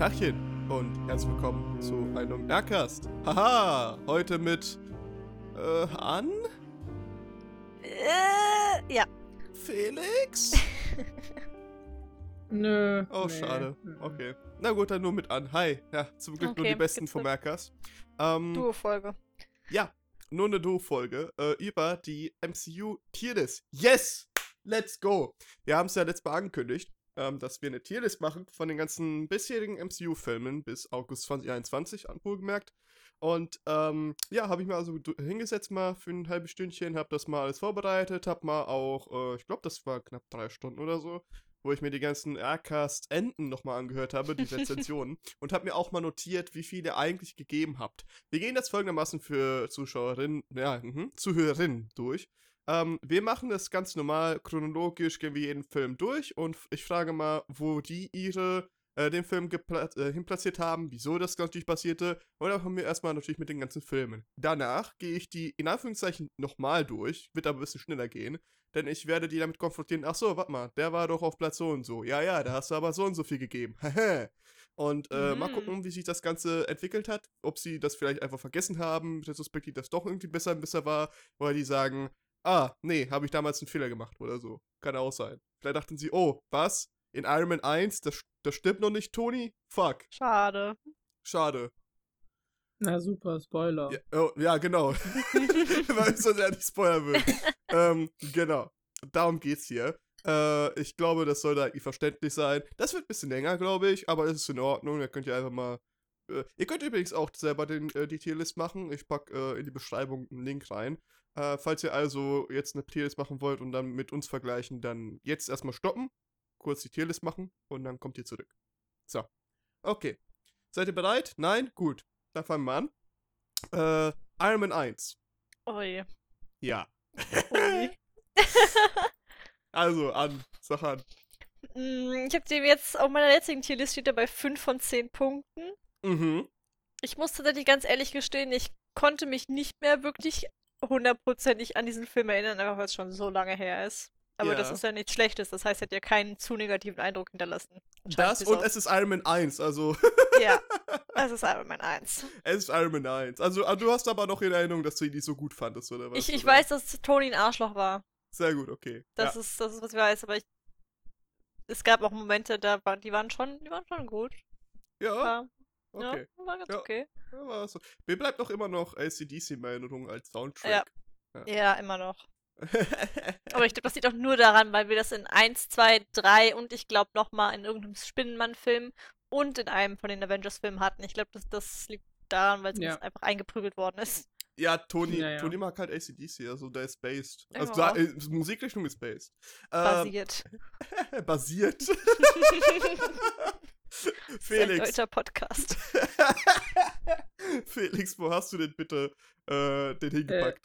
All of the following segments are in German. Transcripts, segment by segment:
Tachchen und herzlich willkommen zu einem neuen Aircast. Haha, heute mit äh, An, Äh, ja. Felix. Nö. Oh, nee. schade. Mhm. Okay. Na gut, dann nur mit An. Hi. Ja, zum Glück nur Okay, die besten vom eine Aircast. Ähm, Duo-Folge. ja, nur eine Do-Folge äh, über die MCU-Tierlist. Yes! Let's go! Wir haben es ja letztes Mal angekündigt, ähm, dass wir eine Tierlist machen von den ganzen bisherigen MCU-Filmen bis August 2021, angemerkt. Und ähm, ja, habe ich mir also hingesetzt mal für ein halbes Stündchen, habe das mal alles vorbereitet, habe mal auch, äh, ich glaube, das war knapp drei Stunden oder so, wo ich mir die ganzen Aircast-Enden nochmal angehört habe, die Rezensionen, und habe mir auch mal notiert, wie viele ihr eigentlich gegeben habt. Wir gehen das folgendermaßen für Zuschauerinnen, ja, mhm, Zuhörerinnen durch. Ähm, wir machen das ganz normal, chronologisch gehen wir jeden Film durch und ich frage mal, wo die ihre äh, den Film äh, hinplatziert haben, wieso das natürlich passierte. Und dann kommen wir erstmal natürlich mit den ganzen Filmen. Danach gehe ich die in Anführungszeichen nochmal durch, wird aber ein bisschen schneller gehen, denn ich werde die damit konfrontieren, ach so, warte mal, der war doch auf Platz so und so. Ja, ja, da hast du aber so und so viel gegeben. und äh, mal Mhm. gucken, wie sich das Ganze entwickelt hat, ob sie das vielleicht einfach vergessen haben, retrospektiv das doch irgendwie besser besser war, oder die sagen, ah, nee, habe ich damals einen Fehler gemacht oder so. Kann auch sein. Vielleicht dachten sie, oh, was? In Iron Man 1, das, das stimmt noch nicht, Tony? Fuck. Schade. Schade. Na super, Spoiler. Ja, oh, ja genau. Weil ich so sehr nicht spoilern will. ähm, genau. Darum geht's hier. Äh, ich glaube, das sollte eigentlich verständlich sein. Das wird ein bisschen länger, glaube ich, aber das ist in Ordnung. Ihr könnt ja einfach mal. Äh, ihr könnt übrigens auch selber den, äh, die Tierlist machen. Ich pack äh, in die Beschreibung einen Link rein. Äh, falls ihr also jetzt eine Tierlist machen wollt und dann mit uns vergleichen, dann jetzt erstmal stoppen, kurz die Tierlist machen und dann kommt ihr zurück. So. Okay. Seid ihr bereit? Nein? Gut. Dann fangen wir an. Äh, Iron Man 1. Ui. Ja. Ui. Also, an. Sag an. Mm, ich habe dem jetzt auf meiner jetzigen Tierlist steht er bei 5 von 10 Punkten. Mhm. Ich muss tatsächlich ganz ehrlich gestehen, ich konnte mich nicht mehr wirklich hundertprozentig an diesen Film erinnern, einfach weil es schon so lange her ist. Aber das Ja. ist ja nichts Schlechtes, das heißt, er hat ja keinen zu negativen Eindruck hinterlassen. Das und auf- es ist Iron Man 1, also Ja, das ist Iron Man 1. es ist Iron Man 1. Also ah, du hast aber noch in Erinnerung, dass du ihn nicht so gut fandest, oder was? Ich, ich oder? weiß, dass Tony ein Arschloch war. Sehr gut, okay. Das, ja. ist, das ist, was ich weiß, aber ich. Es gab auch Momente, da waren, die waren schon, die waren schon gut. ja, War, okay. Ja, war ganz Ja. okay. Ja, war so. Mir bleibt noch immer noch ACDC in Erinnerung als Soundtrack. Ja. Ja, immer noch. Aber ich glaube, das liegt auch nur daran, weil wir das in 1, 2, 3 und ich glaube nochmal in irgendeinem Spinnenmann-Film und in einem von den Avengers-Filmen hatten. Ich glaube, das, das liegt daran, weil es Ja. einfach eingeprügelt worden ist. ja, Tony, Ja, ja. Tony mag halt ACDC, also der ist based. Also da, äh, Musikrichtung ist based. Ähm, Basiert. basiert. Felix. deutscher Podcast. Felix, wo hast du denn bitte äh, den hingepackt?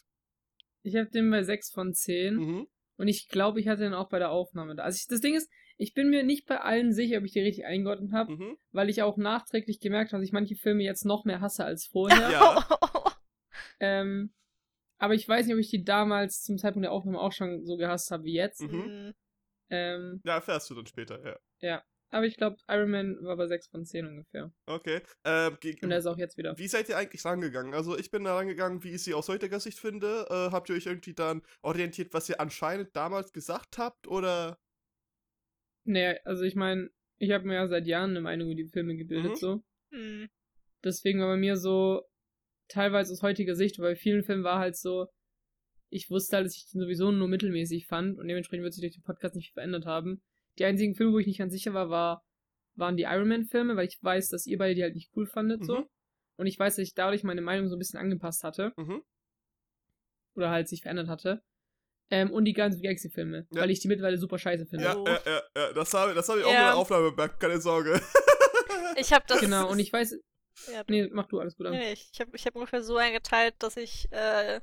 Ich habe den bei 6 von 10 mhm. und ich glaube, ich hatte den auch bei der Aufnahme da. Also ich, das Ding ist, ich bin mir nicht bei allen sicher, ob ich die richtig eingeordnet habe, Mhm. weil ich auch nachträglich gemerkt habe, dass ich manche Filme jetzt noch mehr hasse als vorher. Ja. ähm, aber ich weiß nicht, ob ich die damals zum Zeitpunkt der Aufnahme auch schon so gehasst habe wie jetzt. Mhm. Mm, Ähm, Ja, erfährst du dann später, ja. Aber ich glaube, Iron Man war bei 6 von 10 ungefähr. Okay. Ähm, ge- Und er ist auch jetzt wieder. wie seid ihr eigentlich rangegangen? Also ich bin da rangegangen, wie ich sie aus heutiger Sicht finde. Äh, habt ihr euch irgendwie dann orientiert, was ihr anscheinend damals gesagt habt? Oder? Nee, also ich meine, ich habe mir ja seit Jahren eine Meinung über die Filme gebildet, Mhm. so. mm. Deswegen war bei mir so, teilweise aus heutiger Sicht, weil bei vielen Filmen war halt so, ich wusste halt, dass ich den sowieso nur mittelmäßig fand und dementsprechend wird sich durch den Podcast nicht viel verändert haben. Die einzigen Filme, wo ich nicht ganz sicher war, war waren die Iron Man-Filme, weil ich weiß, dass ihr beide die halt nicht cool fandet, so. Mhm. Und ich weiß, dass ich dadurch meine Meinung so ein bisschen angepasst hatte. Mhm. Oder halt sich verändert hatte. Ähm, und die ganzen Galaxy-Filme, Ja. weil ich die mittlerweile super scheiße finde. Ja, Oh. ja, ja, ja, das habe das hab ich auch Ja. in der Aufnahme bemerkt, keine Sorge. Ich habe das. Genau, und ich weiß. Ja, Nee, mach du alles gut an. Nee, ich ich habe ich hab ungefähr so eingeteilt, dass ich, äh,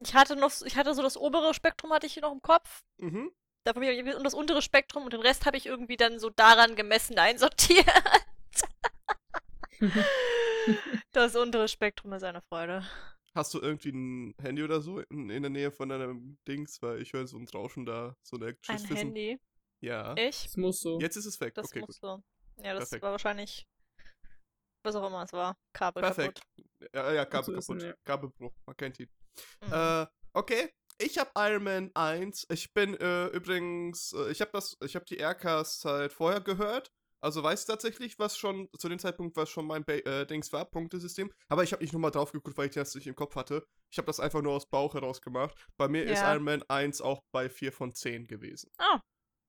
ich hatte noch, ich hatte so das obere Spektrum hatte ich hier noch im Kopf. mhm. Davon hab ich das untere Spektrum und den Rest habe ich irgendwie dann so daran gemessen einsortiert. Das untere Spektrum ist eine Freude. Hast du irgendwie ein Handy oder so in, in der Nähe von deinem Dings? Weil ich höre so ein Rauschen da, so ein Ein Wissen. Handy. Ja. Ich? Das muss so. Jetzt ist es weg. Das okay, muss gut. so. Ja, das Perfekt. war wahrscheinlich was auch immer es war. Kabel Perfekt. kaputt. Ja, ja, Kabel wissen, kaputt. ja. Kabelbruch, man kennt ihn. Mhm. Äh, okay. Ich habe Iron Man 1. Ich bin äh, übrigens, äh, ich habe das, ich habe die Aircast halt vorher gehört. Also weiß tatsächlich, was schon zu dem Zeitpunkt, was schon mein ba äh, Dings war, Punktesystem. Aber ich habe nicht nochmal drauf geguckt, weil ich das nicht im Kopf hatte. Ich habe das einfach nur aus Bauch heraus gemacht. Bei mir ist Ja. Iron Man 1 auch bei 4 von 10 gewesen. Ah.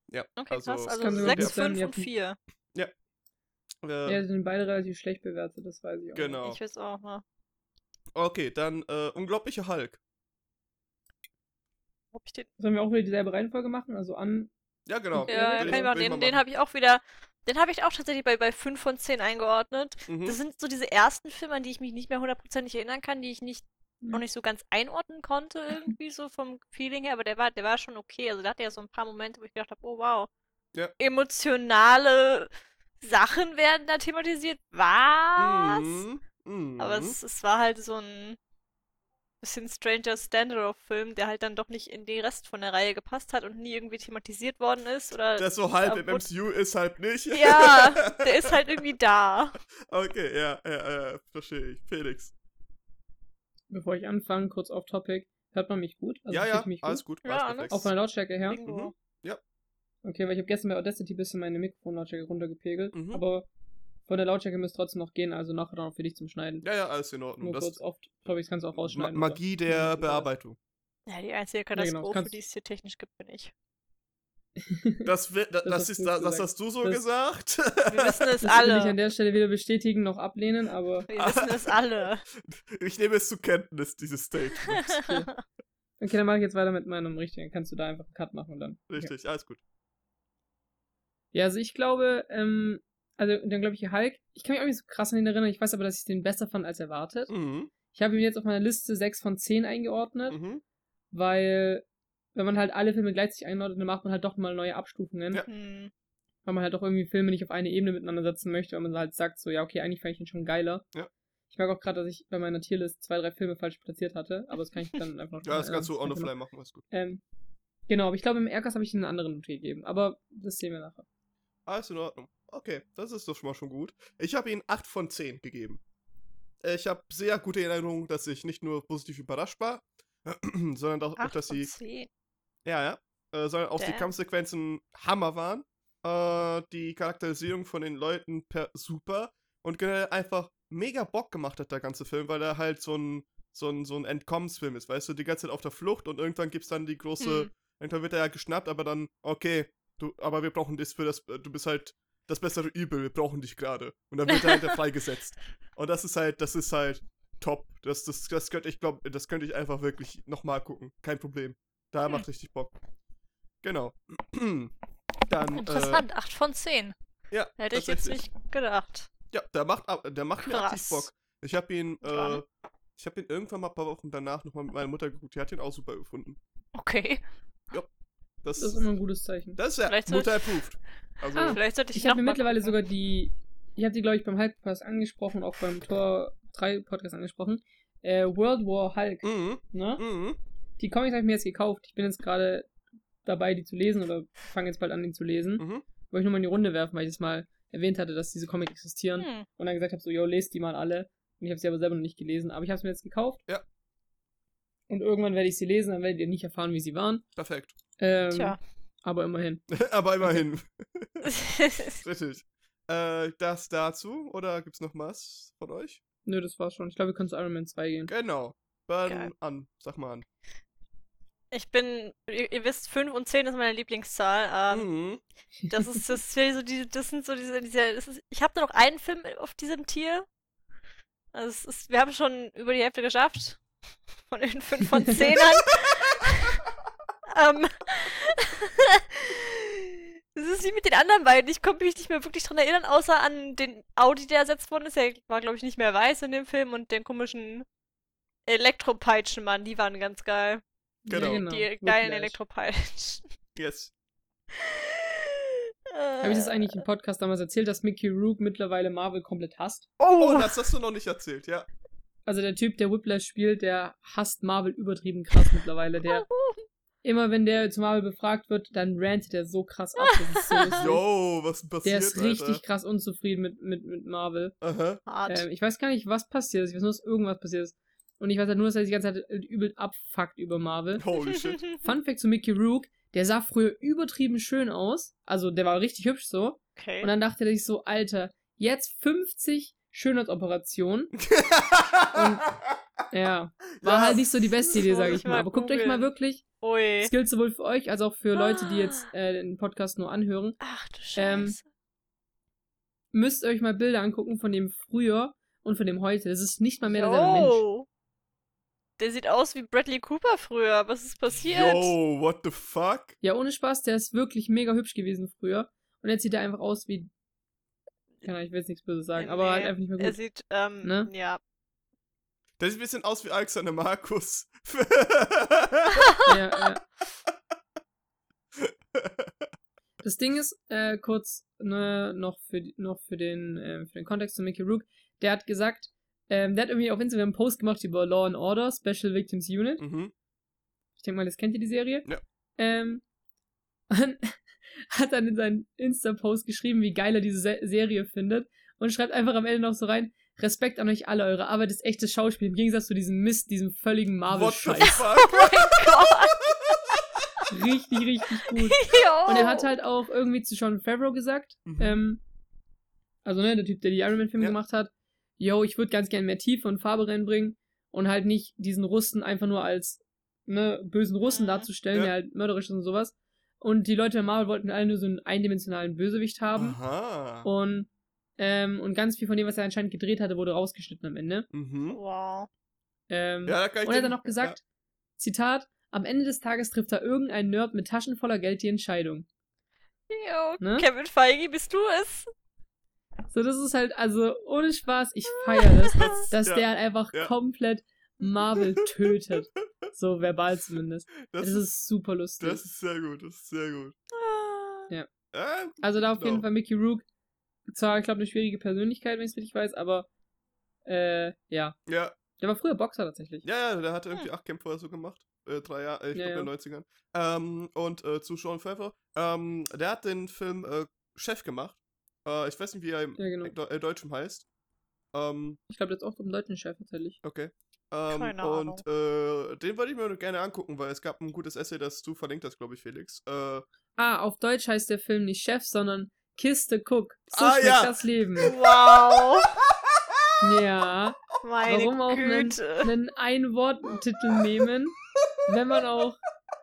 Ja, Okay, also, krass. Also kann sogar 6, gut sein, 5 ihr und habt die- 4. äh, Ja, die sind beide relativ schlecht bewertet, das weiß ich auch. genau. Ich weiß auch mal. Okay, dann äh, unglaubliche Hulk. Ob ich den Sollen wir auch wieder dieselbe Reihenfolge machen? Also an. Ja, genau. Ja, Ja, will kann ich- machen. Den, den habe ich auch wieder. Den habe ich auch tatsächlich bei, bei 5 von 10 eingeordnet. Mhm. Das sind so diese ersten Filme, an die ich mich nicht mehr hundertprozentig erinnern kann, die ich nicht Ja. noch nicht so ganz einordnen konnte, irgendwie so vom Feeling her, aber der war, der war schon okay. Also da hatte ja so ein paar Momente, wo ich gedacht habe, oh wow. Ja. Emotionale Sachen werden da thematisiert. Was? Mhm. Mhm. Aber es, es war halt so ein bisschen Stranger Standard-Film, der halt dann doch nicht in den Rest von der Reihe gepasst hat und nie irgendwie thematisiert worden ist. Oder das so halb im MCU ist halt nicht. Ja, der ist halt irgendwie da. Okay, ja, ja, ja, verstehe ich. Felix. Bevor ich anfange, kurz off Topic. Hört man mich gut? Also ja, ja, mich alles gut. Ja, alles alles. perfekt. Auch von der Lautstärke her? Bingo. Okay, weil ich habe gestern bei Audacity ein bisschen meine Mikrofonlautstärke runtergepegelt. Mhm. Aber von der Lautstärke müsste trotzdem noch gehen, also nachher dann auch für dich zum Schneiden. Ja, ja, alles in Ordnung. Nur Das kurz oft. Topics kannst du auch Ma rausschneiden. Magie oder? der Ja, Bearbeitung. Ja, die einzige genau, das Katastrophe, kannst- die es hier technisch gibt, bin ich. Das, Das das, hast ist, das gesagt. hast du so Das- gesagt. Wir wissen es Das will ich an alle. der Stelle weder bestätigen noch ablehnen, aber Wir wissen es alle. ich nehme es zur Kenntnis, dieses Statement. okay, dann mache ich jetzt weiter mit meinem richtigen. Dann kannst du da einfach einen Cut machen und dann. Richtig, alles gut. Ja, also ich glaube, ähm, also dann glaube ich Hulk. Ich kann mich auch nicht so krass an ihn erinnern. Ich weiß aber, dass ich den besser fand als erwartet. Mhm. Ich habe ihn jetzt auf meiner Liste 6 von 10 eingeordnet, Mhm. weil wenn man halt alle Filme gleichzeitig einordnet, dann macht man halt doch mal neue Abstufungen. Ja. Hm. Weil man halt doch irgendwie Filme nicht auf eine Ebene miteinander setzen möchte, weil man halt sagt, so, ja, okay, eigentlich fand ich ihn schon geiler. Ja. Ich merke auch gerade, dass ich bei meiner Tierlist zwei, drei Filme falsch platziert hatte, aber das kann ich dann einfach noch Ja, das kannst du on the noch- fly machen, alles gut. Ähm, genau, aber ich glaube, im Aircast habe ich einen anderen Note gegeben, aber das sehen wir nachher. Alles in Ordnung. Okay, das ist doch schon mal schon gut. Ich habe ihm 8 von 10 gegeben. Ich habe sehr gute Erinnerungen, dass ich nicht nur positiv überrascht war, sondern auch, dass von sie zehn. Ja, ja. Äh, sondern auch die Damn. Kampfsequenzen Hammer waren. Äh, die Charakterisierung von den Leuten per super. Und generell einfach mega Bock gemacht hat, der ganze Film, weil er halt so ein, so ein, so ein Entkommensfilm ist, weißt du, die ganze Zeit auf der Flucht und irgendwann gibt's dann die große, Hm. irgendwann wird er ja geschnappt, aber dann, okay, du, aber wir brauchen das für das, du bist halt das bessere Übel, wir brauchen dich gerade. Und dann wird er halt freigesetzt. Und das ist halt, das ist halt top. Das, das, das könnte ich glaube, das könnte ich einfach wirklich nochmal gucken. Kein Problem. Da Hm. macht richtig Bock. Genau. Dann, Interessant, 8 von 10. Äh, ja, Hätte ich jetzt nicht gedacht. Ja, der macht, der macht mir Krass. Bock. Ich habe ihn, äh, ich habe ihn irgendwann mal ein paar Wochen danach nochmal mit meiner Mutter geguckt. Die hat ihn auch super gefunden. Okay. Das, Das ist immer ein gutes Zeichen. das ist ja Vielleicht Mutter approved. Also, Ah, Vielleicht sollte ich, Ich habe mir mittlerweile gucken. sogar die, ich habe die, glaube ich, beim Hulk-Podcast angesprochen, auch beim Tor 3 Podcast angesprochen. Äh, World War Hulk, mhm, ne? mhm. Die Comics habe ich mir jetzt gekauft. Ich bin jetzt gerade dabei, die zu lesen oder fange jetzt bald an, die zu lesen. Mhm. Wollte ich nur mal in die Runde werfen, weil ich das mal erwähnt hatte, dass diese Comics existieren. Hm. Und dann gesagt habe, so, yo, lest die mal alle. Und ich habe sie aber selber noch nicht gelesen. Aber ich habe es mir jetzt gekauft. Ja. Und irgendwann werde ich sie lesen, dann werdet ihr nicht erfahren, wie sie waren. Perfekt. Ähm, Tja. Aber immerhin. aber immerhin. Richtig. Äh, das dazu? Oder gibt's noch was von euch? Nö, das war's schon. Ich glaube, wir können zu Iron Man 2 gehen. Genau. Dann Geil. an. Sag mal an. ich bin, ihr, ihr wisst, 5 und 10 ist meine Lieblingszahl. Ähm, Mhm. Das ist, das ist so die, das sind so diese, diese das ist, ich habe nur noch einen Film auf diesem Tier. Also es ist, wir haben schon über die Hälfte geschafft. Von den 5 von 10 ähm, Das ist wie mit den anderen beiden. Ich konnte mich nicht mehr wirklich dran erinnern, außer an den Audi, der ersetzt worden ist. Der war, glaube ich, nicht mehr weiß in dem Film und den komischen Elektropeitschenmann. Die waren ganz geil. Genau. Genau. Die geilen Whiplash. Elektropeitschen. Yes. Habe ich das eigentlich im Podcast damals erzählt, dass Mickey Rook mittlerweile Marvel komplett hasst? Oh, Oh, das hast du noch nicht erzählt, ja. Also der Typ, der Whiplash spielt, der hasst Marvel übertrieben krass mittlerweile. Der, immer wenn der zu Marvel befragt wird, dann rantet er so krass ab. Das ist so. Yo, was denn passiert, der ist richtig Alter? krass unzufrieden mit, mit, mit Marvel. Aha. Hart. Ähm, ich weiß gar nicht, was passiert ist. Ich weiß nur, dass irgendwas passiert ist. Und ich weiß halt nur, dass er sich die ganze Zeit übel abfuckt über Marvel. Holy shit. Fun Fact zu Mickey Rook, der sah früher übertrieben schön aus. Also der war richtig hübsch so. okay. Und dann dachte er sich so, Alter, jetzt 50 Schönheitsoperationen. Ja, war Ja. halt nicht so die beste Idee, sage ich mal. Aber guckt euch mal wirklich, Ui. das gilt sowohl für euch als auch für Leute, die Ah. jetzt äh, den Podcast nur anhören. Ach du Ähm, Scheiße. Müsst ihr euch mal Bilder angucken von dem früher und von dem heute. Das ist nicht mal mehr derselbe Mensch. Der sieht aus wie Bradley Cooper früher. Was ist passiert? Yo, what the fuck? Ja, ohne Spaß, der ist wirklich mega hübsch gewesen früher. Und jetzt sieht er einfach aus wie. Keine Ahnung, ich will jetzt nichts Böses sagen, aber Nee, halt einfach nicht mehr Er gut. sieht, ähm, Ne? ja. Der sieht ein bisschen aus wie Alexander Markus. ja, ja. Das Ding ist, äh, kurz ne, noch für noch für den äh, für den Kontext zu Mickey Rook, der hat gesagt, ähm, der hat irgendwie auf Instagram einen Post gemacht über Law and Order Special Victims Unit. mhm. Ich denke mal, das kennt ihr die Serie. Ja. Ähm, und hat dann in seinen Insta-Post geschrieben, wie geil er diese Se Serie findet und schreibt einfach am Ende noch so rein, Respekt an euch alle, eure Arbeit ist echtes Schauspiel, im Gegensatz zu diesem Mist, diesem völligen Marvel-Scheiß. Oh mein Gott. Richtig, richtig gut. Yo. Und er hat halt auch irgendwie zu Sean Favreau gesagt, Mhm. ähm, also ne, der Typ, der die Iron Man Filme Ja. gemacht hat, yo, ich würde ganz gerne mehr Tiefe und Farbe reinbringen und halt nicht diesen Russen einfach nur als ne, bösen Russen Mhm. darzustellen, Ja. der halt mörderisch ist und sowas. Und die Leute in Marvel wollten alle nur so einen eindimensionalen Bösewicht haben. Aha. Und, ähm, und ganz viel von dem, was er anscheinend gedreht hatte, wurde rausgeschnitten am Ende. Mhm. Wow. Ähm, Ja, da kann ich und er hat dann noch gesagt, Zitat, am Ende des Tages trifft da irgendein Nerd mit Taschen voller Geld die Entscheidung. Yo, Ne? Kevin Feige, bist du es? So, das ist halt, also ohne Spaß, ich feiere das, Das- dass ja, der halt einfach ja. komplett Marvel tötet. So verbal zumindest. Das, Das, ist super lustig. das ist sehr gut, das ist sehr gut. Ja. Äh, also da auf jeden genau. Fall Mickey Rook, zwar, ich glaube, eine schwierige Persönlichkeit, wenn ich es richtig weiß, aber äh, ja. ja, Der war früher Boxer tatsächlich. ja, ja, der hat irgendwie acht Kämpfe oder so gemacht. Äh, drei Jahre, äh, ich Ja, glaube in den 90ern. Ähm, und äh, zu Sean Pfeffer. Ähm, der hat den Film äh, Chef gemacht. Äh, ich weiß nicht, wie er im Ja, genau. Äh, Deutschen heißt. Ähm, Ich glaube, das ist auch im deutschen Chef tatsächlich. okay. Ähm, Keine und äh, den wollte ich mir gerne angucken, weil es gab ein gutes Essay, das du verlinkt hast, glaube ich, Felix. Äh, Ah, auf Deutsch heißt der Film nicht Chef, sondern Kiste Cook. So Ah, schmeckt ja. das Leben. Wow. Ja. Meine Warum auch einen, Güte. einen Ein-Wort-Titel nehmen, wenn man auch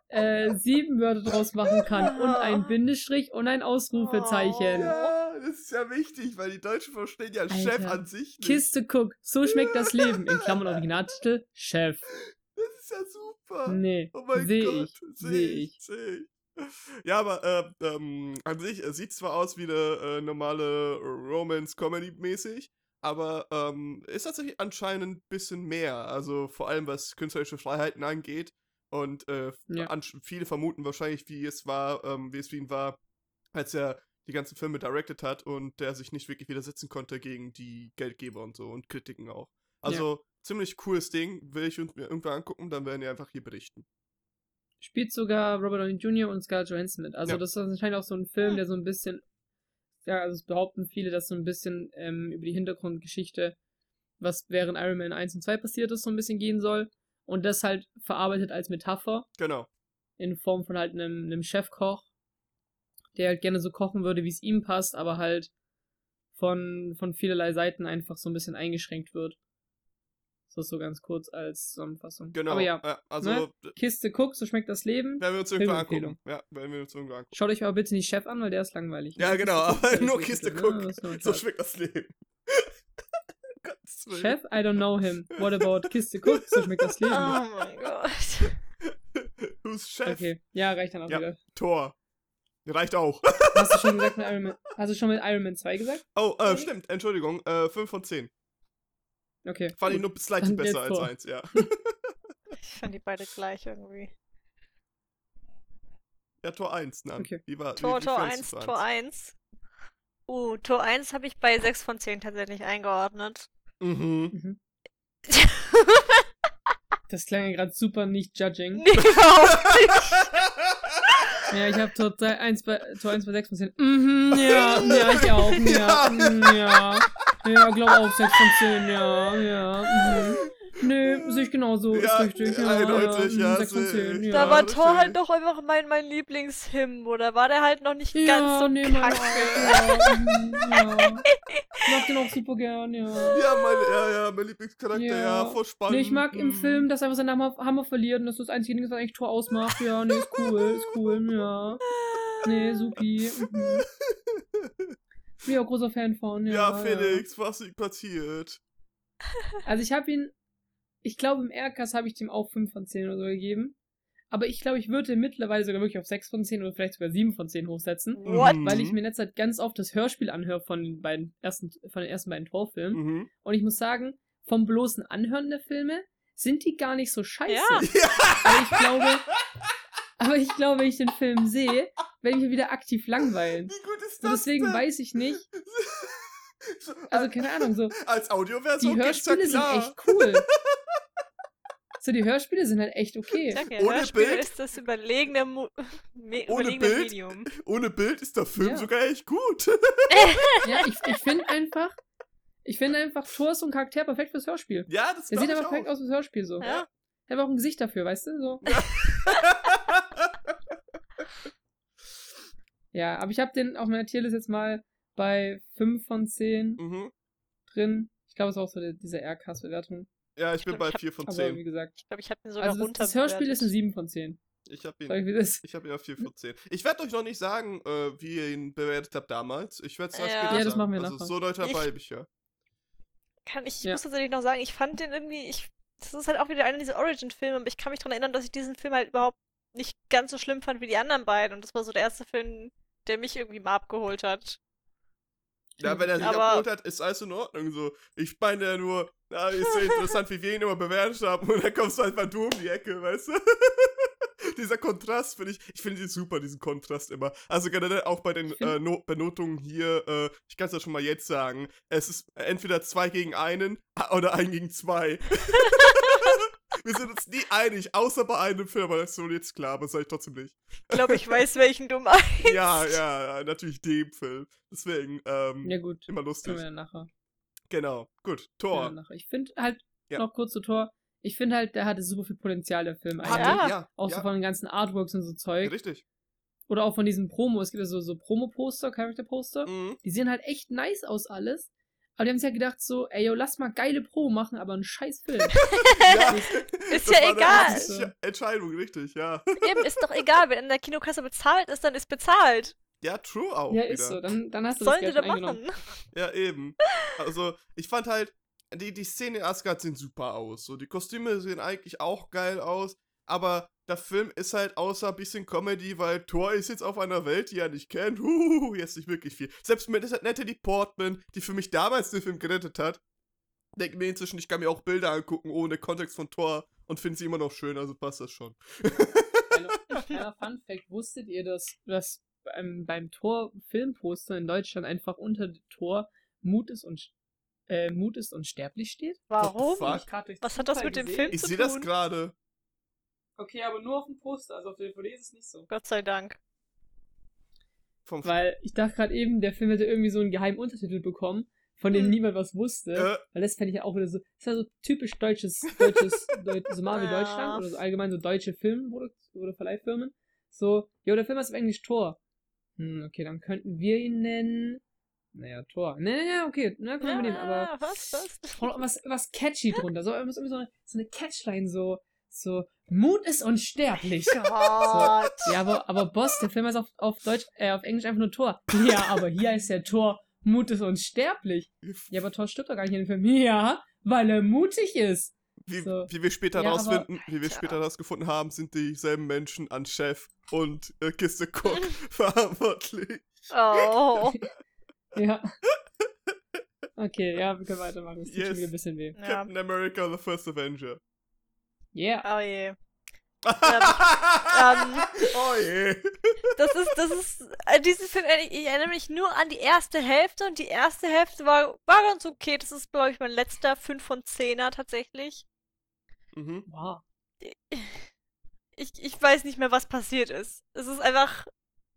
äh, sieben Wörter draus machen kann und ein Bindestrich und ein Ausrufezeichen. Oh. ja, das ist ja wichtig, weil die Deutschen verstehen ja Chef Alter. an sich nicht. Kiste Cook, so schmeckt das Leben. In Klammern Originaltitel, Chef. Das ist ja super. Nee, Oh mein sehe Gott, ich, seh sehe ich, ich. seh ich. Ja, aber äh, ähm, an sich äh, sieht zwar aus wie eine äh, normale Romance-Comedy-mäßig, aber ähm, ist tatsächlich anscheinend ein bisschen mehr. Also vor allem was künstlerische Freiheiten angeht. Und äh, Ja. viele vermuten wahrscheinlich, wie es war, ähm, wie es für ihn war, als er die ganzen Filme directed hat und der sich nicht wirklich widersetzen konnte gegen die Geldgeber und so und Kritiken auch. Also ziemlich cooles Ding, will ich uns mir irgendwann angucken, dann werden wir einfach hier berichten. Spielt sogar Robert Downey Jr. und Scarlett Johansson mit. Also Ja. das ist anscheinend auch so ein Film, der so ein bisschen, ja, also es behaupten viele, dass so ein bisschen ähm, über die Hintergrundgeschichte, was während Iron Man 1 und 2 passiert ist, so ein bisschen gehen soll. Und das halt verarbeitet als Metapher Genau. in Form von halt einem, einem Chefkoch, der halt gerne so kochen würde, wie es ihm passt, aber halt von, von vielerlei Seiten einfach so ein bisschen eingeschränkt wird. Das ist so ganz kurz als Zusammenfassung. Genau. Aber ja, äh, also, ne? Kiste Cook, so schmeckt das Leben. werden wir uns irgendwann angucken. Ja, werden wir uns irgendwann angucken. Schaut euch aber bitte nicht Chef an, weil der ist langweilig. Ja, Nur genau, aber nur ist Kiste ne? Ein So schmeckt das Leben. Chef, I don't know him. What about Kiste Cook? So schmeckt das Leben. Oh mein Gott. Who's Chef? Okay, ja, reicht dann auch Ja. wieder. Tor. Reicht auch. Hast du schon gesagt mit Iron Man, hast du schon mit Iron Man 2 gesagt? Oh, äh, stimmt, Entschuldigung. Äh, 5 von 10. Okay. Fand ich nur slightly Dann besser als. 1, ja. Ich fand die beide gleich irgendwie. Ja, Tor 1, ne? Okay. Wie war, Tor, wie, wie Tor fandest 1, du Tor 1. Uh, Tor 1 habe ich bei 6 von 10 tatsächlich eingeordnet. Mhm. Mhm. Das klang ja gerade super nicht judging. Nee, überhaupt nicht. Ja, ich habe Tor 1 bei Tor 1 bei 6 von 10. Mhm, ja, ja, ich auch. Ja. Ja, mm, ja. Ja, glaube auch 6 von 10, ja, ja. Mhm. Nee, sehe ich genauso, ist Ja, richtig. Ja, eindeutig, ja, ja, 6 von sehe 10, ich. ja. Da war Thor halt doch einfach mein, mein Lieblingshymn, oder war der halt noch nicht ja, ganz so nee, kacke? auch, ja, mhm, ja. Ich mag den auch super gern, ja. Ja, meine, ja, ja, mein Lieblingscharakter, ja, Ja. voll spannend. Nee, ich mag im Mhm. Film, dass er einfach seinen Hammer, Hammer verliert und das ist das einzige Ding, was eigentlich Tor ausmacht. Ja, nee, ist cool, ist cool, ja. Nee, supi. Mhm. Bin ich auch großer Fan von, ja. Ja, Felix, was ist passiert? Also ich habe ihn, ich glaube im Aircast habe ich dem auch 5 von 10 oder so gegeben. Aber ich glaube, ich würde mittlerweile sogar wirklich auf 6 von 10 oder vielleicht sogar 7 von 10 hochsetzen. What? Mhm. Weil ich mir in letzter Zeit ganz oft das Hörspiel anhöre von den beiden ersten, von den ersten beiden Torfilmen. Mhm. Und ich muss sagen, vom bloßen Anhören der Filme sind die gar nicht so scheiße. Ja. Aber ich glaube, aber ich glaube, wenn ich den Film sehe, werde ich mich wieder aktiv langweilen. Wie gut ist Und das deswegen denn? weiß ich nicht. So, Also keine Ahnung, so Als Audioversion die Hörspiele sind echt cool. So die Hörspiele sind halt echt okay. Sag ja, Ohne Hörspiel Bild? ist das überlegene, Mu me Ohne überlegene Bild? Medium. Ohne Bild ist der Film Ja. sogar echt gut. Ja, ich, ich finde einfach, ich finde einfach Thor so ein Charakter perfekt fürs Hörspiel. ja, das Der sieht ich einfach perfekt aus fürs Hörspiel so. Ja. Der hat auch ein Gesicht dafür, weißt du? So. Ja, aber ich habe den auf meiner Tierlist jetzt mal bei 5 von 10 mhm. drin. Ich glaube, es ist auch so die, diese R-Cast-Bewertung. Ja, ich bin glaub, bei ich hab- 4 von Aber 10. wie gesagt. Ich glaube, ich habe ihn sogar Also das, runter das Hörspiel ist eine 7 von 10. Ich hab Sag ihn. ich, wie das ist. Ich habe ihn auf 4 von 10. Ich werde euch noch nicht sagen, äh, wie ihr ihn bewertet habt damals. Ich werde es erst Ja. später Ja, das machen wir also nachher. so Leute dabei Ich- bin ich ja. Kann ich, ich Ja. muss tatsächlich noch sagen, ich fand den irgendwie, ich, das ist halt auch wieder einer dieser Origin-Filme, aber ich kann mich daran erinnern, dass ich diesen Film halt überhaupt nicht ganz so schlimm fand wie die anderen beiden. Und das war so der erste Film, der mich irgendwie mal abgeholt hat. Ja, wenn er sich Aber- abgeholt hat, ist alles in Ordnung. So, ich meine ja nur, na, ist ja interessant, wie wir ihn immer bewertet haben. Und dann kommst du einfach du um die Ecke, weißt du? Dieser Kontrast finde ich, ich finde die super, diesen Kontrast immer. Also generell auch bei den find- äh, no Benotungen hier, äh, ich kann es ja schon mal jetzt sagen, es ist entweder zwei gegen einen oder ein gegen zwei. Wir sind uns nie einig, außer bei einem Film, aber das ist so jetzt klar, aber sag ich trotzdem nicht. Ich glaube, ich weiß, welchen du meinst. Ja, ja, ja, natürlich dem Film. Deswegen, ähm, Ja gut, immer können lustig. wir dann nachher. Genau, gut, können wir Tor. dann nachher. Ich finde halt, Ja. noch kurz zu Tor, ich finde halt, der hatte super viel Potenzial, der Film Hat eigentlich. er, Ja. ja, Auch ja, so von den ganzen Artworks und so Zeug. richtig. Oder auch von diesen Promo. Es gibt ja so, so Promo-Poster, Character-Poster. Mhm. Die sehen halt echt nice aus alles. Aber die haben sich ja gedacht so, ey, yo, lass mal geile Promo machen, aber ein scheiß Film. Ja, Ist ja egal. Entscheidung, richtig, ja. Eben, ist doch egal. Wenn in der Kinokasse bezahlt ist, dann ist bezahlt. Ja, true auch ja, wieder. ist so. Dann, dann hast du Sollen das da Geld schon machen? Ja, eben. Also, ich fand halt, die, die Szenen in Asgard sehen super aus. So, die Kostüme sehen eigentlich auch geil aus. Aber der Film ist halt außer ein bisschen Comedy, weil Thor ist jetzt auf einer Welt, die er nicht kennt. Huhuhu, jetzt nicht wirklich viel. Selbst mit Natalie Portman, die für mich damals den Film gerettet hat, denke mir inzwischen, ich kann mir auch Bilder angucken ohne Kontext von Thor und finde sie immer noch schön, also passt das schon. Kleiner, kleiner Fun Fact, wusstet ihr, dass, dass beim, beim Tor-Filmposter in Deutschland einfach unter Tor Mut ist und äh, Mut ist unsterblich steht? Warum? Ich Was hat das mit dem gesehen. Film Ich zu sehe das tun? gerade. Okay, aber nur auf dem Poster, also auf der DVD ist es nicht so. Gott sei Dank. Weil ich dachte gerade eben, der Film hätte irgendwie so einen geheimen Untertitel bekommen, von dem Hm. niemand was wusste. Äh. Weil das fände ich ja auch wieder so, das ist ja so typisch deutsches, deutsches, Deut so Marvel Ja. Deutschland oder so allgemein so deutsche Filmprodukt oder Verleihfirmen. So, ja, der Film ist auf Englisch Tor. Hm, okay, dann könnten wir ihn nennen. Naja, Tor. Ne, ne, ne, okay, ne, können wir nehmen, aber was, was? Was, was catchy drunter. So, irgendwie so eine, so eine Catchline, so, so, Mut ist unsterblich. Gott. Ja, aber, aber Boss, der Film ist auf, auf Deutsch, äh, auf Englisch einfach nur Tor. Ja, aber hier ist der Tor, Mut ist unsterblich. Ja, aber Tor stirbt doch gar nicht in dem Film. Ja, weil er mutig ist. Wie, So. wie wir später Ja, aber- rausfinden, wie wir später rausgefunden haben, sind dieselben Menschen an Chef und äh, Kiste Cook verantwortlich. Oh. Ja. Okay, ja, wir können weitermachen. Das tut Yes. schon wieder ein bisschen weh. Ja. Captain America, the First Avenger. Yeah. Oh je. ähm, oh je. Das ist, das ist, äh, diesen Film, ich, ich erinnere mich nur an die erste Hälfte und die erste Hälfte war, war ganz okay. Das ist, glaube ich, mein letzter 5 von 10er tatsächlich. Mhm. Wow. Ich, ich weiß nicht mehr, was passiert ist. Es ist einfach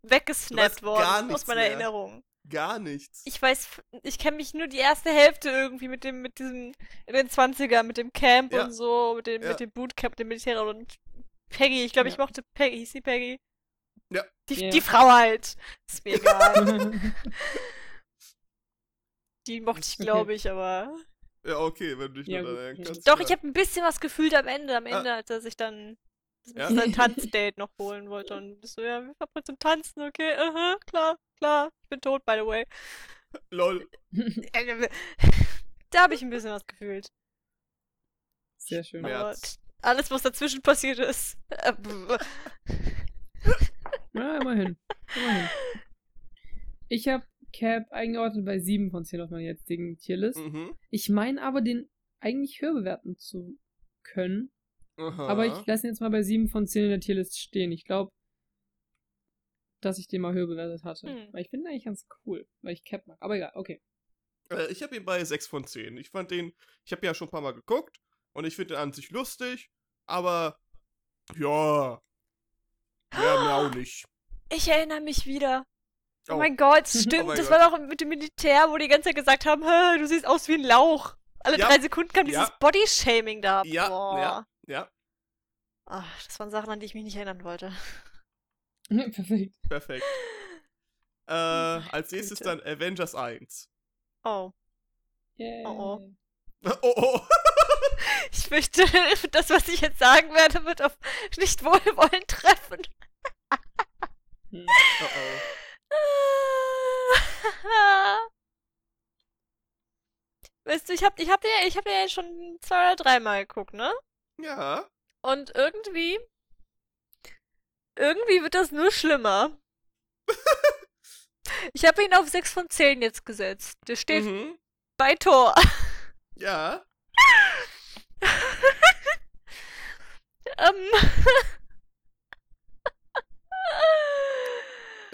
weggesnappt worden aus meiner mehr. Erinnerung. Gar nichts. Ich weiß, ich kenne mich nur die erste Hälfte irgendwie mit dem, mit diesem, in den 20er, mit dem Camp Ja. und so, mit dem, Ja. mit dem Bootcamp, dem Militär und Peggy, ich glaube, ich Ja. mochte Peggy, hieß sie Peggy? Ja. Die, die Frau halt. Ist mir egal. die mochte ich, glaube ich, aber. Ja, okay, wenn du dich Ja, nur daran erinnerst. Doch, ich habe ein bisschen was gefühlt am Ende, am Ah. Ende, als er sich dann Ja. sein Tanzdate noch holen wollte. Und ich so, ja, wir fahren zum Tanzen, okay, aha, klar, klar. Ich bin tot, by the way. Lol. Da habe ich ein bisschen was gefühlt. Sehr schön. Aber alles, was dazwischen passiert ist. Äh. Ja, immerhin. Immerhin. Ich habe Cap eingeordnet bei 7 von 10 auf meiner jetzigen Tierlist. Mhm. Ich meine aber, den eigentlich höher bewerten zu können. Aha. Aber ich lasse ihn jetzt mal bei 7 von 10 in der Tierlist stehen. Ich glaube, dass ich den mal höher bewertet hatte. Hm. Weil ich finde ihn eigentlich ganz cool, weil ich Cap mag. Aber egal, okay. Äh, ich habe ihn bei 6 von 10. Ich fand den, ich habe ja schon ein paar Mal geguckt und ich finde den an sich lustig, aber ja, mehr, mehr auch nicht. Ich erinnere mich wieder. Oh, Oh. mein Gott, stimmt. Oh mein das Gott. war doch mit dem Militär, wo die ganze Zeit gesagt haben, "Hä, du siehst aus wie ein Lauch. Alle Ja. drei Sekunden kam Ja. dieses Body-Shaming da. Ja, Boah. ja, ja, Ach, das waren Sachen, an die ich mich nicht erinnern wollte. Perfekt. perfekt. Äh, als nächstes Güte. dann Avengers 1. Oh. Yeah. Oh, Oh, oh. Ich fürchte, das, was ich jetzt sagen werde, wird auf nicht Wohlwollen treffen. Oh, oh. Weißt du, ich hab, ich hab ich hab ja schon zwei oder dreimal geguckt, ne? Ja. Und irgendwie, irgendwie wird das nur schlimmer. ich habe ihn auf 6 von 10 jetzt gesetzt. Der steht Mhm. bei Tor. Ja. ähm.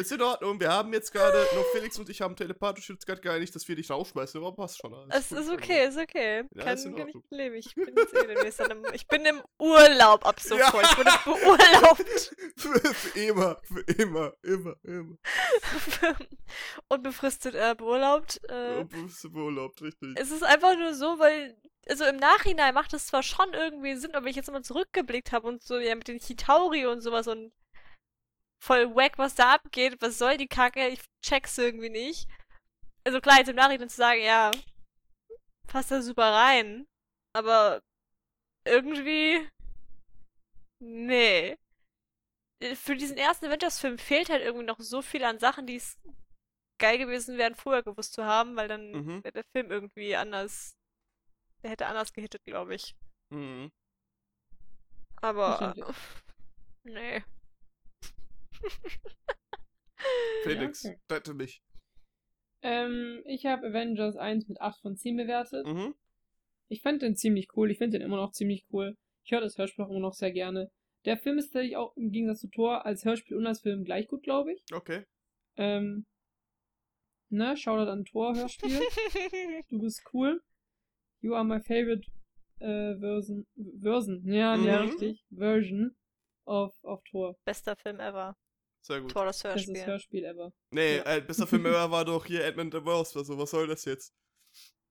Ist in Ordnung. Wir haben jetzt gerade, noch Felix und ich haben telepathisch jetzt gerade geeinigt, dass wir dich rausschmeißen, aber passt schon. alles Es gut. ist Also, okay, ist okay. Ja, kann, ist in ich leben. Ich bin, jetzt eh demnächst einem, ich bin im Urlaub ab sofort. Ich wurde beurlaubt. für, für immer, für immer, immer, immer. Unbefristet äh, beurlaubt. Äh, Ja, beurlaubt, richtig. es ist einfach nur so, weil, also im Nachhinein macht es zwar schon irgendwie Sinn, aber wenn ich jetzt immer zurückgeblickt habe und so, ja, mit den Chitauri und sowas und voll wack, was da abgeht, was soll die Kacke, ich check's irgendwie nicht. Also klar, jetzt im Nachhinein zu sagen, ja, passt da super rein, aber irgendwie, nee. Äh, Für diesen ersten Avengers-Film fehlt halt irgendwie noch so viel an Sachen, die es geil gewesen wären, vorher gewusst zu haben, weil dann Mhm. wäre der Film irgendwie anders. Der hätte anders gehittet, glaube ich. Mhm. Aber. Nee. Felix, okay. rette mich. Ähm, ich habe Avengers 1 mit 8 von 10 bewertet. Mhm. Ich fand den ziemlich cool. Ich finde den immer noch ziemlich cool. Ich höre das Hörspiel auch immer noch sehr gerne. Der Film ist tatsächlich auch im Gegensatz zu Thor als Hörspiel und als Film gleich gut, glaube ich. Okay. Ähm, ne, Shoutout an Thor Hörspiel. du bist cool. You are my favorite äh, Version. Version. Ja, ja, Mhm. richtig. Version of, of Thor. Bester Film ever. Sehr gut. Tor das Bestes Hörspiel. Hörspiel ever. Nee, Ja. äh, besser Film ever war doch hier Edmund the Wurst. Also, was soll das jetzt?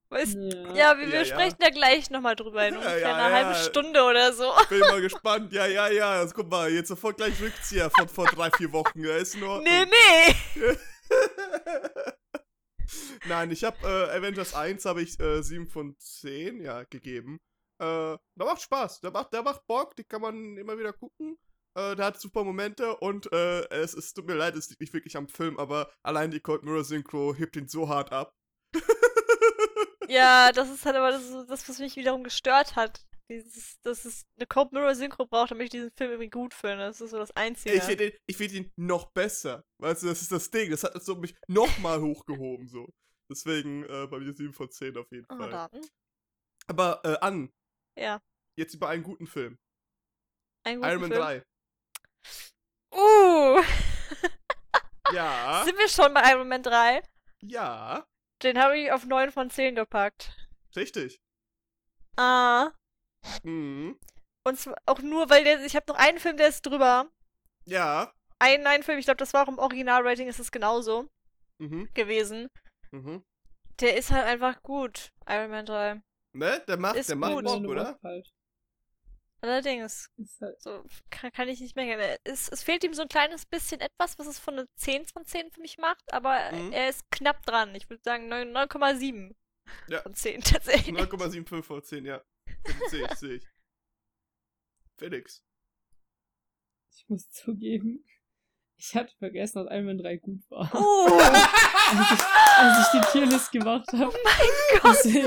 Weißt, Ja. ja, wir, wir Ja, ja. sprechen da gleich nochmal drüber in Ja, ungefähr ja, einer ja. halben Stunde oder so. Bin mal gespannt. Ja, ja, ja. Also, guck mal, jetzt sofort gleich Rückzieher von vor drei, vier Wochen. Ja, ist in Ordnung. Nee, nee. Nein, ich habe äh, Avengers 1 habe ich äh, 7 von 10 ja, gegeben. Äh, der macht Spaß, der macht, der macht Bock, die kann man immer wieder gucken. Äh, der hat super Momente und äh, es, es tut mir leid, es liegt nicht wirklich am Film, aber allein die Cold Mirror Synchro hebt ihn so hart ab. Ja, das ist halt aber das, ist das was mich wiederum gestört hat. Dieses, dass es eine Cold Mirror Synchro braucht, damit ich diesen Film irgendwie gut finde. Das ist so das Einzige. Ich finde ihn, ich find ihn noch besser. Weißt du, das ist das Ding. Das hat so mich nochmal hochgehoben. so. Deswegen äh, bei mir 7 von 10 auf jeden Ah, Fall. Daten. Aber äh, an, Ja. jetzt über einen guten Film. Ein guter Iron Man Film. 3. Uh, Ja, sind wir schon bei Iron Man 3? ja, Den habe ich auf 9 von 10 gepackt. richtig. Ah, Mhm. Und zwar auch nur, weil der, ich habe noch einen Film, der ist drüber. Ja. Einen, einen Film, ich glaube, das war auch im Originalrating, ist es genauso Mhm. gewesen. Mhm. Der ist halt einfach gut, Iron Man 3. Ne? Der macht, Ist der macht gut. Bock, oder? Halt. Allerdings, Ist halt, so kann, kann ich nicht mehr. Es, es fehlt ihm so ein kleines bisschen etwas, was es von einer 10 von 10 für mich macht, aber Mhm. er ist knapp dran. Ich würde sagen 9 9,7 Ja. von 10 tatsächlich. 9,75 von 10, ja. Sehe ich, sehe ich. Felix. ich muss zugeben, ich hatte vergessen, dass Iron Man 3 gut war. Oh, Als ich, als ich die Tierlist gemacht habe. Gott. Deswegen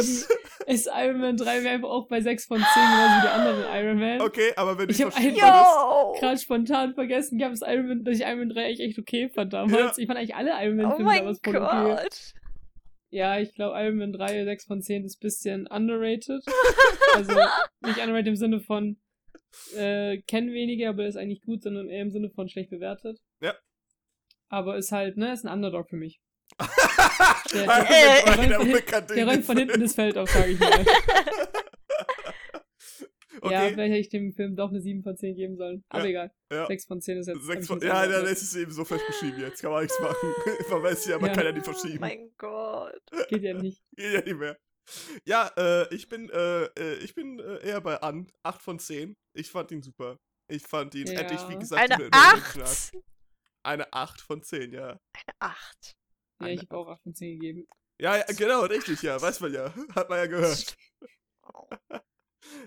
ist Iron Man 3 mir einfach auch bei 6 von 10, genauso wie die anderen Iron Man. Okay, aber wenn Ich hab verschieben ein- würdest. Yo! Gerade spontan vergessen, ich habe das Iron Man, dass ich Iron Man 3 echt, echt okay fand damals. Ja. Ich fand eigentlich alle Iron Man Oh Filme mein damals voll okay. Ja, ich glaube Iron Man 3, 6 von 10 ist ein bisschen underrated. also nicht underrated im Sinne von äh, kennen wenige, aber ist eigentlich gut, sondern eher im Sinne von schlecht bewertet. Ja. Aber ist halt, ne, ist ein Underdog für mich. Der- der- der- der- der der- unbekannte Der räumt von hinten das Feld auf, sage ich mal. Ja, Okay, vielleicht hätte ich dem Film doch eine 7 von 10 geben sollen. Aber Ja, egal. ja. 6 von 10 ist jetzt. hab Sechs ich von, jetzt ja, eingeordnet. dann ist es eben so fest verschieben jetzt. Kann man nichts machen. Man weiß ja, man Ja. kann ja nicht Oh verschieben. mein Gott. Geht ja nicht. Geht ja nicht mehr. Ja, äh, ich bin, äh, äh, ich bin äh, eher bei an. 8 von 10. Ich fand ihn super. Ich fand ihn Ja. endlich, wie gesagt, Eine in der Intervention 8. Eine 8 von 10, ja. Eine 8. Ja, ich habe auch 8 von 10 gegeben. Ja, ja, genau, richtig, ja. Weiß man ja. Hat man ja gehört.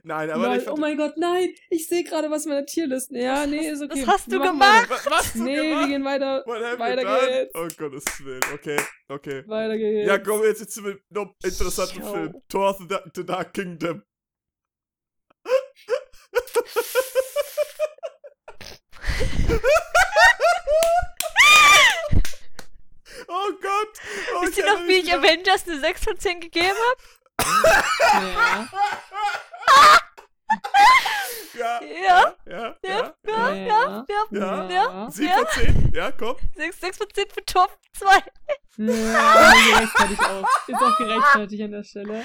Nein, aber ich oh mein Gott, nein! Ich sehe gerade was in meiner Tierliste. Ja, nee, ist okay. Was hast Wir du gemacht? was, was du Nee, wir gemacht? gehen weiter. Weiter geht's. Oh Gottes Willen, okay, okay. Weiter geht's. Ja, kommen wir jetzt zu einem noch interessanten Yo. Film. Thor the, Dark- the Dark Kingdom. oh. Oh, Wisst ihr noch, wie ich. Avengers eine 6 von 10 gegeben habe? Ja. Ja. Ja. Ja. Ja, Ja. ja, Ja. ja, Ja. ja. Von zehn. Ja, komm. 6, 6 von 10 für Top 2. Ja, gerechtfertigt auch. Ist auch gerechtfertigt an der Stelle.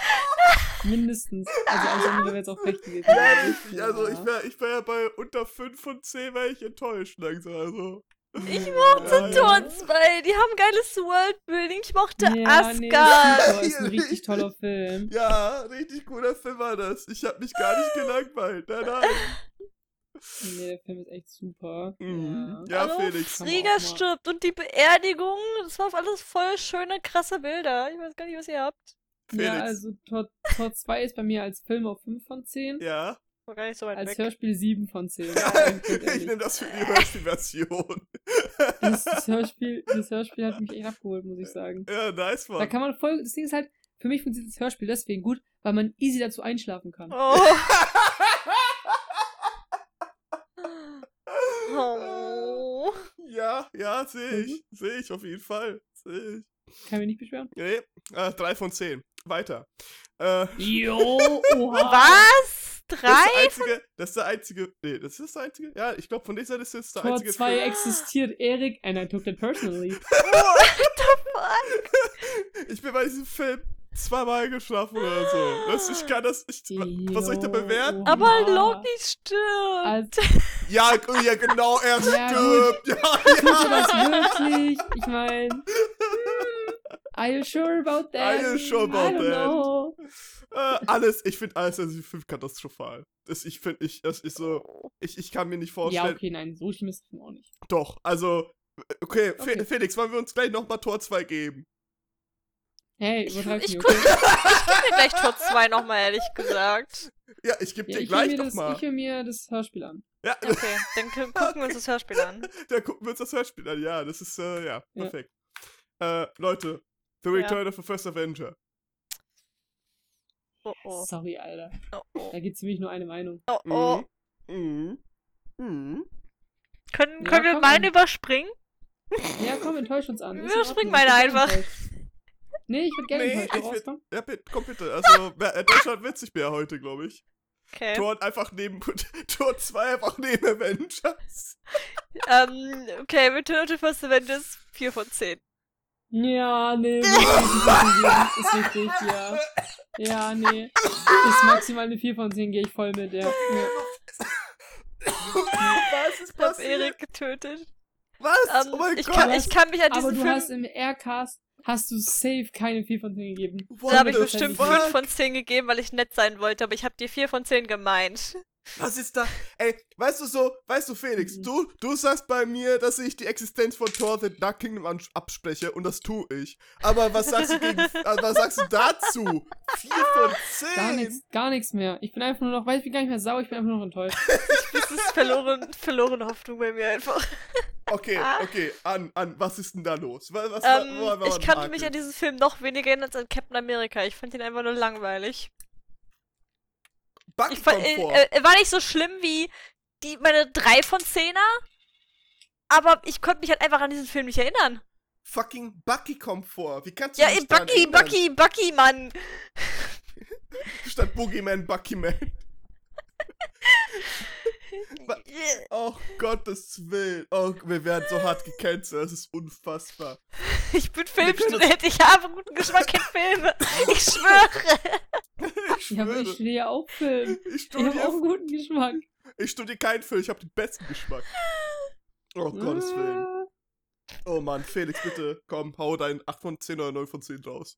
Mindestens. Also alles andere wäre jetzt auch recht gewesen. Ja, richtig. Also ich wäre ich wär ja bei unter 5 von 10 wäre ich enttäuscht langsam. Also. Ich mochte Tor 2. Die haben geiles Worldbuilding. Ich mochte Ja, nee, Asgard. Thor ist ein richtig toller Film. Ja, richtig guter Film war das. Ich habe mich gar nicht gelangweilt. Nein, nein. Nee, der Film ist echt super. Mhm. Ja. Ja, Hallo, Felix. Mal- stirbt und die Beerdigung. Das war alles voll schöne, krasse Bilder. Ich weiß gar nicht, was ihr habt. Felix. Ja, also Tor, Tor 2 ist bei mir als Film auf 5 von 10. Ja. War gar nicht so weit Als weg. Hörspiel 7 von 10. ich nehme das für die Hörspielversion. das, das, Hörspiel, das Hörspiel hat mich echt abgeholt, muss ich sagen. ja, nice, Da Mann. kann man voll. Das Ding ist halt, für mich funktioniert das Hörspiel deswegen gut, weil man easy dazu einschlafen kann. Oh. oh. ja, ja, sehe Mhm. ich. Sehe ich auf jeden Fall. Sehe ich. Kann mich nicht beschweren. Nee, äh, 3 von 10. Weiter. Äh, Jo, oha. Was? Das ist Drei? der einzige, das ist der einzige, nee, das ist der einzige, ja, ich glaube von dieser Liste ist der Tor einzige 2 Film. existiert, Erik, and I took that personally. Ich bin bei diesem Film zweimal geschlafen oder so. Das, ich kann das, ich, was soll ich da bewerten? Aber Loki stirbt. Also, Ja, oh ja, genau, er Ja, stirbt. Ja, tut er ja. das wirklich? Ich meine. Are you sure about that? Are you sure about I don't that? know. Äh, alles, ich finde alles diesem Film katastrophal. Das, ich finde, ich, das ist so, ich, ich kann mir nicht Ja, vorstellen. okay, nein, so schlimm ist es auch nicht. Doch, also, okay, Fe Okay. Felix, wollen wir uns gleich nochmal Tor 2 geben? Hey, Ich, ich, okay? ich geb mir gleich Tor 2 nochmal, ehrlich gesagt. Ja, ich gebe Ja, dir ich höre gleich mir, das- nochmal. ich hör mir das Hörspiel an. Ja, Okay, dann gu- gucken wir uns das Hörspiel an. da gucken wir uns das Hörspiel an. Ja, das ist, äh, ja, Ja. perfekt. Äh, Leute, The Ja. Return of the First Avenger. Oh oh. Sorry, Alter. Oh oh. Da gibt es nämlich nur eine Meinung. Oh oh. Mhm. Mhm. Können, Ja, können wir komm. meinen überspringen? Ja, komm, enttäusch uns an. Ist in Überspring Ordnung, ich meine einfach. Nee, ich würde gerne Nee, ich komm. Ja, bitte, komm bitte. Also, äh, Deutschland wird sich mehr heute, glaube ich. Okay. Tor einfach neben, Tor 2 einfach neben Avengers. Ähm, okay, Return of the First Avengers 4 von 10. Ja, nee, muss ich nicht geben. Ist richtig, ja. Ja, nee. Ist maximal eine 4 von 10, gehe ich voll mit, ja. ja. Was ist Ich hab passiert? Erik getötet. Was? Ähm, oh mein ich, Gott. kann, ich kann mich an Aber diesen du Film. hast im Aircast, hast du safe keine 4 von 10 gegeben. What Da habe ich bestimmt fuck? 5 von 10 gegeben, weil ich nett sein wollte, aber ich habe dir 4 von 10 gemeint. Was ist da? Ey, weißt du so, weißt du, Felix, Mhm. du, du sagst bei mir, dass ich die Existenz von Thor The Dark Kingdom abspreche und das tue ich. Aber was sagst du gegen, äh, was sagst du dazu? Vier von zehn? Gar nichts, gar nichts mehr. Ich bin einfach nur noch, weiß ich bin gar nicht mehr sauer, ich bin einfach nur noch enttäuscht. Das ist verloren, verlorene Hoffnung bei mir einfach. Okay, Ah. okay, an, an, was ist denn da los? Was, was, Ähm, wo- wo- ich kannte mich an diesen Film noch weniger erinnern als an Captain America. Ich fand ihn einfach nur langweilig. Bucky Ich fand, kommt äh, vor. äh, er war nicht so schlimm wie die meine 3 von 10er, aber ich konnte mich halt einfach an diesen Film nicht erinnern. Fucking Bucky kommt vor. Wie kannst du Ja, dich Bucky? Bucky, Bucky, Mann. Statt Boogeyman, Buckyman. Oh Gottes Willen. Oh, wir werden so hart gecancelt. Das ist unfassbar. Ich bin Filmstudent, ich habe guten Geschmack in Filme. Ich schwöre. Ich Ja, ich schwöre. stehe ja auch Film. Ich Ich habe auch studiere, einen guten Geschmack. ich studiere keinen Film. Ich habe den besten Geschmack. Oh Gottes Willen. Ah. Oh Mann, Felix, bitte, komm, hau dein 8 von 10 oder 9 von 10 raus.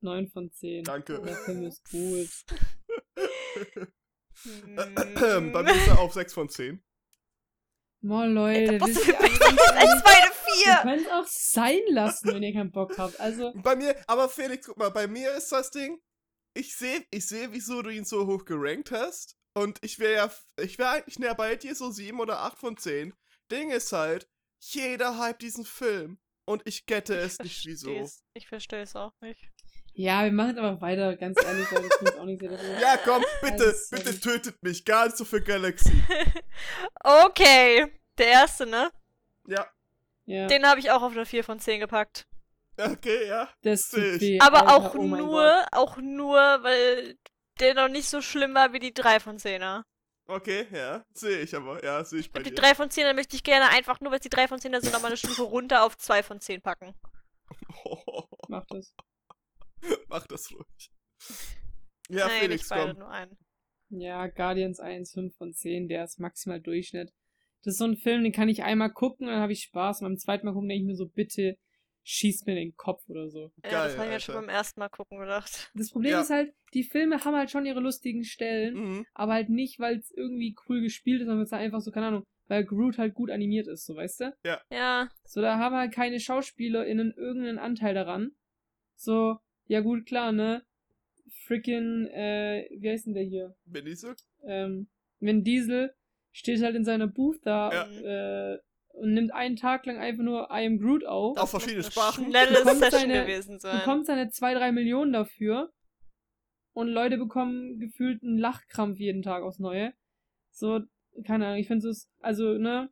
9 von 10. Danke. Der Film ist gut. Bei mir ist er auf 6 von 10. Moin Leute, ihr, mich also ganz als meine ihr 4. könnt auch sein lassen, wenn ihr keinen Bock habt. Also, Bei mir, aber Felix, guck mal, bei mir ist das Ding, ich sehe, ich sehe, wieso du ihn so hoch gerankt hast. Und ich wäre ja, ich wäre eigentlich näher bei dir, so 7 oder 8 von 10. Ding ist halt, jeder hype diesen Film. Und ich gette es nicht, wieso. Ich verstehe es auch nicht. Ja, wir machen aber weiter, ganz ehrlich, weil das bringt auch nichts mehr. Ja, komm, bitte, Also, bitte tötet mich. Gar nicht so für Galaxy. okay, der erste, ne? Ja, Ja, Den habe ich auch auf eine 4 von 10 gepackt. okay, ja. das ich. weh. Aber Alter, auch oh nur, Gott. auch nur, weil der noch nicht so schlimm war wie die 3 von 10er. Okay, ja, sehe ich aber. Ja, sehe ich bei Die dir. 3 von 10er möchte ich gerne einfach nur, weil es die 3 von 10er sind, nochmal eine Stufe runter auf 2 von 10 packen. Mach das. Mach das ruhig. Ja, Nein, Felix, beide, komm. nur einen. Ja, Guardians 1, 5 von 10, der ist maximal Durchschnitt. Das ist so ein Film, den kann ich einmal gucken und dann habe ich Spaß. Und beim zweiten Mal gucken denke ich mir so, bitte schießt mir in den Kopf oder so. Ja, Geil, das habe ich mir schon beim ersten Mal gucken gedacht. Das Problem Ja. ist halt, die Filme haben halt schon ihre lustigen Stellen, Mhm. aber halt nicht, weil es irgendwie cool gespielt ist, sondern weil es halt einfach so, keine Ahnung, weil Groot halt gut animiert ist, so weißt du? Ja, So, da haben halt keine SchauspielerInnen irgendeinen Anteil daran. So, ja gut, klar, ne? Frickin', äh, wie heißt denn der hier? Ich so? ähm, Vin Diesel steht halt in seiner Booth da Ja. äh, und nimmt einen Tag lang einfach nur I am Groot auf, Auf verschiedene Sprachen. Schnelle Bekommt Session seine- gewesen sein. bekommt seine 2, 3 Millionen dafür und Leute bekommen gefühlt einen Lachkrampf jeden Tag aufs Neue. So, keine Ahnung, ich finde es, also, ne,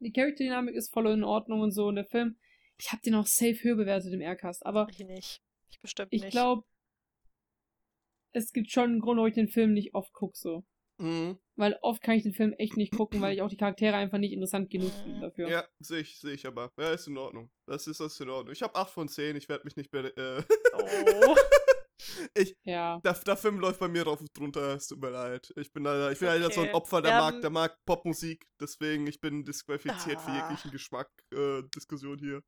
die Charakter-Dynamik ist voll in Ordnung und so und der Film, ich habe den auch safe höher bewertet im Aircast, aber Ich nicht. Ich bestimmt ich nicht. glaube, es gibt schon einen Grund, warum ich den Film nicht oft gucke, so. Mhm. Weil oft kann ich den Film echt nicht gucken, weil ich auch die Charaktere einfach nicht interessant genug finde dafür. Ja, sehe ich, sehe ich aber. Ja, ist in Ordnung. Das ist das ist in Ordnung. Ich habe 8 von 10, ich werde mich nicht mehr. Äh, Oh. ich, Ja. der, der Film läuft bei mir drauf und drunter, es tut mir leid. Ich bin leider, ich bin leider so ein Okay. Opfer, der mag, der mag Popmusik, deswegen ich bin disqualifiziert für Ah. jeglichen Geschmack, äh, Diskussion hier.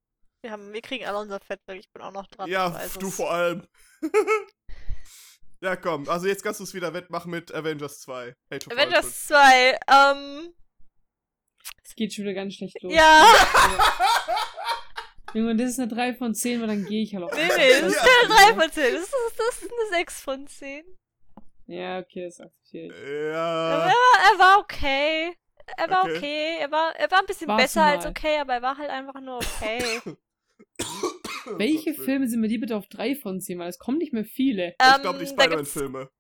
Wir, haben, wir kriegen alle unser Fett weg. Ich bin auch noch dran. ja, du es. vor allem. ja, komm, also jetzt kannst du es wieder wettmachen mit Avengers 2. Age of Ultron. Avengers 2, ähm, Es geht schon wieder ganz schlecht los. ja, Junge, das ist eine 3 von 10, weil dann gehe ich halt auch. nee, nee, das ist Ja. keine 3 von 10, das ist, das ist eine 6 von 10. Ja, okay, das akzeptiere ich. Er, Ja. war, er war okay. Er war Okay. okay. Er war, er war ein bisschen War's besser als okay, aber er war halt einfach nur okay. Welche. Filme sind mir die bitte auf 3 von 10? Weil es kommen nicht mehr viele. Ich glaube, die Ähm, da gibt's- Spider-Man-Filme.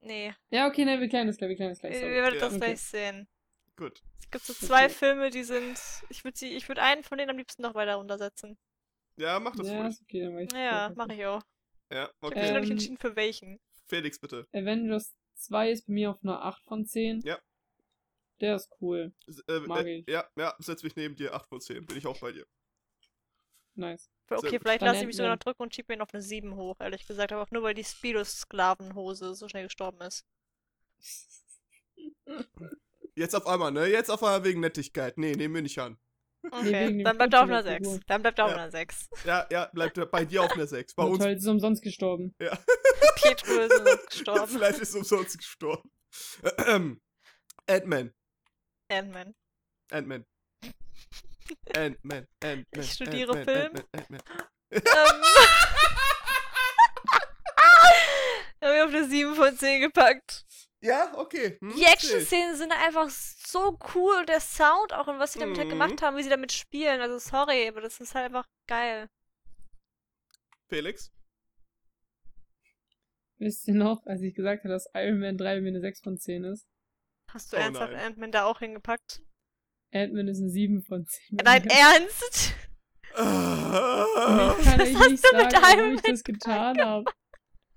Nee, Ja, okay, nein, wir klären das gleich, wir klären das ihr gleich. Sorry. werdet Ja. das Okay. gleich sehen. Gut. Es gibt so zwei Okay. Filme, die sind. Ich würde sie, ich würde einen von denen am liebsten noch weiter runtersetzen. Ja, mach das Ja, ruhig. ist okay, dann weiß ich. Ja, Bescheid. mach ich auch. Ja, Ich habe okay. mich noch nicht Ähm, entschieden für welchen. Felix, bitte. Avengers 2 ist bei mir auf einer 8 von 10. Ja. Der ist cool. S- Äh, Mag äh, ich. ja, ja, setz mich neben dir, 8 von 10. Bin ich auch bei dir. Nice. Okay, gut. vielleicht lasse ich mich sogar noch drücken und schiebe ihn auf eine 7 hoch, ehrlich gesagt. Aber auch nur, weil die Speedo-Sklavenhose so schnell gestorben ist. Jetzt auf einmal, ne? Jetzt auf einmal wegen Nettigkeit. Nee, nehmen wir nicht an. Okay, dem dann bleibt er auf einer der 6. Figur. Dann bleibt er auf Ja. einer 6. Ja, ja, bleibt bei dir auf einer 6. Bei Und uns toll, ist umsonst gestorben. Pietro ist gestorben. vielleicht ist umsonst gestorben. Ant-Man. Ant-Man. Ant-Man. Ant-Man. Ant-Man. Ich studiere Ant-Man, Film. Ant-Man, Ant-Man. ähm. Hab ich auf eine 7 von 10 gepackt. Ja, okay. Hm, Die. Action-Szenen sind einfach so cool und der Sound auch und was sie damit halt Mhm. gemacht haben, wie sie damit spielen. Also sorry, aber das ist halt einfach geil. Felix? Wisst ihr noch, als ich gesagt habe, dass Iron Man 3 mir eine 6 von 10 ist? Hast du Oh ernsthaft. Ant-Man da auch hingepackt? Ant-Man ist eine 7 von 10. Nein, ernst? Ich kann Was euch hast nicht sagen, warum Iron ich das getan habe.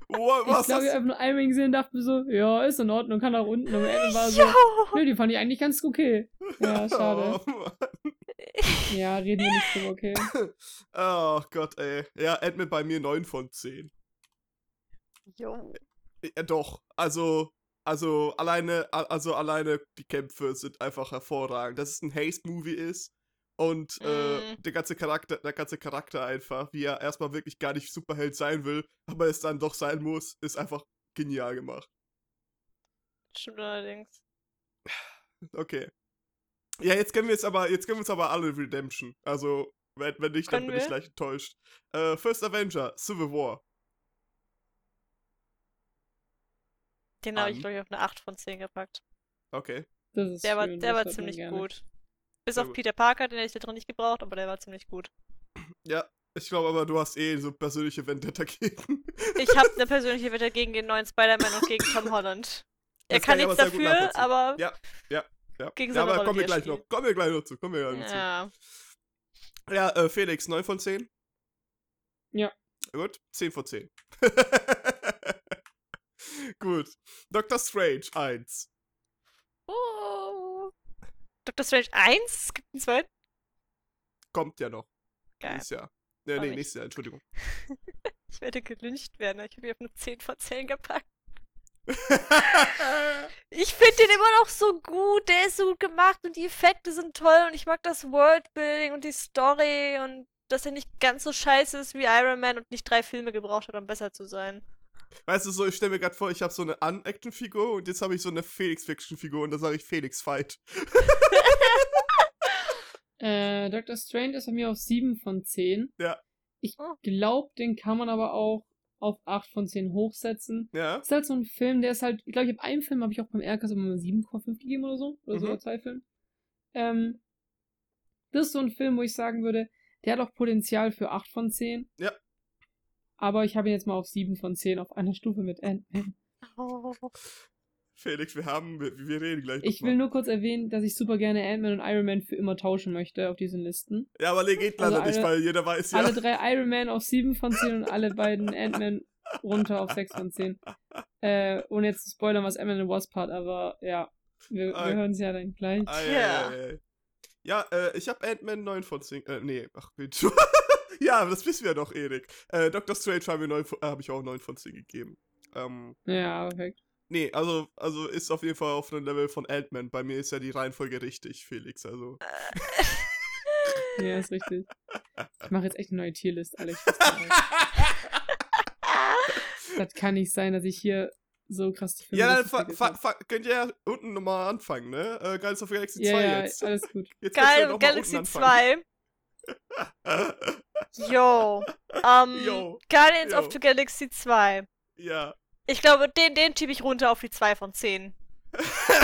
What, Ich glaube, ich habe nur Man gesehen und dachte mir so, ja, ist in Ordnung, kann nach unten. Und am Ende war so, nö, die fand ich eigentlich ganz okay. Ja, schade. Oh. Ja, reden wir nicht drüber, okay. oh Gott, ey. Ja, Ant-Man bei mir 9 von 10. Jo. Ja, doch. Also, also alleine, also alleine die Kämpfe sind einfach hervorragend. Dass es ein Haste-Movie ist und äh, Mm. der ganze Charakter, der ganze Charakter einfach, wie er erstmal wirklich gar nicht Superheld sein will, aber es dann doch sein muss, ist einfach genial gemacht. Stimmt allerdings. Okay. Ja, jetzt können wir jetzt aber, jetzt können wir uns aber alle Redemption. Also, wenn, wenn nicht, dann Können bin ich wir? gleich enttäuscht. Äh, First Avenger, Civil War. Den habe ich, glaube ich, auf eine 8 von 10 gepackt. Okay. Das ist Der war, der das war ziemlich gerne. gut. Bis Sehr auf gut. Peter Parker, den hätte ich da drin nicht gebraucht, aber der war ziemlich gut. Ja, ich glaube aber, du hast eh so persönliche Vendetta gegen. Ich habe eine persönliche Wette gegen den neuen Spider-Man und gegen Tom Holland. Er kann kann ich nichts dafür, aber Ja, ja. Gegen ja, aber Rolle, kommen wir gleich noch. Kommen wir gleich noch zu. Kommen wir gleich noch ja. zu. Ja, äh, Felix, 9 von 10? Ja. Gut, 10 von 10. Gut. Doctor Strange, 1. Oh. Doctor Strange 1? Es gibt einen zweiten? Kommt ja noch. Geil. Nächstes Jahr. Nee, nee, mich. nächstes Jahr, Entschuldigung. Ich werde gelyncht werden. Ich habe ihn auf eine 10 von 10 gepackt. Ich finde den immer noch so gut. Der ist so gut gemacht und die Effekte sind toll und ich mag das Worldbuilding und die Story und dass er nicht ganz so scheiße ist wie Iron Man und nicht drei Filme gebraucht hat, um besser zu sein. Weißt du so, ich stelle mir gerade vor, ich habe so eine Un-Action-Figur und jetzt habe ich so eine Felix-Fiction-Figur und da sage ich Felix Fight. Äh, Doctor Strange ist bei mir auf 7 von 10. Ja. Ich Oh. glaube, den kann man aber auch auf 8 von 10 hochsetzen. Ja? ist halt so ein Film, der ist halt, ich glaube, ich habe einen Film, habe ich auch beim RKS immer mal 7,5 gegeben oder so. Oder Mhm. sogar zwei Filme. Ähm, das ist so ein Film, wo ich sagen würde, der hat auch Potenzial für 8 von 10. Ja. Aber ich habe ihn jetzt mal auf 7 von 10 auf einer Stufe mit Ant-Man. Oh. Felix, wir haben, wir, wir reden gleich Ich noch will mal. nur kurz erwähnen, dass ich super gerne Ant-Man und Iron Man für immer tauschen möchte auf diesen Listen. Ja, aber nee, geht Also leider nicht, alle- weil jeder weiß ja. Alle drei Iron Man auf 7 von 10 und alle beiden Ant-Man runter auf 6 von 10. Äh, ohne jetzt zu spoilern, was Ant-Man und Wasp hat, aber ja, wir, Ah. wir hören es ja dann gleich. Ah, Ja. ja, ja, ja. ja äh, ich habe Ant-Man 9 von 10. Äh, nee, ach, bitte. Ja, das wissen wir doch, Erik. Äh, Doctor Strange haben wir 9 von, äh, habe ich auch 9 von 10 gegeben. Ähm, Ja, perfekt. nee, also, also ist auf jeden Fall auf einem Level von Ant-Man. Bei mir ist ja die Reihenfolge richtig, Felix. Also. Ja, ist richtig. Ich mache jetzt echt eine neue Tierlist, Alex. Das, kann nicht- sein, dass ich hier so krass die Filme ja, dann hab. könnt ihr ja unten nochmal anfangen, ne? Äh, Guardians of Galaxy 2 Ja, ja, jetzt. alles gut. Jetzt Geil, noch mal Galaxy unten anfangen. 2. Yo. Ähm, Yo. Guardians Yo. of the Galaxy 2. ja. Ich glaube, den, den schiebe ich runter auf die 2 von 10.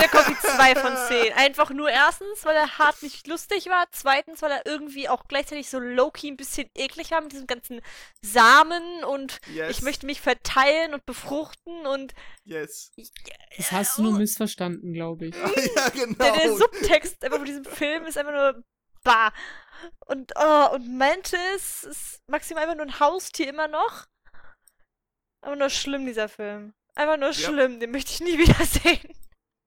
Der kommt die 2 von 10. Einfach nur erstens, weil er hart nicht lustig war. Zweitens, weil er irgendwie auch gleichzeitig so low-key ein bisschen eklig war mit diesem ganzen Samen und Yes. ich möchte mich verteilen und befruchten und Yes. Das hast du nur missverstanden, glaube ich. ja, genau. der, der Subtext einfach von diesem Film ist einfach nur bah. Und, oh, und Mantis ist maximal einfach nur ein Haustier immer noch. Aber nur schlimm, dieser Film. Einfach nur schlimm, den möchte ich nie wiedersehen.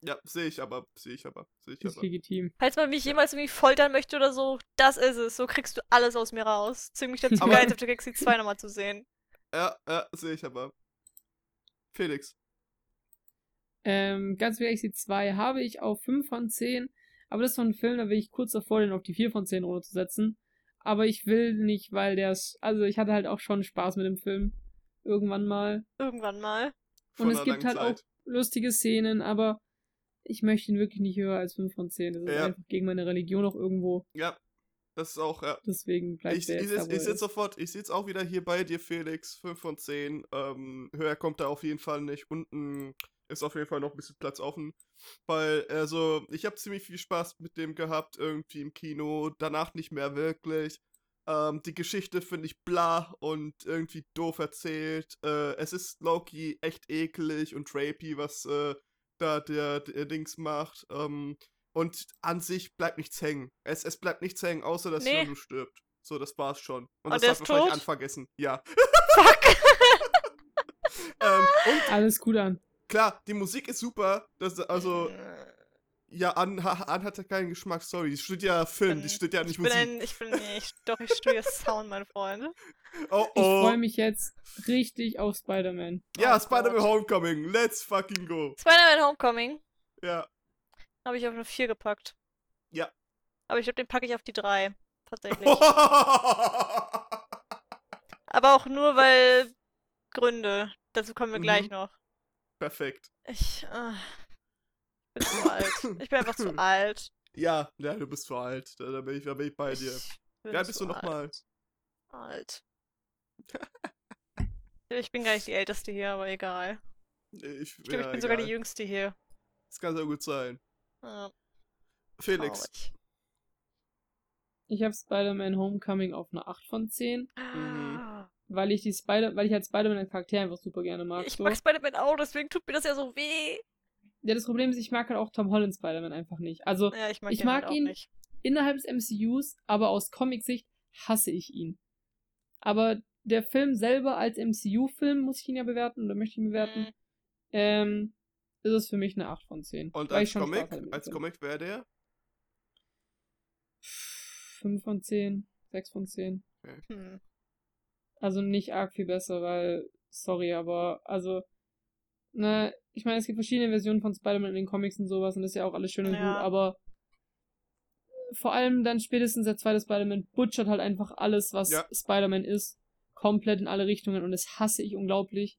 ja, sehe ich aber, sehe ich aber, sehe ich Ist aber. legitim. Falls man mich jemals irgendwie foltern möchte oder so, das ist es. So kriegst du alles aus mir raus. Zwing mich dazu, Guardians of the Galaxy 2 nochmal zu sehen. Ja, ja, sehe ich aber. Felix. Ähm, ganz Galaxy 2 habe ich auf 5 von 10. Aber das ist so ein Film, da bin ich kurz davor, den auf die 4 von 10 runterzusetzen. Aber ich will nicht, weil der ist. Also ich hatte halt auch schon Spaß mit dem Film. Irgendwann mal. Irgendwann mal. Vor Und es gibt halt langen auch lustige Szenen, aber ich möchte ihn wirklich nicht höher als 5 von 10. Das ist Ja. einfach gegen meine Religion auch irgendwo. Ja, das ist auch, ja. Deswegen bleibt Ich, der ich, jetzt da, ich, er sitze sofort, ich sitze auch wieder hier bei dir, Felix. 5 von 10. Ähm, höher kommt da auf jeden Fall nicht. Unten ist auf jeden Fall noch ein bisschen Platz offen. Weil, also, ich habe ziemlich viel Spaß mit dem gehabt, irgendwie im Kino. Danach nicht mehr wirklich. Ähm, die Geschichte finde ich bla und irgendwie doof erzählt. Äh, es ist Loki echt eklig und rapey, was äh, da der, der Dings macht. Ähm, und an sich bleibt nichts hängen. Es, es bleibt nichts hängen, außer dass Nee. Lulu stirbt. So, das war's schon. Und Und das der hat wahrscheinlich tot? anvergessen. Ja. Fuck! ähm, und Alles gut an. Klar, die Musik ist super. Das, also, ja, An, ha- An hat ja keinen Geschmack, sorry. Die studiert ja Film, die bin- studiert ja nicht ich bin Musik. ein, ich bin, nee, ich, doch, ich studiere Sound, mein Freund. oh Ich oh. freue mich jetzt richtig auf Spider-Man. Ja, Oh Spider-Man. Homecoming. Let's fucking go. Spider-Man Homecoming Ja. habe ich auf eine 4 gepackt. Ja. Aber ich glaube, den packe ich auf die 3. Tatsächlich. Aber auch nur, weil Gründe. Dazu kommen wir gleich Mhm. noch. Perfekt. Ich äh, bin zu alt. Ich bin einfach zu alt. Ja, ja, du bist zu alt. Da, da, bin, ich, da bin ich bei dir. Ich alt bist du nochmal? alt. Alt. ich bin gar nicht die Älteste hier, aber egal. Ich, Ich glaube, ja, ich bin sogar die egal. Jüngste hier. Das kann sehr gut sein. Ja, Felix. traurig. Ich habe Spider-Man Homecoming auf eine 8 von 10, Mhm. Weil ich die Spider, weil ich halt Spider-Man als Charakter einfach super gerne mag. Ich so. mag Spider-Man auch, deswegen tut mir das ja so weh. Ja, das Problem ist, ich mag halt auch Tom Holland Spider-Man einfach nicht. Also Ja, ich mag, Ich halt mag auch ihn- nicht. innerhalb des MCUs, aber aus Comic-Sicht hasse ich ihn. Aber der Film selber als MCU-Film muss ich ihn ja bewerten oder möchte ich ihn bewerten. Mhm. Ähm, ist es für mich eine 8 von 10. Und als Comic? Als Film. Comic wäre der? 5 von 10, 6 von 10. Hm. Also nicht arg viel besser, weil, sorry, aber, also, ne, ich meine, es gibt verschiedene Versionen von Spider-Man in den Comics und sowas und das ist ja auch alles schön und Ja. gut, aber vor allem dann spätestens der zweite Spider-Man butchert halt einfach alles, was Ja. Spider-Man ist, komplett in alle Richtungen und das hasse ich unglaublich.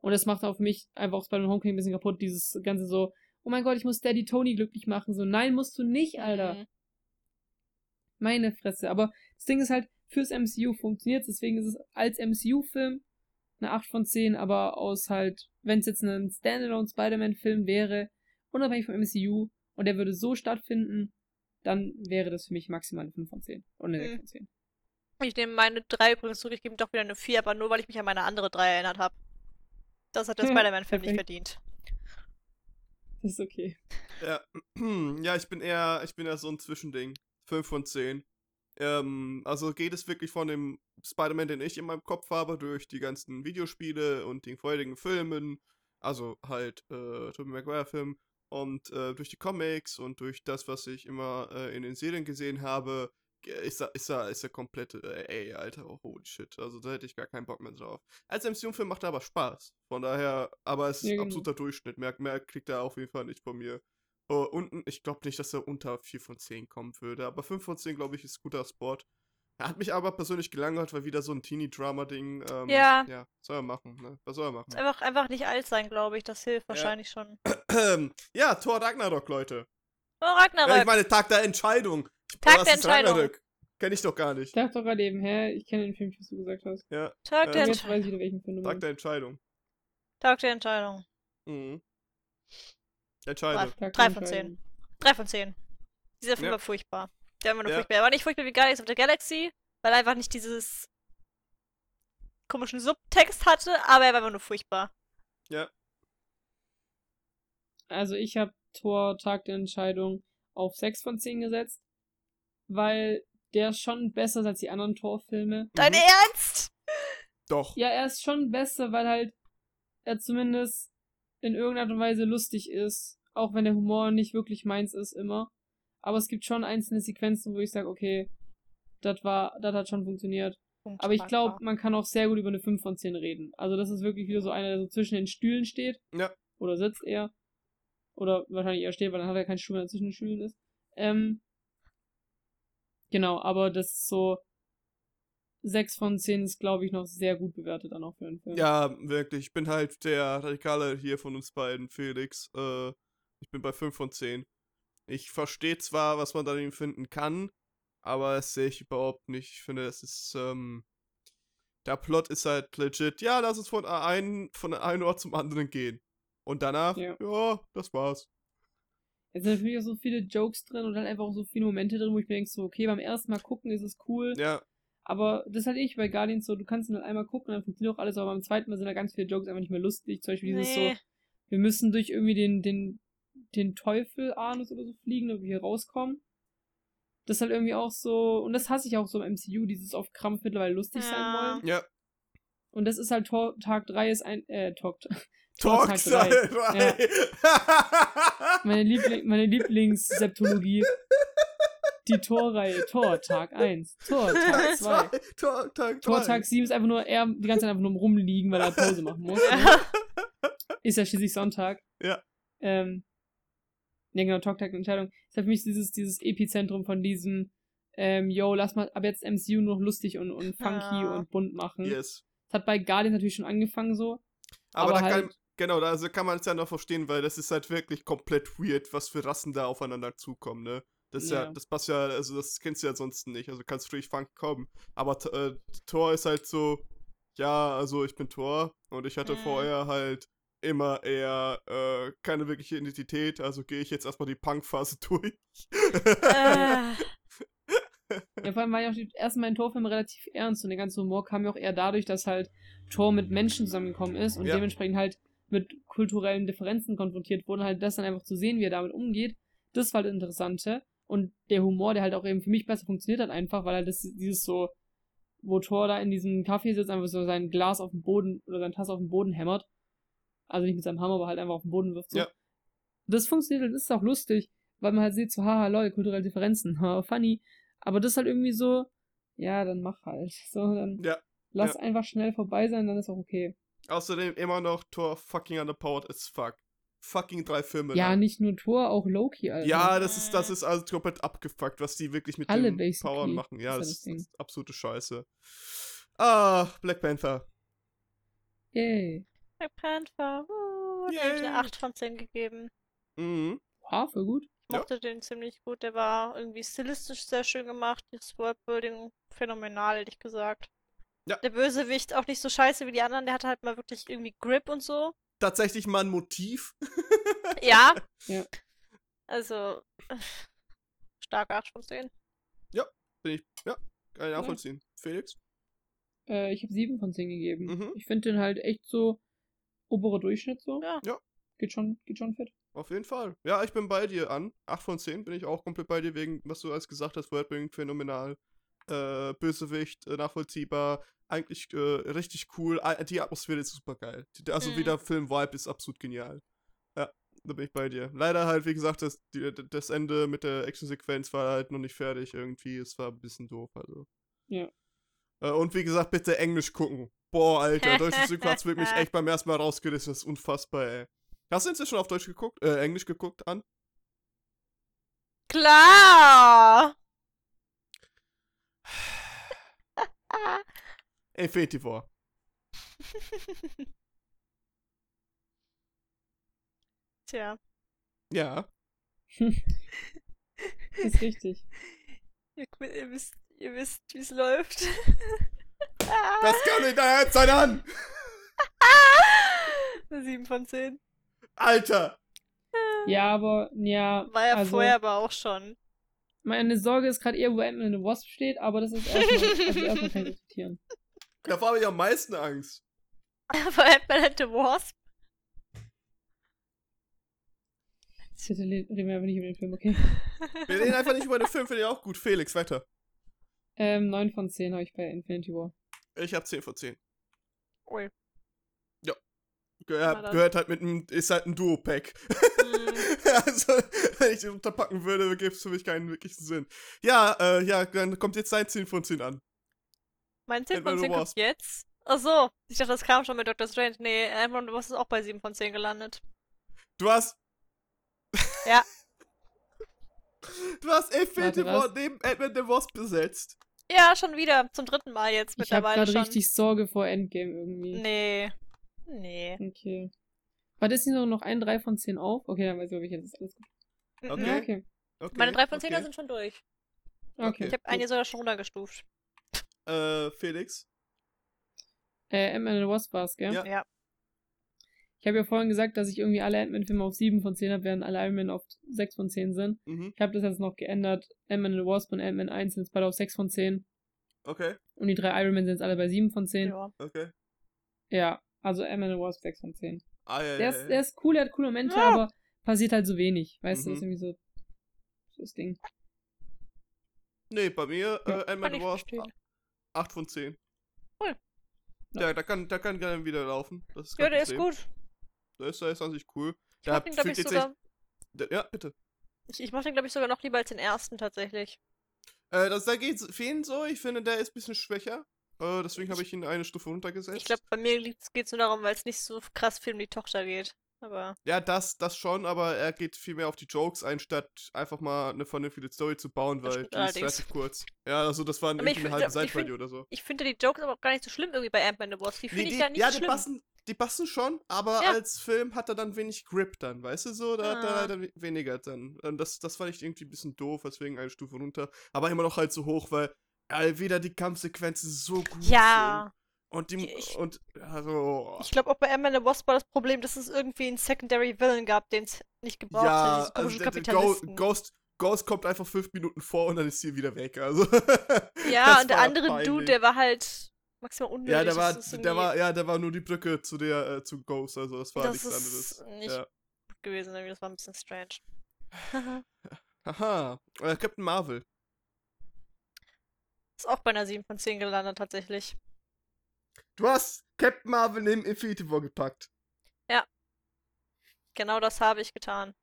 Und das macht für mich einfach auch Spider-Man Homecoming ein bisschen kaputt, dieses ganze so, oh mein Gott, ich muss Daddy Tony glücklich machen, so, nein, musst du nicht, Alter. Mhm. Meine Fresse. Aber das Ding ist halt, fürs MCU funktioniert deswegen ist es als MCU-Film eine 8 von 10, aber aus halt, wenn es jetzt ein Standalone Spider-Man-Film wäre, unabhängig vom MCU, und der würde so stattfinden, dann wäre das für mich maximal eine 5 von 10. Und eine 6 Mhm. von 10. Ich nehme meine 3 übrigens zurück, ich gebe ihm doch wieder eine 4, aber nur, weil ich mich an meine andere 3 erinnert habe. Das hat der Ja, Spider-Man-Film nicht verdient. Das ist okay. Ja. ja, ich bin eher, ich bin eher so ein Zwischending. 5 von 10. Ähm, also geht es wirklich von dem Spider-Man, den ich in meinem Kopf habe, durch die ganzen Videospiele und den vorherigen Filmen, also halt äh, Tobey Maguire-Film, und äh, durch die Comics und durch das, was ich immer äh, in den Serien gesehen habe, ist er, ist ist komplett, äh, ey, Alter, oh, holy shit. Also da hätte ich gar keinen Bock mehr drauf. Als MCU-Film macht er aber Spaß. Von daher, aber es ist Ja, genau. absoluter Durchschnitt. Mehr, mehr kriegt er auf jeden Fall nicht von mir. Uh, unten, ich glaube nicht, dass er unter 4 von 10 kommen würde, aber 5 von 10, glaube ich, ist guter Spot. Er hat mich aber persönlich gelangweilt, weil wieder so ein Teenie-Drama-Ding. Ähm, Ja. Ja, soll er machen, ne? Was soll er machen? Einfach, einfach nicht alt sein, glaube ich. Das hilft wahrscheinlich schon. ja, Thor Ragnarok, Leute. Oh, Ja, ich meine, Tag der Entscheidung. Tag Was der Entscheidung. Ragnarök? Kenn ich doch gar Ich nicht. dachte doch gerade eben, hä, ich kenne den Film, was du gesagt hast. Ja, Tag äh, der Entscheidung. ich Tag der Entscheidung. Tag der Entscheidung. Mhm. Entscheidung. Tag Drei der von Entscheidung. 3 von 10. Dieser Film Ja. war furchtbar. Der war immer nur Ja. furchtbar. Er war nicht furchtbar wie Guardians of the Galaxy, weil er einfach nicht dieses komischen Subtext hatte, aber er war immer nur furchtbar. Also ich habe Tor Tag der Entscheidung auf 6 von 10 gesetzt, weil der ist schon besser ist als die anderen Torfilme. Dein Mhm. Ernst? Doch. Ja, er ist schon besser, weil halt er zumindest in irgendeiner Art und Weise lustig ist, auch wenn der Humor nicht wirklich meins ist immer. Aber es gibt schon einzelne Sequenzen, wo ich sage, okay, das war, das hat schon funktioniert. Aber ich glaube, man kann auch sehr gut über eine 5 von 10 reden. Also das ist wirklich wieder so einer, der so zwischen den Stühlen steht. Ja. Oder sitzt eher. Oder wahrscheinlich eher steht, weil dann hat er keinen Stuhl mehr zwischen den Stühlen ist. Ähm, genau, aber das ist so 6 von 10 ist, glaube ich, noch sehr gut bewertet dann auch für den Film. Ja, wirklich. Ich bin halt der Radikale hier von uns beiden, Felix. Äh, ich bin bei 5 von 10. Ich verstehe zwar, was man darin finden kann, aber das sehe ich überhaupt nicht. Ich finde, es ist, ähm, der Plot ist halt legit. Ja, lass uns von einem, von einem Ort zum anderen gehen. Und danach, ja, Ja. das war's. Es sind natürlich auch so viele Jokes drin und dann einfach auch so viele Momente drin, wo ich mir denke, so, okay, beim ersten Mal gucken ist es cool. Ja, Aber das ist halt ich bei Guardians so, du kannst ihn halt einmal gucken, dann funktioniert auch alles, aber beim zweiten Mal sind da ganz viele Jokes einfach nicht mehr lustig. Zum Beispiel dieses Nee. so, wir müssen durch irgendwie den, den, den Teufel Anus oder so fliegen, damit wir hier rauskommen. Das ist halt irgendwie auch so, und das hasse ich auch so im MCU, dieses auf Krampf mittlerweile lustig sein Ja. wollen. ja. Und das ist halt Tor, Tag 3 ist ein, äh, Tor Talks Tag 3. halt. Meine, Liebling, meine Lieblingsseptologie. Die Torreihe. Tor, Tag 1. Tor, Tag 2. Tor, Tag Tor, drei. Tag 7 ist einfach nur er die ganze Zeit einfach nur rumliegen, weil er Pause machen muss. Ist ja schließlich Sonntag. Ja. Ähm, ja, genau, Talk, Tag, Entscheidung. Ist halt für mich dieses, dieses Epizentrum von diesem, ähm, yo, lass mal ab jetzt MCU nur noch lustig und, und funky Ja. und bunt machen. Yes. Das hat bei Guardians natürlich schon angefangen so. Aber, Aber da kann, halt- genau, da also kann man es ja noch verstehen, weil das ist halt wirklich komplett weird, was für Rassen da aufeinander zukommen, ne? Das ja, Ja. das passt ja, also das kennst du ja sonst nicht, also kannst du durch Funk kommen. Aber äh, Thor ist halt so, ja, also ich bin Thor und ich hatte Mhm. vorher halt immer eher äh, keine wirkliche Identität, also gehe ich jetzt erstmal die Punk-Phase durch. Äh, Ja, vor allem war ja auch die ersten beiden Torfilme relativ ernst und der ganze Humor kam ja auch eher dadurch, dass halt Thor mit Menschen zusammengekommen ist und Ja. dementsprechend halt mit kulturellen Differenzen konfrontiert wurde, halt das dann einfach zu sehen, wie er damit umgeht, das war das Interessante. Und der Humor, der halt auch eben für mich besser funktioniert hat, einfach, weil halt das, dieses so, wo Thor da in diesem Kaffee sitzt, einfach so sein Glas auf den Boden oder seine Tasse auf den Boden hämmert. Also nicht mit seinem Hammer, aber halt einfach auf den Boden wirft. So. Ja. Das funktioniert halt, das ist auch lustig, weil man halt sieht, so, haha, lol, kulturelle Differenzen, haha, funny. Aber das ist halt irgendwie so, ja, dann mach halt. So, dann Ja, lass ja. einfach schnell vorbei sein, dann ist auch okay. Außerdem immer noch Thor fucking underpowered as fuck. Fucking drei Filme. Ja, lang. nicht nur Thor, auch Loki, Alter. Ja, das ist, das ist also komplett abgefuckt, was die wirklich mit Alle den. Powern machen. Ja, Das das ist ja das ist absolute Scheiße. Ah, Black Panther. Yay. Black Panther. Uh, da hätte ich Yay. eine 8 von 10 gegeben. Mhm. Ja, voll gut. Ich Ja. mochte den ziemlich gut. Der war irgendwie stilistisch sehr schön gemacht. Das Worldbuilding phänomenal, hätte ich gesagt. Ja. Der Bösewicht auch nicht so scheiße wie die anderen. Der hatte halt mal wirklich irgendwie Grip und so. Tatsächlich mal ein Motiv. Ja. Ja. Also. Starke 8 von 10. Bin ich, ja, kann ich nachvollziehen. Felix? Äh, ich habe 7 von 10 gegeben. Mhm. Ich finde den halt echt so oberer Durchschnitt so. Ja. Ja. Geht schon, geht schon fit. Auf jeden Fall. Ja, ich bin bei dir an. 8 von 10 bin ich auch komplett bei dir, wegen, was du alles gesagt hast, Worldbuilding phänomenal. Äh, Bösewicht, äh, nachvollziehbar, eigentlich äh, richtig cool. Die Atmosphäre ist super geil. Also Mhm. wie der Film-Vibe ist absolut genial. Ja, da bin ich bei dir. Leider halt, wie gesagt, das, die, das Ende mit der Actionsequenz war halt noch nicht fertig irgendwie. Es war ein bisschen doof, also. Ja. Äh, und wie gesagt, bitte Englisch gucken. Boah, Alter, deutsche Synchro hat's wirklich echt beim ersten Mal rausgerissen. Das ist unfassbar, ey. Hast du inzwischen auf Deutsch geguckt, äh, Englisch geguckt an? Klar! Infinity War. Tja. Ja. Ist richtig. Ihr, ihr wisst, ihr wisst, wie es läuft. Das kann nicht dein Herz sein an! Eine 7 von 10. Alter! Ja, aber, ja. War ja also, vorher aber auch schon. Meine Sorge ist gerade eher, wo Ant-Man and the Wasp steht, aber das ist erstmal, also erstmal kein Diskutieren. Davor habe ich am meisten Angst. Aber Ant-Man and the Wasp? Jetzt reden wir aber nicht über den Film, okay. Wir reden einfach nicht über den Film, finde ich auch gut. Felix, weiter. Ähm, 9 von 10 habe ich bei Infinity War. Ich habe 10 von 10. Ui. Gehör, Na dann. gehört halt mit einem, ist halt ein Duo-Pack. Mhm. also, wenn ich das unterpacken würde, gäbe es für mich keinen wirklichen Sinn. Ja, äh, ja, dann kommt jetzt dein 10 von 10 an. Mein 10 Ant-Man von 10 and the kommt Wasp. jetzt? Achso, ich dachte, das kam schon mit Dr. Strange. Nee, Ant-Man Wasp ist auch bei 7 von 10 gelandet. Du hast Ja. Du hast was? War neben Ant-Man the Wasp besetzt. Ja, schon wieder. Zum dritten Mal jetzt Ich habe mittlerweile gerade schon. richtig Sorge vor Endgame irgendwie. Nee. Nee. Okay. Warte, ist hier nur noch ein 3 von 10 auf? Okay, dann weiß ich, ob ich jetzt alles gut. Okay. Ja, okay. Okay, Meine 3 von 10 okay. sind schon durch. Okay. Ich habe eine sogar schon runtergestuft. Äh, Felix. Äh, Ant-Man and the Wasp war's, gell? Ja. Ja. Ich habe ja vorhin gesagt, dass ich irgendwie alle Ant-Man-Filme auf 7 von 10 habe, während alle Iron Man auf 6 von 10 sind. Mhm. Ich habe das jetzt noch geändert. Ant-Man and the Wasp und Ant-Man 1 sind jetzt beide auf 6 von 10. Okay, Und die drei Iron Man sind jetzt alle bei 7 von 10. Ja, okay. also Ant-Man and the Wasp 6 von 10. Ah, ja, Der ja, ist, der ist cool, der hat coole Momente, Ja. aber passiert halt so wenig. Weißt du, Mhm. das ist irgendwie so, so das Ding. Nee, bei mir, äh, Ja. Ich Wasp, verstehen. 8 von 10. Cool. Ja, da kann, da kann gerne wieder laufen. Das ist Ja, der ist gut. Der ist, der ist an sich cool. Ich Der mach den, ich, sogar. echt- Ja, bitte. Ich, ich mach den, glaube ich, sogar noch lieber als den ersten tatsächlich. Äh, das, da geht's vielen so. Ich finde, der ist ein bisschen schwächer. Äh, deswegen habe ich ihn eine Stufe runtergesetzt. Ich glaube, bei mir geht es nur darum, weil es nicht so krass viel um die Tochter geht. Aber Ja, das, das schon, aber er geht viel mehr auf die Jokes ein, statt einfach mal eine vernünftige Story zu bauen, weil die ist relativ kurz. Ja, also das waren Aber irgendwie eine halbe Seite oder so. ich finde die Jokes aber auch gar nicht so schlimm irgendwie bei Ant-Man the Wasp. Die finde Nee, ich die, ja nicht ja, die schlimm. passen, die passen schon, aber Ja. als Film hat er dann wenig Grip dann, weißt du so? Da hat er Ah. leider we- weniger dann. Und das, das fand ich irgendwie ein bisschen doof, deswegen eine Stufe runter. Aber immer noch halt so hoch, weil wieder die Kampfsequenzen so gut Ja. sind. Und die, Ich- und, also, Ich glaube auch bei Ant-Man the Wasp war das Problem, dass es irgendwie einen Secondary Villain gab, den es nicht gebraucht ja, hat. Also Kapitalisten. Ghost, Ghost kommt einfach fünf Minuten vor und dann ist sie wieder weg, also. ja, und der andere Dude, peinlich. der war halt maximal unnötig. Ja, der war, der war, ja, der war nur die Brücke zu der, äh, zu Ghost, also das war das nichts ist anderes. nicht Ja. gut gewesen, irgendwie. das war ein bisschen strange. Haha, äh, Captain Marvel. Ist auch bei einer 7 von 10 gelandet, tatsächlich. Du hast Captain Marvel neben Infinity War gepackt. Genau das habe ich getan.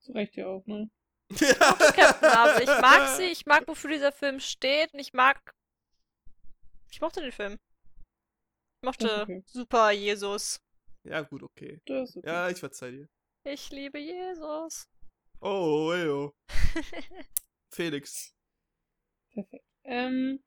Zu Recht ja auch, ne? Captain Marvel. Ich mag sie, ich mag, wofür dieser Film steht und ich mag. Ich mochte den Film. Ich mochte Das okay. Super Jesus. Ja, gut, okay. Das okay. Ja, ich verzeih dir. Ich liebe Jesus. Oh, ey, oh. Felix. Perfekt. Ähm,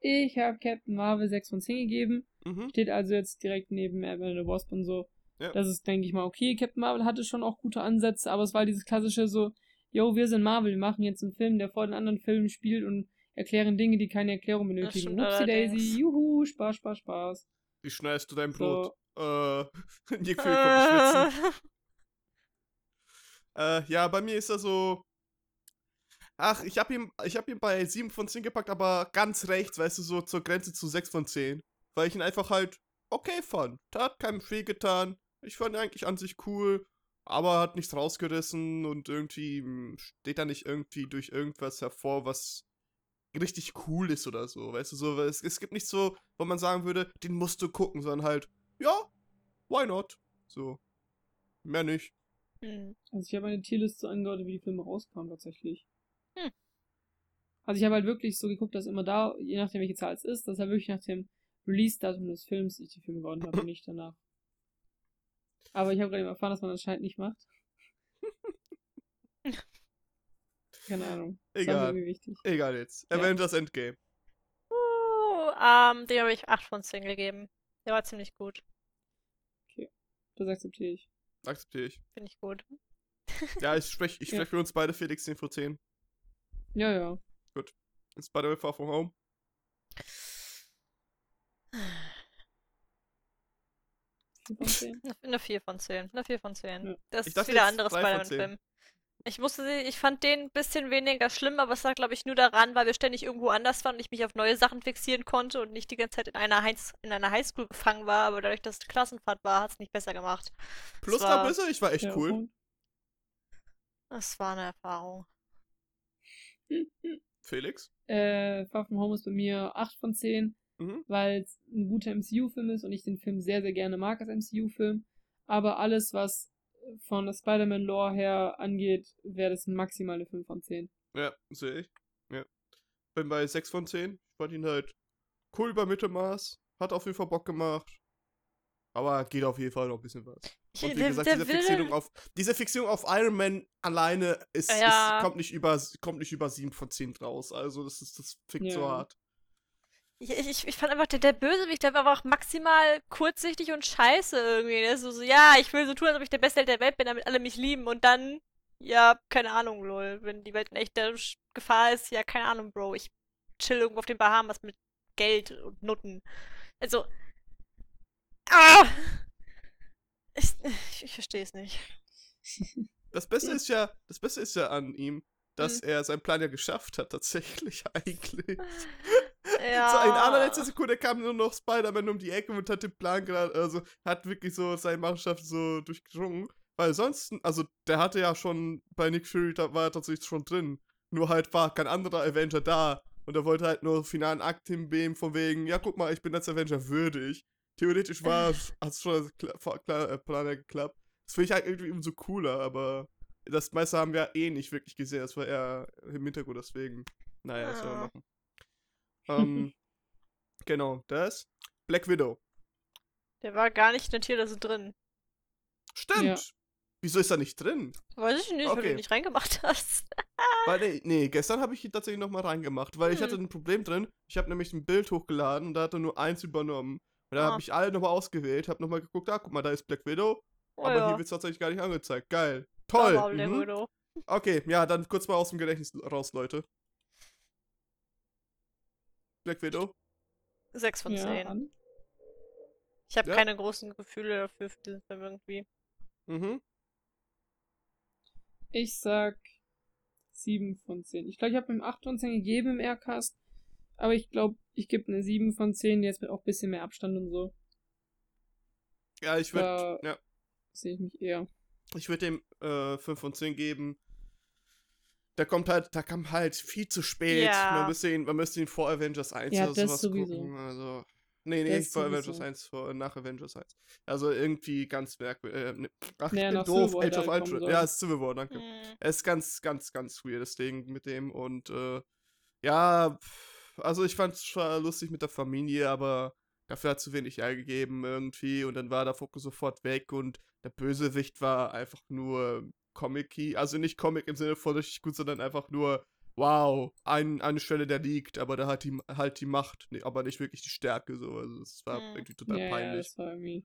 ich habe Captain Marvel 6 von 10 gegeben. Mhm. Steht also jetzt direkt neben Ant-Man the Wasp und so. Ja. Das ist, denke ich mal, okay. Captain Marvel hatte schon auch gute Ansätze, aber es war dieses klassische so, yo, wir sind Marvel, wir machen jetzt einen Film, der vor den anderen Filmen spielt und erklären Dinge, die keine Erklärung benötigen. Whoopsie Daisy, juhu, Spaß, Spaß, Spaß. Wie schneidest du dein So. Brot? Äh, Nick nicht schwitzen. Äh, ja, bei mir ist er so. Ach, ich hab ihn, ich hab ihn bei 7 von 10 gepackt, aber ganz rechts, weißt du, so zur Grenze zu 6 von 10. Weil ich ihn einfach halt okay fand. Der hat keinem viel getan. Ich fand ihn eigentlich an sich cool, aber hat nichts rausgerissen und irgendwie mh, steht da nicht irgendwie durch irgendwas hervor, was richtig cool ist oder so, weißt du, so, weil es, es gibt nicht so, wo man sagen würde, den musst du gucken, sondern halt, ja, why not? So. Mehr nicht. Hm. Also ich habe eine Tierliste angeordnet, wie die Filme rauskamen tatsächlich. Hm. Also ich habe halt wirklich so geguckt, dass immer da, je nachdem welche Zahl es ist, dass halt wirklich nach dem Release-Datum des Films ich die Filme geordnet habe und nicht danach. Aber ich habe gerade eben erfahren, dass man das anscheinend nicht macht. Keine Ahnung. Das mir Egal. Egal jetzt. Ja. Avengers Endgame. Uh, ähm, dem habe ich 8 von 10 gegeben. Der war ziemlich gut. Das akzeptiere ich. Akzeptiere ich. Finde ich gut. Ja, ich spreche ich Ja. sprech für uns beide Felix 10 vor 10. Ja, ja. Spider-Man Far From Home. Vier von zehn. Eine- Eine 4 von 10. Eine 4 von 10. Ja. Das Ich ist wieder ein anderes Spider-Man-Film. Ich musste sie, ich fand den ein bisschen weniger schlimm, aber es lag, glaube ich, nur daran, weil wir ständig irgendwo anders waren und ich mich auf neue Sachen fixieren konnte und nicht die ganze Zeit in einer, Heinz, in einer Highschool gefangen war, aber dadurch, dass es Klassenfahrt war, hat es nicht besser gemacht. Plus war- da ich war echt Ja, cool. Das war eine Erfahrung. Felix? Äh, Far From Home ist bei mir 8 von 10, Mhm. weil es ein guter MCU-Film ist und ich den Film sehr, sehr gerne mag als MCU-Film. Aber alles, was von der Spider-Man-Lore her angeht, wäre das maximal eine 5 von 10. Ja, sehe ich. Ja. Bin bei 6 von 10. Ich fand ihn halt cool bei Mittelmaß. Hat auf jeden Fall Bock gemacht. Aber geht auf jeden Fall noch ein bisschen was. Ich- Und wie der- gesagt, der diese Fixierung, auf, diese Fixierung auf Iron Man alleine ist, Ja. ist, kommt, nicht über, kommt nicht über 7 von 10 raus. Also das ist das fickt so Ja. hart. Ich, ich, ich fand einfach, der, der Bösewicht, der war einfach maximal kurzsichtig und scheiße irgendwie. Ist so, so, ja, ich will so tun, als ob ich der Beste Held der Welt bin, damit alle mich lieben. Und dann, ja, keine Ahnung, lol. Wenn die Welt in echter Gefahr ist, ja, keine Ahnung, Bro. Ich chill irgendwo auf den Bahamas mit Geld und Nutten. Also. Ah! Ich, ich, verstehe es nicht. Das Beste ist ja, das Beste ist ja an ihm, dass Hm. er seinen Plan ja geschafft hat, tatsächlich eigentlich. Ja. So in allerletzter Sekunde kam nur noch Spider-Man um die Ecke und hat den Plan gerade, also hat wirklich so seine Mannschaft so durchgedrungen. Weil sonst, also der hatte ja schon bei Nick Fury, da war er tatsächlich schon drin. Nur halt war kein anderer Avenger da. Und er wollte halt nur finalen Akt hinbeamen von wegen, ja guck mal, ich bin als Avenger würdig. Theoretisch war es, hat es schon als Kla äh, Plan ja geklappt. Das finde ich halt irgendwie umso cooler, aber das meiste haben wir eh nicht wirklich gesehen. Das war eher im Hintergrund, deswegen. Naja, was soll man Ah. machen. Ähm, genau, das. Black Widow. Der war gar nicht in der Tierliste drin. Stimmt. Ja. Wieso ist er nicht drin? Weiß ich nicht, weil du Okay. ihn nicht reingemacht hast. Weil, nee, nee gestern habe ich ihn tatsächlich nochmal reingemacht, weil ich Hm. hatte ein Problem drin. Ich habe nämlich ein Bild hochgeladen und da hat er nur eins übernommen. Und da Ah. habe ich alle nochmal ausgewählt, habe nochmal geguckt, ah, guck mal, da ist Black Widow, Oh aber ja. hier wird es tatsächlich gar nicht angezeigt. Geil. Da Toll. war Black Mhm. Widow. Okay, ja, dann kurz mal aus dem Gedächtnis raus, Leute. Black Widow. 6 von Ja, 10. an. Ich habe Ja. keine großen Gefühle dafür für diesen Film irgendwie. Mhm. Ich sag 7 von 10. Ich glaube, ich habe ihm 8 von 10 gegeben im Aircast. Aber ich glaube, ich gebe eine 7 von 10, jetzt mit auch ein bisschen mehr Abstand und so. Ja, ich würde Da ja. sehe ich mich eher. Ich würde dem äh, 5 von 10 geben. Der kommt halt, da kam halt viel zu spät. Ja. Man, müsste ihn, man müsste ihn vor Avengers 1 Ja, oder das sowas sowieso. gucken. Also. Nee, nee, Das nicht vor sowieso. Avengers 1, vor, nach Avengers 1. Also irgendwie ganz merkwürdig. Äh, ne, ach, Naja, ich doof. Age of Ultron. Ja, es ist Civil War, danke. Hm. Es ist ganz, ganz, ganz weirdes Ding mit dem und äh, ja, pff, also ich fand es schon lustig mit der Familie, aber dafür hat zu wenig eingegeben irgendwie und dann war der Fokus sofort weg und der Bösewicht war einfach nur comic also nicht Comic im Sinne von richtig gut, sondern einfach nur wow, ein, eine Stelle, der liegt, aber da hat die halt die Macht, nee, aber nicht wirklich die Stärke so, also es war Hm. irgendwie total Ja, ja, peinlich. das war irgendwie.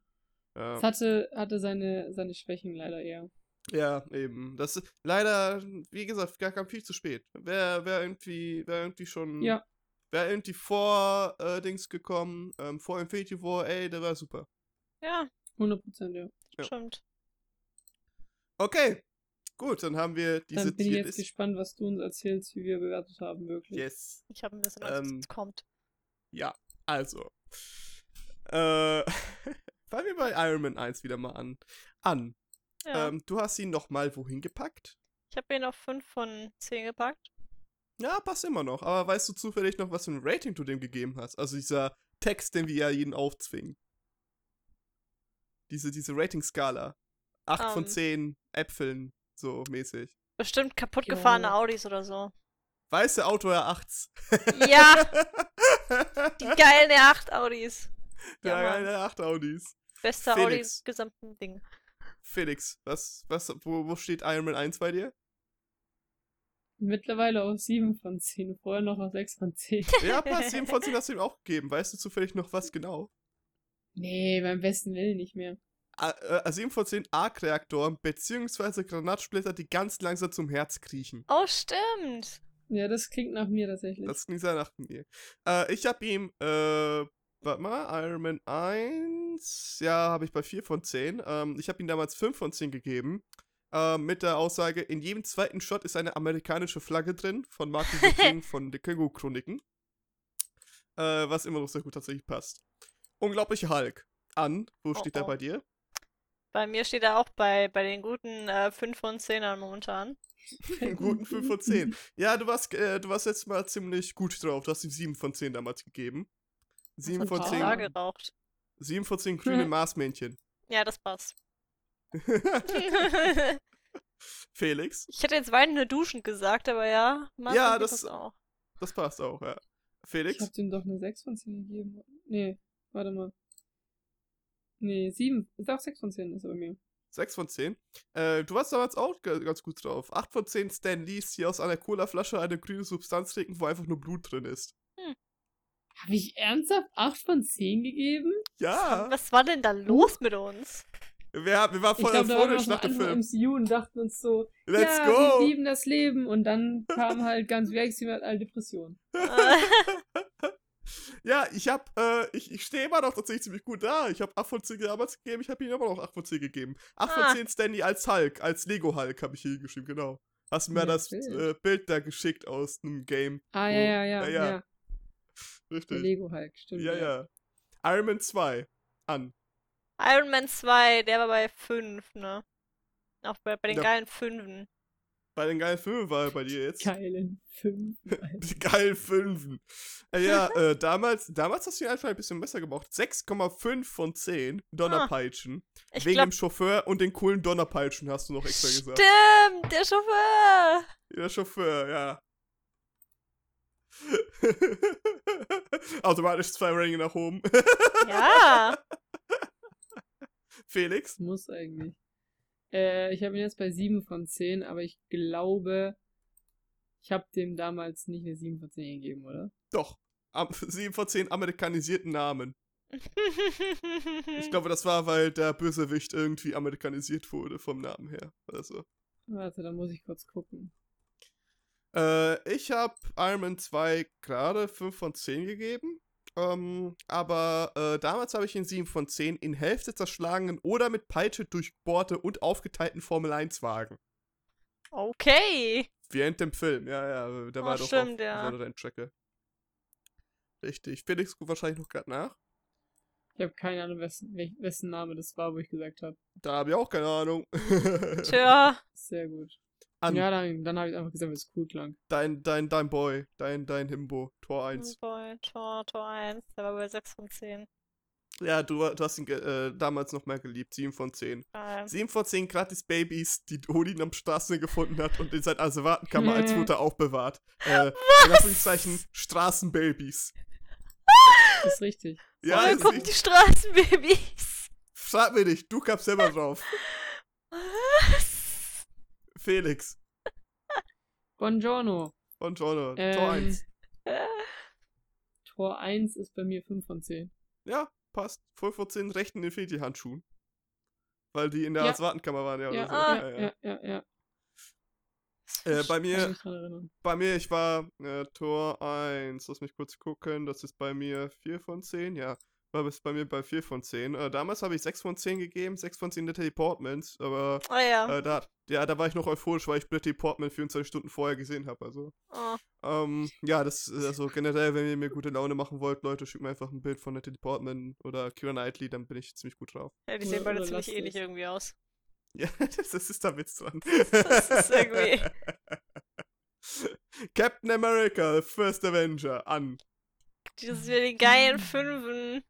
Ja. Es hatte, hatte seine, seine Schwächen leider eher. Ja, eben. Das ist leider, wie gesagt, gar kam viel zu spät. Wäre wär irgendwie, wär irgendwie schon. Ja. Wäre irgendwie vor äh, Dings gekommen, ähm, vor Infinity War, ey, der war super. Ja, 100% ja. Ja. stimmt. Okay. Gut, dann haben wir diese Dann bin ich jetzt gespannt, was du uns erzählst, wie wir bewertet haben, wirklich. Yes. Ich habe ein bisschen Angst, Ähm, es kommt. Ja, also. Äh, fangen wir bei Iron Man 1 wieder mal an. An. Ja. Ähm, du hast ihn nochmal wohin gepackt? ich habe ihn auf 5 von 10 gepackt. Ja, passt immer noch. Aber weißt du zufällig noch, was für ein Rating du dem gegeben hast? Also dieser Text, den wir ja jeden aufzwingen. Diese, diese Rating-Skala. 8 von Ähm. 10 Äpfeln, so mäßig. Bestimmt kaputt Jo. gefahrene Audis oder so. Weiße Auto R8s. Ja, die geilen R8 Audis. Der Ja, geile 8 Audis. Bester Audi Felix. im gesamten Ding. Felix, was, was, wo, wo steht Iron Man 1 bei dir? Mittlerweile auf 7 von 10, vorher noch auf 6 von 10. Ja, passt. 7 von 10 hast du ihm auch gegeben. Weißt du zufällig noch was genau? Nee, beim besten Willen nicht mehr. A- äh, 7 von 10 Arc-Reaktoren beziehungsweise Granatsplitter, die ganz langsam zum Herz kriechen. Oh, stimmt. Ja, das klingt nach mir tatsächlich. Das klingt sehr nach mir. Äh, ich habe ihm, äh, warte mal, Iron Man 1, ja, habe ich bei 4 von 10. Ähm, ich habe ihm damals 5 von 10 gegeben. Äh, mit der Aussage, in jedem zweiten Shot ist eine amerikanische Flagge drin, von Martin Luther King von den Känguru-Chroniken. Äh, was immer noch sehr gut tatsächlich passt. Unglaubliche Hulk. An, wo Oh, steht er oh. bei dir? Bei mir steht er auch bei, bei den guten äh, 5 von 10ern momentan. Guten 5 von 10. Ja, du warst, äh, du warst jetzt mal ziemlich gut drauf. Du hast ihm 7 von 10 damals gegeben. 7 von Von 10. Da Zehn. geraucht. 7 von 10 grüne Marsmännchen. Ja, das passt. Felix, ich hätte jetzt weinende Duschen gesagt, aber ja. Martin Ja, geht das- auch. das passt auch, ja. Ich Felix? hab dem doch eine 6 von 10 gegeben. Nee, warte mal. Nee, 7. Ist auch 6 von 10 ist er bei mir. 6 von 10. Äh, du warst damals auch ga- ganz gut drauf. 8 von 10 Stan Lees, die aus einer Cola-Flasche eine grüne Substanz trinken, wo einfach nur Blut drin ist. Habe ich ernsthaft 8 von 10 gegeben? Ja, Was war denn da los mit uns? Wir, wir waren Ich voll glaube, da waren euphorisch nach dem Film. MCU und dachten uns so, Let's ja, go! wir lieben das Leben. Und dann kam halt ganz mit all Depressionen. Äh, Ja, ich hab, äh, ich, ich stehe immer noch tatsächlich ziemlich gut da. Ich habe 8 von 10 damals gegeben, ich habe ihm immer noch 8 von 10 gegeben. 8 Ah. von 10 Stanley als Hulk, als Lego-Hulk habe ich hier geschrieben, genau. Hast mir Ja, das wild. äh, Bild da geschickt aus einem Game. Ah, wo- ja, ja, ja, ja, ja. Richtig. Lego Hulk, stimmt. Ja, ja. Iron Man 2. An. Iron Man 2, der war bei 5, ne? Auch bei, bei den Ja. geilen Fünfen. Bei den geilen Filmen war er bei dir jetzt. Geilen 5. Die geilen Fünfen. Äh, ja, äh, damals, damals hast du ihn einfach ein bisschen besser gemacht. 6,5 von 10 Donnerpeitschen. Ich Wegen glaube, dem Chauffeur und den coolen Donnerpeitschen hast du noch extra gesagt. stimmt, der Chauffeur. Der Chauffeur, ja. Automatisch zwei Ränge nach oben. Ja. Felix? Muss eigentlich. Äh, ich habe ihn jetzt bei 7 von 10, aber ich glaube, ich habe dem damals nicht eine 7 von 10 gegeben, oder? Doch. Am, 7 von 10 amerikanisierten Namen. Ich glaube, das war, weil der Bösewicht irgendwie amerikanisiert wurde vom Namen her. Also. Warte, da muss ich kurz gucken. Äh, ich habe Iron Man 2 gerade 5 von 10 gegeben. Ähm, aber äh, damals habe ich ihn 7 von 10 in Hälfte zerschlagenen oder mit Peitsche durchbohrte und aufgeteilten Formel 1 Wagen. Okay. Wie in dem Film, ja, ja. Der Oh, war doch stimmt, auf ja. Rennstrecke. Richtig. Felix guckt wahrscheinlich noch gerade nach. Ich habe keine Ahnung, wessen, wessen Name das war, wo ich gesagt habe. Da habe ich auch keine Ahnung. Tja. Sehr gut. An Ja, dann, dann habe ich einfach gesagt, weil es cool klang. dein, dein, dein Boy, dein, dein Himbo, Tor 1. Boy, Tor, Tor 1. Der war bei 6 von 10. Ja, du, du hast ihn äh, damals noch mehr geliebt. 7 von 10. Geil. 7 von 10 gratis Babys, die Odin am Straßen gefunden hat und in seiner Asservatenkammer als Mutter aufbewahrt. Äh, in Anführungszeichen Straßenbabys. Das ist richtig. Ja, Woher ist kommen die. Straßenbabys? Frag mir nicht, du kamst selber drauf. Was? Felix. Buongiorno. Und Jono. Tor Ähm, 1. Tor 1 ist bei mir 5 von 10. Ja, passt. 5 von 10 rechten Infinity-Handschuhen. Weil die in der Ja. Asservatenkammer waren, ja. Ja, oder so. Ah. ja, ja, ja, ja. Äh, bei mir, bei mir, ich war äh, Tor 1. Lass mich kurz gucken. Das ist bei mir 4 von 10, ja. War bis bei mir bei 4 von 10. Äh, damals habe ich 6 von 10 gegeben, 6 von 10 Natalie Portman, aber Oh ja. äh, da, ja, da war ich noch euphorisch, weil ich Natalie Portman 24 Stunden vorher gesehen habe. Also, Oh. ähm, ja, das ist also generell, wenn ihr mir gute Laune machen wollt, Leute, schickt mir einfach ein Bild von Natalie Portman oder Kira Knightley, dann bin ich ziemlich gut drauf. Ja, die sehen beide ziemlich ähnlich irgendwie aus. Ja, das ist der Witz dran. Das ist irgendwie- Captain America, The First Avenger, an. Dieses wieder die geilen Fünfen.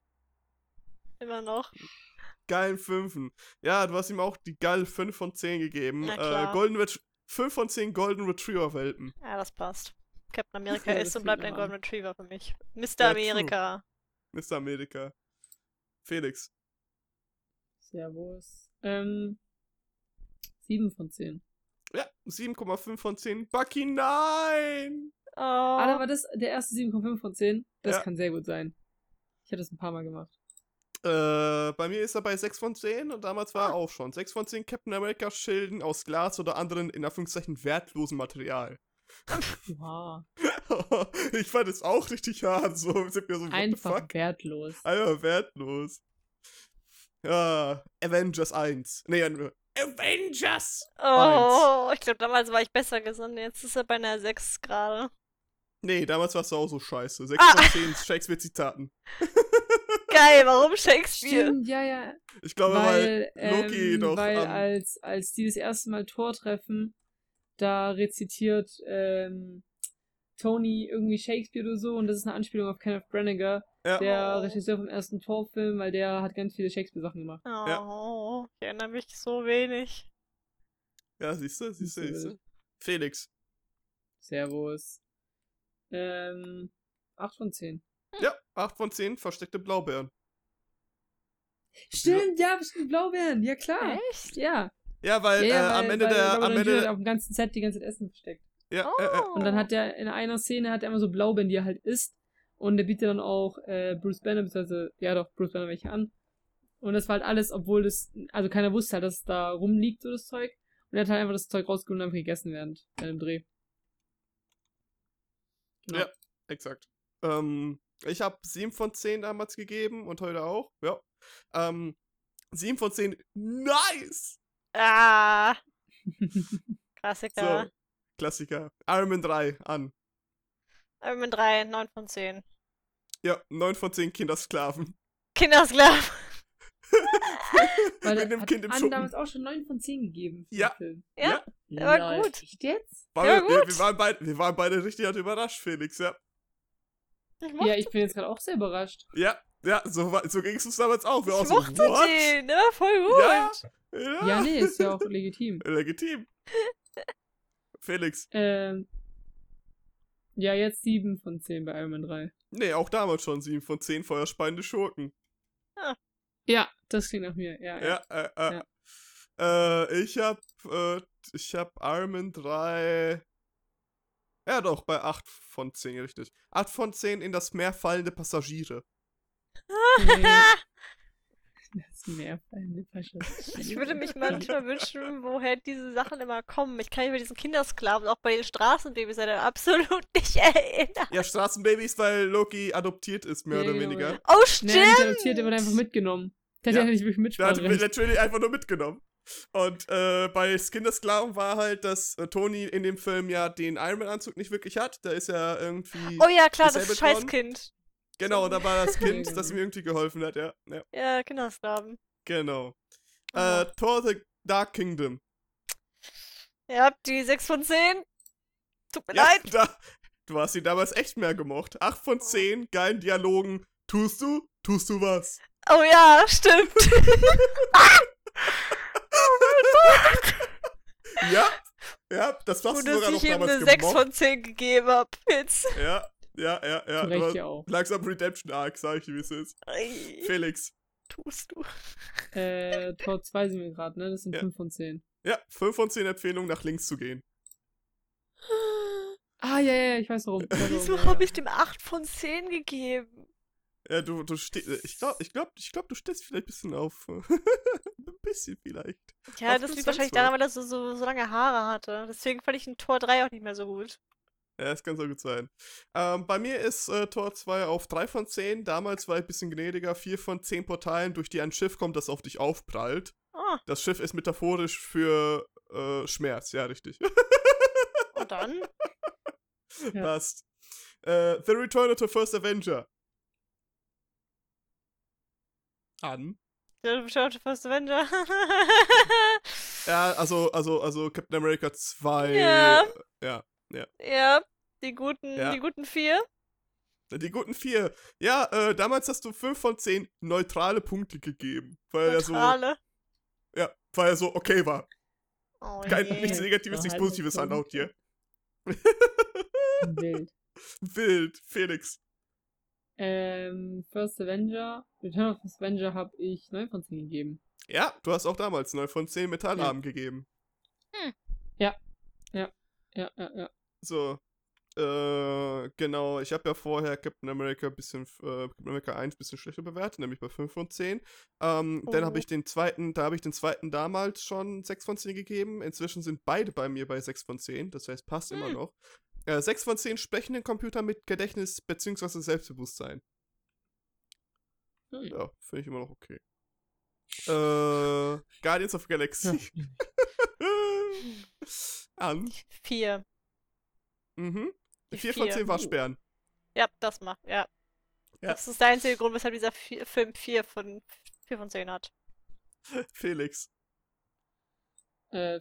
Immer noch. Geilen Fünfen. Ja, du hast ihm auch die geile 5 von 10 gegeben. Na Äh. Golden Ret 5 von 10 Golden Retriever Welpen. Ja, das passt. Captain America Ja, ist und bleibt ein. Golden Retriever für mich. Mr. Ja, true. Amerika. Mr. America. Felix. Servus. Ähm, 7 von 10. Ja, 7,5 von 10. Bucky, nein! Oh. Ah, da war das der erste 7,5 von 10. Das Ja. kann sehr gut sein. Ich hatte das ein paar Mal gemacht. Äh, bei mir ist er bei 6 von 10 und damals war Ah. er auch schon. 6 von 10 Captain America Schilden aus Glas oder anderen in Anführungszeichen wertlosem Material. Wow. ich fand es auch richtig hart. So sind wir so, Einfach fuck? wertlos. Einfach wertlos. Ja, Avengers 1. Nee, Avengers! Oh, ich glaube, damals war ich besser gesonnen. Jetzt ist er bei einer 6 gerade. Nee, damals warst du auch so scheiße. 6 Ah. von 10 Shakespeare-Zitaten. Geil, warum Shakespeare? Stimmt, ja, ja. Ich glaube, weil, Weil, Loki ähm, doch weil am- als, als die das erste Mal Tor treffen, da rezitiert ähm, Tony irgendwie Shakespeare oder so und das ist eine Anspielung auf Kenneth Branagh, ja, der Oh. Regisseur vom ersten Torfilm, weil der hat ganz viele Shakespeare-Sachen gemacht. Oh, ich erinnere mich so wenig. ja, siehst du, siehst du, siehst du. Felix. Servus. Ähm, 8 von 10. Ja, 8 von 10 versteckte Blaubeeren. Stimmt, ja, bestimmt Blaubeeren. Ja, klar. Echt? Ja. Ja, weil, ja, ja äh, am weil- Ende weil der, Robert am Ende, auf dem ganzen Set die ganze Zeit Essen versteckt. ja, Oh. äh, äh, Und dann hat er in einer Szene hat er immer so Blaubeeren, die er halt isst. Und der bietet dann auch äh, Bruce Banner, beziehungsweise, ja doch, Bruce Banner welche an. Und das war halt alles, obwohl das, also keiner wusste halt, dass es da rumliegt, so das Zeug. Und er hat halt einfach das Zeug rausgeholt und einfach gegessen während bei dem Dreh. Genau. Ja. exakt. Ähm, ich habe 7 von 10 damals gegeben und heute auch, ja. Ähm, 7 von 10, nice! Ah, So, Klassiker. Klassiker. Iron Man 3, an. Iron Man 3, 9 von 10. Ja, 9 von 10 Kindersklaven. Kindersklaven. Weil Mit dem hat Kind im Anne Schuppen. damals auch schon 9 von 10 gegeben. für Ja. den Film. Ja, Ja. der war gut. Echt jetzt? War, Ja, wir, wir, gut. wir, waren beide, wir waren beide richtig hart überrascht, Felix, ja. Ich mochte, Ja, ich bin jetzt gerade auch sehr überrascht. Ja, ja, so, so ging es uns damals auch. Wir auch ich so, mochte what? den. War voll gut. Ja. Ja, Ja, nee, ist ja auch legitim. Legitim. Felix. Ähm, ja, jetzt 7 von 10 bei Iron Man 3. Nee, auch damals schon 7 von 10 feuerspeiende Schurken. Ja, das klingt nach mir. Ja, ja. Ja, äh, äh. Äh, ich hab, äh, ich hab Iron Man 3. Ja, doch, bei 8 von 10, richtig. 8 von 10 in das Meer fallende Passagiere. Das Meer fallende Passagiere. Ich würde mich manchmal wünschen, woher diese Sachen immer kommen. Ich kann mich bei diesen Kindersklaven auch bei den Straßenbabys leider absolut nicht erinnern. Ja, Straßenbabys, weil Loki adoptiert ist, mehr Ja, oder weniger. Oh, Nee, stimmt! nicht adoptiert, der wurde einfach mitgenommen. Der Ja. hat ja nicht wirklich Der hat natürlich einfach nur mitgenommen. Und äh, bei Kindersklaven war halt, dass äh, Tony in dem Film ja den Iron Man-Anzug nicht wirklich hat. Da ist ja irgendwie. Oh ja, klar, das Disabled worden. Scheißkind. Genau, da war das Kind, das ihm irgendwie geholfen hat, ja. ja Ja, Kindersklaven. genau. Oh. Äh, Thor the Dark Kingdom. Ihr habt die 6 von 10. Tut mir Ja, leid. da, du hast ihn damals echt mehr gemocht. 8 von 10 geilen Dialogen. Tust du? Tust du was? Oh ja, stimmt. Ja, ja, das hast Gut, du sogar dass noch ich ihm damals eine 6 gemocht. von 10 gegeben hab. Jetzt. Ja, ja, ja, ja. Ja auch. Langsam Redemption Arc, sag ich dir, wie es ist. Ei, Felix. Tust du. Äh, Tor 2 sind wir gerade, ne? Das sind Ja. 5 von 10. Ja, 5 von 10 Empfehlungen, nach links zu gehen. Ah, ja, ja, ich weiß warum. Wieso habe ich dem 8 von 10 gegeben? Ja, du, du stehst. Ich glaube, ich glaub, ich glaub, du stehst vielleicht ein bisschen auf. ein bisschen vielleicht. Ja, Auf das liegt wahrscheinlich daran, weil er so, so, so lange Haare hatte. Deswegen fand ich ein Tor 3 auch nicht mehr so gut. Ja, das kann so gut sein. Ähm, bei mir ist äh, Tor 2 auf 3 von 10. Damals war ich ein bisschen gnädiger. 4 von 10 Portalen, durch die ein Schiff kommt, das auf dich aufprallt. Ah, Das Schiff ist metaphorisch für äh, Schmerz, ja, richtig. und dann? Ja. Passt. Äh, The Return of the First Avenger. An. The First Avenger. Ja, also, also, also Captain America 2. Ja. Ja. ja, die guten, Ja. die guten vier. Die guten vier. Ja, äh, damals hast du 5 von 10 neutrale Punkte gegeben. Weil er so, Neutrale. ja, weil er so okay war. Oh Kein, je. nichts Negatives, Ja, nichts Positives so. anhaut hier. Wild. Wild, Felix. Ähm, First Avenger. Return of First Avenger habe ich 9 von 10 gegeben. Ja, du hast auch damals 9 von 10 Metallarmen gegeben. Ja, ja, ja, ja. So. Äh, genau, ich habe ja vorher Captain America bisschen, äh, Captain America 1 bisschen schlechter bewertet, nämlich bei 5 von 10. Ähm, Dann habe Oh. ich den zweiten, da habe ich den zweiten damals schon 6 von 10 gegeben. Inzwischen sind beide bei mir bei 6 von 10, das heißt, passt immer Hm. noch. Äh, 6 von 10 sprechenden Computer mit Gedächtnis bzw. Selbstbewusstsein. Hm. Ja, finde ich immer noch okay. Äh, Guardians of Galaxy. An. Vier. Mhm. Die 4 von vier. 10 Waschbären. Ja, das macht, ja. Ja. Das ist der einzige Grund, weshalb dieser vier, Film 4 von, 4 von 10 hat. Felix. Äh,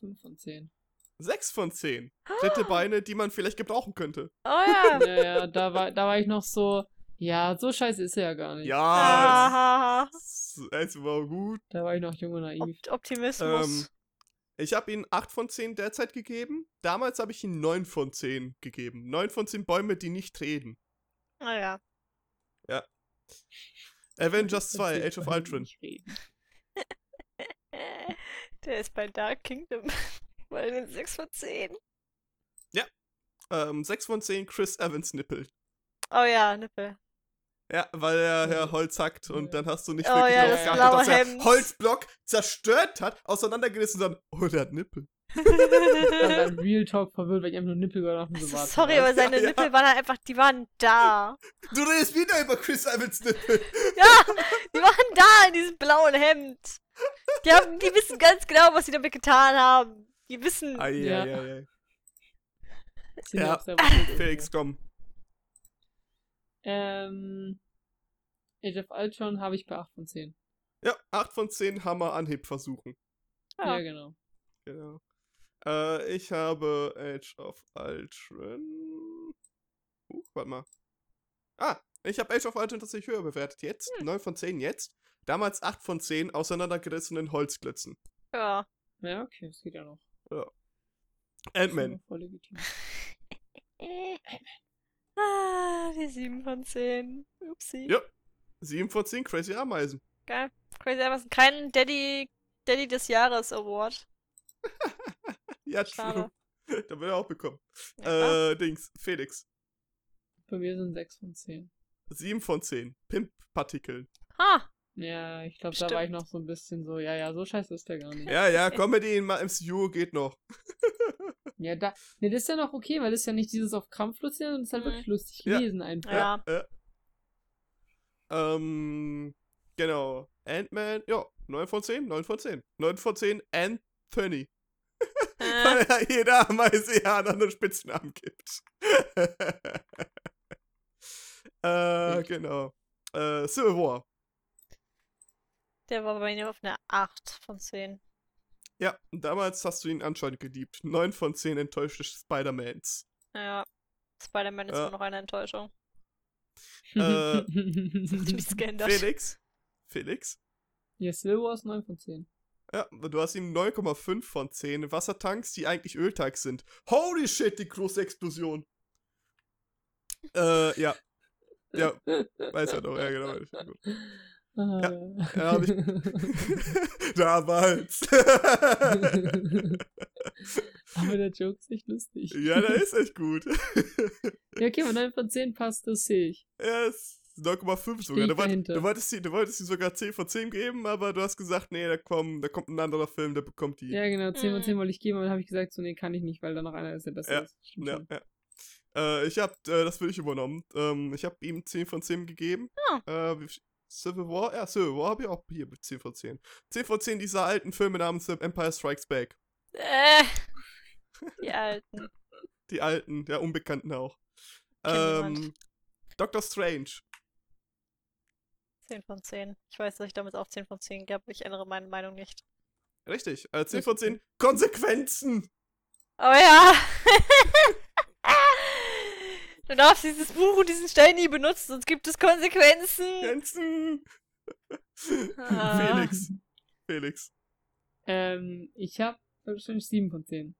5 von 10. 6 von 10. Dritte Beine, die man vielleicht gebrauchen könnte. Oh ja. Ja, ja, da war, da war ich noch so, ja, so scheiße ist er ja gar nicht. Ja, es, es war gut. Da war ich noch jung und naiv. Opt Optimismus. Ähm, Ich habe ihm 8 von 10 derzeit gegeben. Damals habe ich ihm 9 von 10 gegeben. 9 von 10 Bäume, die nicht reden. Naja. Avengers Das 2, will Age of Ultron. Der ist bei Dark Kingdom. Bei den 6 von 10. Ähm, 6 von 10 Chris Evans Nippel. Oh ja, Nippel. Ja, weil er Ja. ja Holz hackt und Ja. dann hast du nicht Oh wirklich ja, darauf das geachtet, blaue dass er Hemd. Holzblock zerstört hat, auseinandergerissen und dann, oh, der hat Nippel. Und dann Real Talk verwirrt, weil ich einfach nur Nippel gehört habe. So. Sorry, aber seine Ja, ja. Nippel waren halt einfach, die waren da. Du redest wieder über Chris Evans Nippel. Ja, die waren da in diesem blauen Hemd. Die, haben, die wissen ganz genau, was sie damit getan haben. Die wissen. Ai, Ja. Ja. selber schuld Felix, komm. Ähm, Age of Ultron habe ich bei 8 von 10. Ja, 8 von 10 Hammer Anhieb versuchen. Ja, Ja. genau. Genau. Äh, ich habe Age of Ultron. Uh, warte mal. Ah, ich habe Age of Ultron tatsächlich höher bewertet. Jetzt, 9 von 10 jetzt. Damals 8 von 10 auseinandergerissenen Holzklötzen. Ja. Ja, okay, das geht ja noch. Ant-Man. Ja, Voll legitim. Ah, die 7 von 10. Upsi. Ja. 7 von 10 Crazy Ameisen. Geil. Crazy Amazon. Kein Daddy, Daddy des Jahres Award. Ja, Schade. true. da will er auch bekommen. Ja, äh, Dings, Felix. Bei mir sind 6 von 10. 7 von 10. Pimp-Partikeln. Ha! Ja, ich glaube, da war ich noch so ein bisschen so, ja, ja, so scheiße ist der gar nicht. Ja, ja, Comedy in MCU geht noch. Ja, da, ne, das ist ja noch okay, weil das ist ja nicht dieses auf Krampf lustig, sondern das ist halt Mhm. wirklich lustig Ja. gelesen einfach. Ja. Äh. Ähm, genau. Ant-Man, ja, 9 von 10, 9 von 10. 9 von 10, Anthony. Äh, Weil ja jeder Ameise ja einen anderen Spitznamen gibt. äh, genau. Äh, Civil War. Der war bei mir auf einer 8 von 10. Ja, damals hast du ihn anscheinend geliebt. 9 von 10 enttäuschte Spider-Mans. Ja. Spider-Man ist Ja. immer noch eine Enttäuschung. Äh. Felix. Felix. ja, Civil War ist 9 von 10. Ja, du hast ihm 9,5 von 10 Wassertanks, die eigentlich Öltanks sind. Holy shit, die große Explosion. Äh, ja. Ja, weiß er doch, ja, genau. Ah. Ja, hab ich- Damals. Aber der Joke ist echt lustig. ja, der ist echt gut. Ja, okay, aber 9 von 10 passt, das sehe ich. Er ist 9,5 sogar. Du, wollt, du, wolltest die, du wolltest ihm sogar 10 von 10 geben, aber du hast gesagt, nee, da, kommt, da kommt ein anderer Film, der bekommt die. Ja, genau, 10 von Mhm. 10 wollte ich geben, aber dann habe ich gesagt, so, nee, kann ich nicht, weil da noch einer ist, der besser Ja, ist. Stimmt Ja, schon. ja. Äh, ich hab, äh, das will ich übernommen. Ähm, ich habe ihm 10 von 10 gegeben. Äh, wie- Civil War? Ja, Civil War habe ich auch hier mit 10 von 10. 10 von 10 dieser alten Filme namens The Empire Strikes Back. Äh. Die Alten. Die alten, der Unbekannten auch. Ähm, niemand. Doctor Strange. 10 von 10. Ich weiß, dass ich damals auch 10 von 10 gab. Ich ändere meine Meinung nicht. Richtig. Äh, 10 von 10 Konsequenzen. Oh ja! du darfst dieses Buch und diesen Stein nie benutzen, sonst gibt es Konsequenzen. Konsequenzen. Ah. Felix. Felix. Ähm, ich habe wahrscheinlich 7 von 10.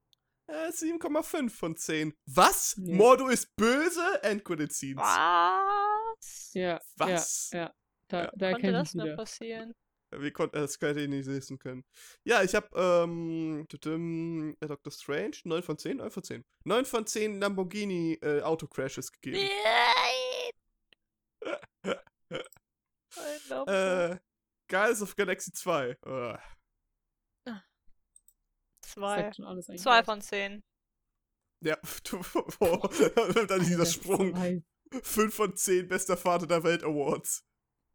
Äh, 7,5 von 10. Was? Ja. Mordo ist böse? Endcredit Scenes. Was? Ja, Was? ja, ja. Da, Ja. da Konnte das wieder. passieren? Wie konnte das hätte ich nicht lesen können. Ja, ich habe ähm, äh, Dr. Strange 9 von 10, 9 von 10. 9 von 10 Lamborghini äh, Autocrashes gegeben. Nein! Äh, Guardians of Galaxy 2. Ugh. Das Zwei. Zwei von zehn. Ja, du, dann dieser Sprung. zwei. 5 von 10 bester Vater der Welt Awards.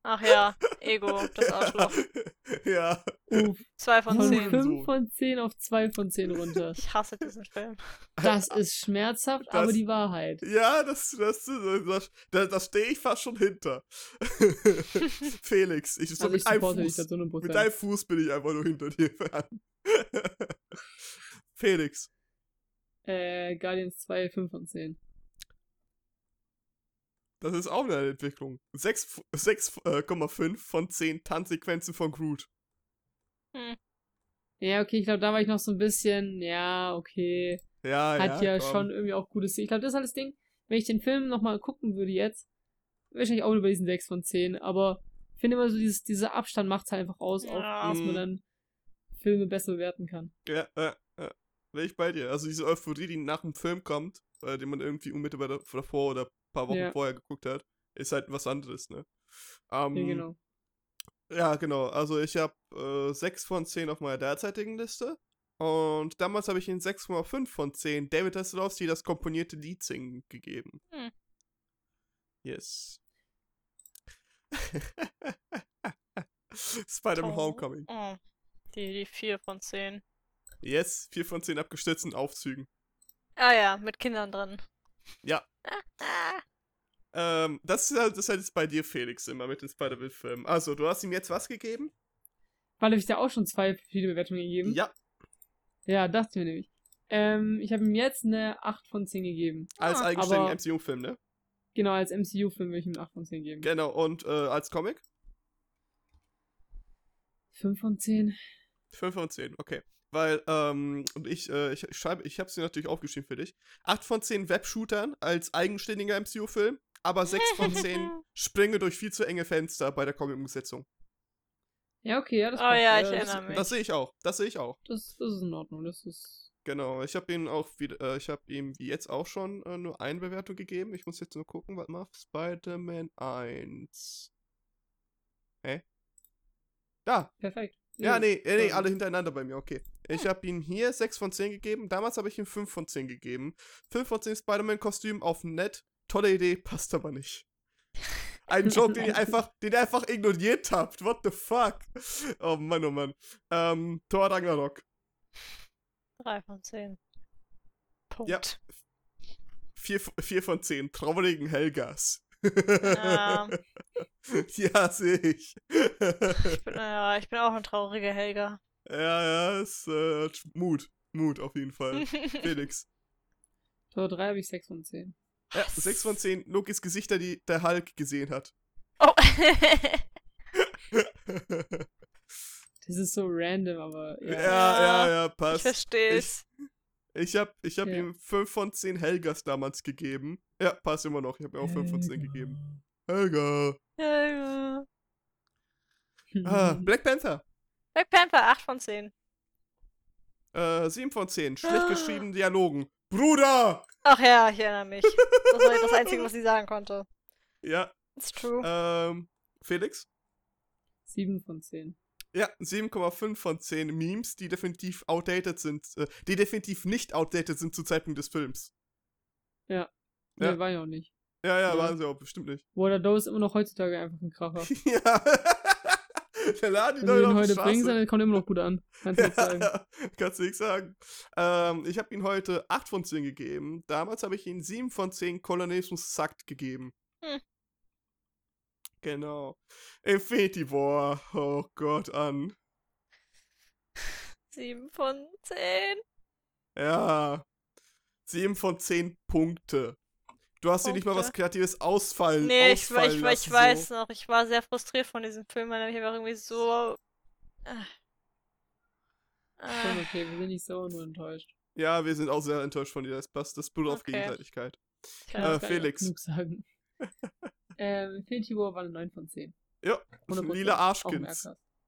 Ach ja, Ego, das Arschloch. ja. Uff, Zwei von zehn. zehn. 5 von 10 auf 2 von 10 runter. Ich hasse diesen Film. Das ist schmerzhaft, Das- aber die Wahrheit. Ja, das, das, das, das, das stehe ich fast schon hinter. Felix, ich, so Also ich mit, einem dich Fuß, 100%. mit einem Fuß bin ich einfach nur hinter dir. Felix, Äh, Guardians 2, 5 von 10. das ist auch eine Entwicklung. 6,5 von 10 Tanzsequenzen von Groot. Ja, okay, ich glaube, da war ich noch so ein bisschen, ja, okay. Ja, Hat ja, komm. schon irgendwie auch gutes Ich glaube, das ist halt das Ding, wenn ich den Film nochmal gucken würde jetzt, wahrscheinlich auch über diesen 6 von 10, aber finde immer so, dieses, dieser Abstand macht es halt einfach aus, auch, Ja. dass man Mhm. dann Filme besser bewerten kann. Ja, ja, ja. Bin ich bei dir. Also diese Euphorie, die nach dem Film kommt, äh, den man irgendwie unmittelbar da- davor oder paar Wochen Ja. vorher geguckt hat, ist halt was anderes, ne? Ähm, Ja, genau. Ja, genau. Also ich habe äh, 6 von 10 auf meiner derzeitigen Liste. Und damals habe ich ihn 6,5 von 10 David Hasselhoff, das komponierte Lied singen gegeben. Hm. Yes. Spider-Man. Homecoming. Oh, die, die 4 von 10. Yes, 4 von 10 abgestürzten Aufzügen. Ah ja, mit Kindern drin. Ja. Ähm, das ist halt, das ist halt jetzt bei dir, Felix, immer mit den Spider-Man-Filmen. Also, du hast ihm jetzt was gegeben? Weil ich da auch schon zwei verschiedene Bewertungen gegeben. Ja, Ja, dachte mir nämlich. Ähm, ich habe ihm jetzt eine 8 von 10 gegeben. als Ah, eigenständigen MCU-Film, ne? Genau, als MCU-Film würde ich ihm eine 8 von 10 geben. Genau, und äh, als Comic? 5 von 10. 5 von 10, okay. Weil, ähm, und ich, äh, ich schreibe, ich hab's dir natürlich aufgeschrieben für dich. 8 von 10 Webshootern als eigenständiger MCU-Film, aber 6 von 10 Sprünge durch viel zu enge Fenster bei der Comic-Umsetzung. Ja, okay, ja, das Oh passt. ja, ich das, erinnere mich. Das sehe ich auch, das sehe ich auch. Das, das ist in Ordnung. Das ist. Genau, ich habe ihm auch wieder, äh, ich habe ihm wie jetzt auch schon äh, nur eine Bewertung gegeben. Ich muss jetzt nur gucken, warte mal, Spider-Man 1. Hä? Da, Perfekt. Ja, nee, nee, alle hintereinander bei mir, okay. Ich habe ihm hier 6 von 10 gegeben, damals habe ich ihm 5 von 10 gegeben. 5 von 10 Spider-Man-Kostüm auf nett, tolle Idee, passt aber nicht. Ein Joke, den ihr einfach, den ihr einfach ignoriert habt. What the fuck? Oh Mann, oh Mann. Ähm, Thor Ragnarok. 3 von 10. Punkt. Ja. 4, 4 von 10, traurigen Helgas. Ja. ja, sehe ich. Ich bin, ja, ich bin auch ein trauriger Helga. ja, ja, ist äh, Mut. Mut auf jeden Fall. Felix. Tor 3 habe ich 6 von 10. Ja, 6 von 10 Lokis Gesichter, die der Hulk gesehen hat. oh. Das ist so random, aber Ja, ja. ja, ja, ich passt. versteh's. Ich hab, ich hab Ja. ihm 5 von 10 Helgas damals gegeben. Ja, passt immer noch. Ich hab ihm auch 5 von 10 gegeben. Helga. Ja. Ah, Black Panther. Black Panther 8 von 10. Äh, 7 von 10. Schlecht geschriebenen Dialogen. Bruder! Ach ja, ich erinnere mich. Das war das Einzige, was sie sagen konnte. Ja, It's true. ähm, Felix? 7 von 10. Ja, 7,5 von 10 Memes, die definitiv outdated sind, äh, die definitiv nicht outdated sind zu Zeitpunkt des Films. Nee, Ja. war ja auch nicht. Ja, ja, Ja. waren sie auch bestimmt nicht. Water Doe ist immer noch heutzutage einfach ein Kracher. ja. Der laden die Leute ihn auf heute bringst, dann kommt er immer noch gut an. Kannst du jetzt sagen. Ja, kannst du nichts sagen. Ähm, ich habe ihm heute 8 von 10 gegeben. Damals habe ich ihm 7 von 10 Kolonialismus sackt gegeben. Hm. Genau. Infinity War. Oh Gott, an. 7 von 10. Ja. 7 von 10 Punkte. Du hast dir nicht mal was? Kreatives ausfallen Nee, ich, ausfallen ich, ich, ich lassen, weiß so. noch, ich war sehr frustriert von diesem Film, weil ich einfach irgendwie so. Äh, Schon äh, okay, wir sind nicht so nur enttäuscht. Ja, wir sind auch sehr enttäuscht von dir. Das passt. Das beruht auf Okay. Gegenseitigkeit. Ich kann Äh, Felix. genug sagen. ähm, Infinity War war eine 9 von 10. Ja, 100%. lila Arschkins.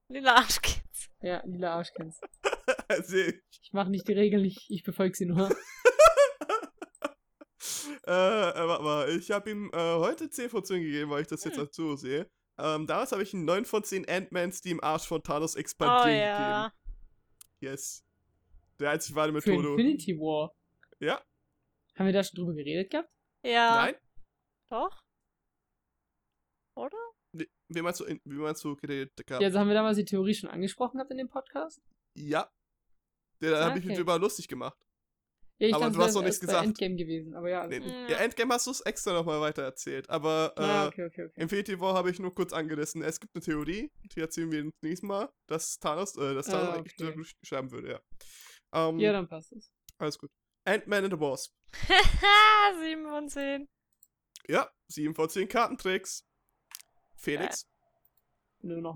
Lila Arschkids. Ja, lila Arschkins. Sehe ich. Ich mache nicht die Regeln, ich, ich befolge sie nur. äh, äh, warte mal, ich habe ihm äh, heute 10 von 10 gegeben, weil ich das jetzt Hm. dazu sehe. Ähm, damals habe ich ihm 9 von 10 Ant-Mans, die im Arsch von Thanos Oh expandieren ja. gegeben. Yes. Der einzig wahre Für Methode. Infinity War. Ja? Haben wir da schon drüber geredet gehabt? Ja. Nein? Doch? Oder? Wie wie meinst du, wie meinst du geredet gehabt? Ja, also haben wir damals die Theorie schon angesprochen gehabt in dem Podcast? Ja. Da Ah, habe ich mich okay. drüber lustig gemacht. Ja, ich Aber du hast wäre nichts gesagt. Endgame gewesen, aber ja. Nee, alles gut. Mm. Ja, Endgame hast du es extra nochmal weiter erzählt. Aber äh, Ah, okay, okay, okay. Infinity War habe ich nur kurz angerissen. Es gibt eine Theorie, die erzählen wir nächstes Mal, dass Thanos, äh, dass Ah, Thanos eigentlich okay. wirklich sterben würde, ja. Ähm, Ja, dann passt es. Alles gut. Ant-Man and the Wasp. 7 von 10. Ja, 7 von 10 Kartentricks. Felix? Wenn du noch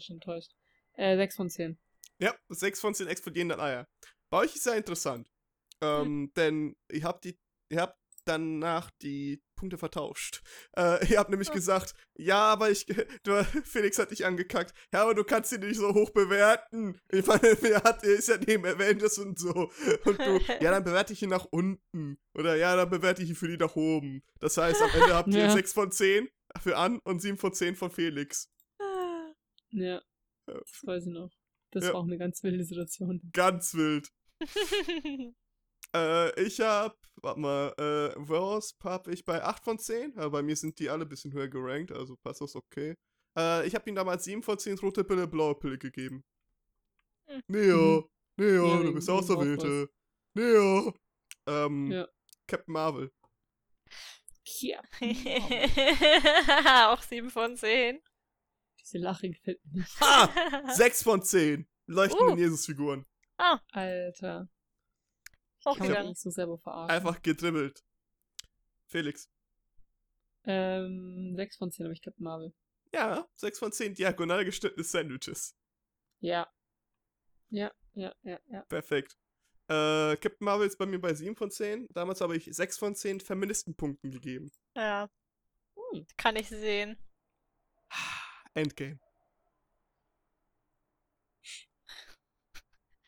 schon enttäuscht. Äh, 6 von 10. Ja, 6 von 10 explodierenden Eier. Bei euch ist ja interessant. Ähm, Hm. denn ihr habt die, ihr habt danach die Punkte vertauscht. Äh, ihr habt nämlich gesagt, ja, aber ich, du, Felix hat dich angekackt. Ja, aber du kannst sie nicht so hoch bewerten. Ich meine, wer hat, er ist ja neben Avengers und so. Und du, ja, dann bewerte ich ihn nach unten. Oder ja, dann bewerte ich ihn für die nach oben. Das heißt, am Ende habt ihr Ja. 6 von 10 für An und 7 von 10 von Felix. Ja, Ja. das weiß ich noch. Das Ja. war auch eine ganz wilde Situation. Ganz wild. Äh, ich hab, warte mal, äh, Wasp hab ich bei 8 von 10. Aber bei mir sind die alle ein bisschen höher gerankt, also passt das okay. Äh, ich hab ihm damals 7 von 10 rote Pille, blaue Pille gegeben. Neo, Neo, Ja, du bist Auserwählte. Neo. Ähm, Ja. Captain Marvel. Ja. Auch 7 von 10. Diese Lache gefällt mir nicht. Ha! 6 von 10. Leuchtenden Uh. Jesus-Figuren. Alter. Auch Kann gegangen. nicht so selber verarschen. Einfach gedribbelt. Felix. Ähm, 6 von 10, aber ich glaube Marvel. Ja, 6 von 10 diagonal geschnittene Sandwiches. Ja. Ja, ja, ja, ja. Perfekt. Äh, Captain Marvel ist bei mir bei 7 von 10. Damals habe ich 6 von 10 Feministenpunkten gegeben. Ja, Hm. kann ich sehen. Endgame.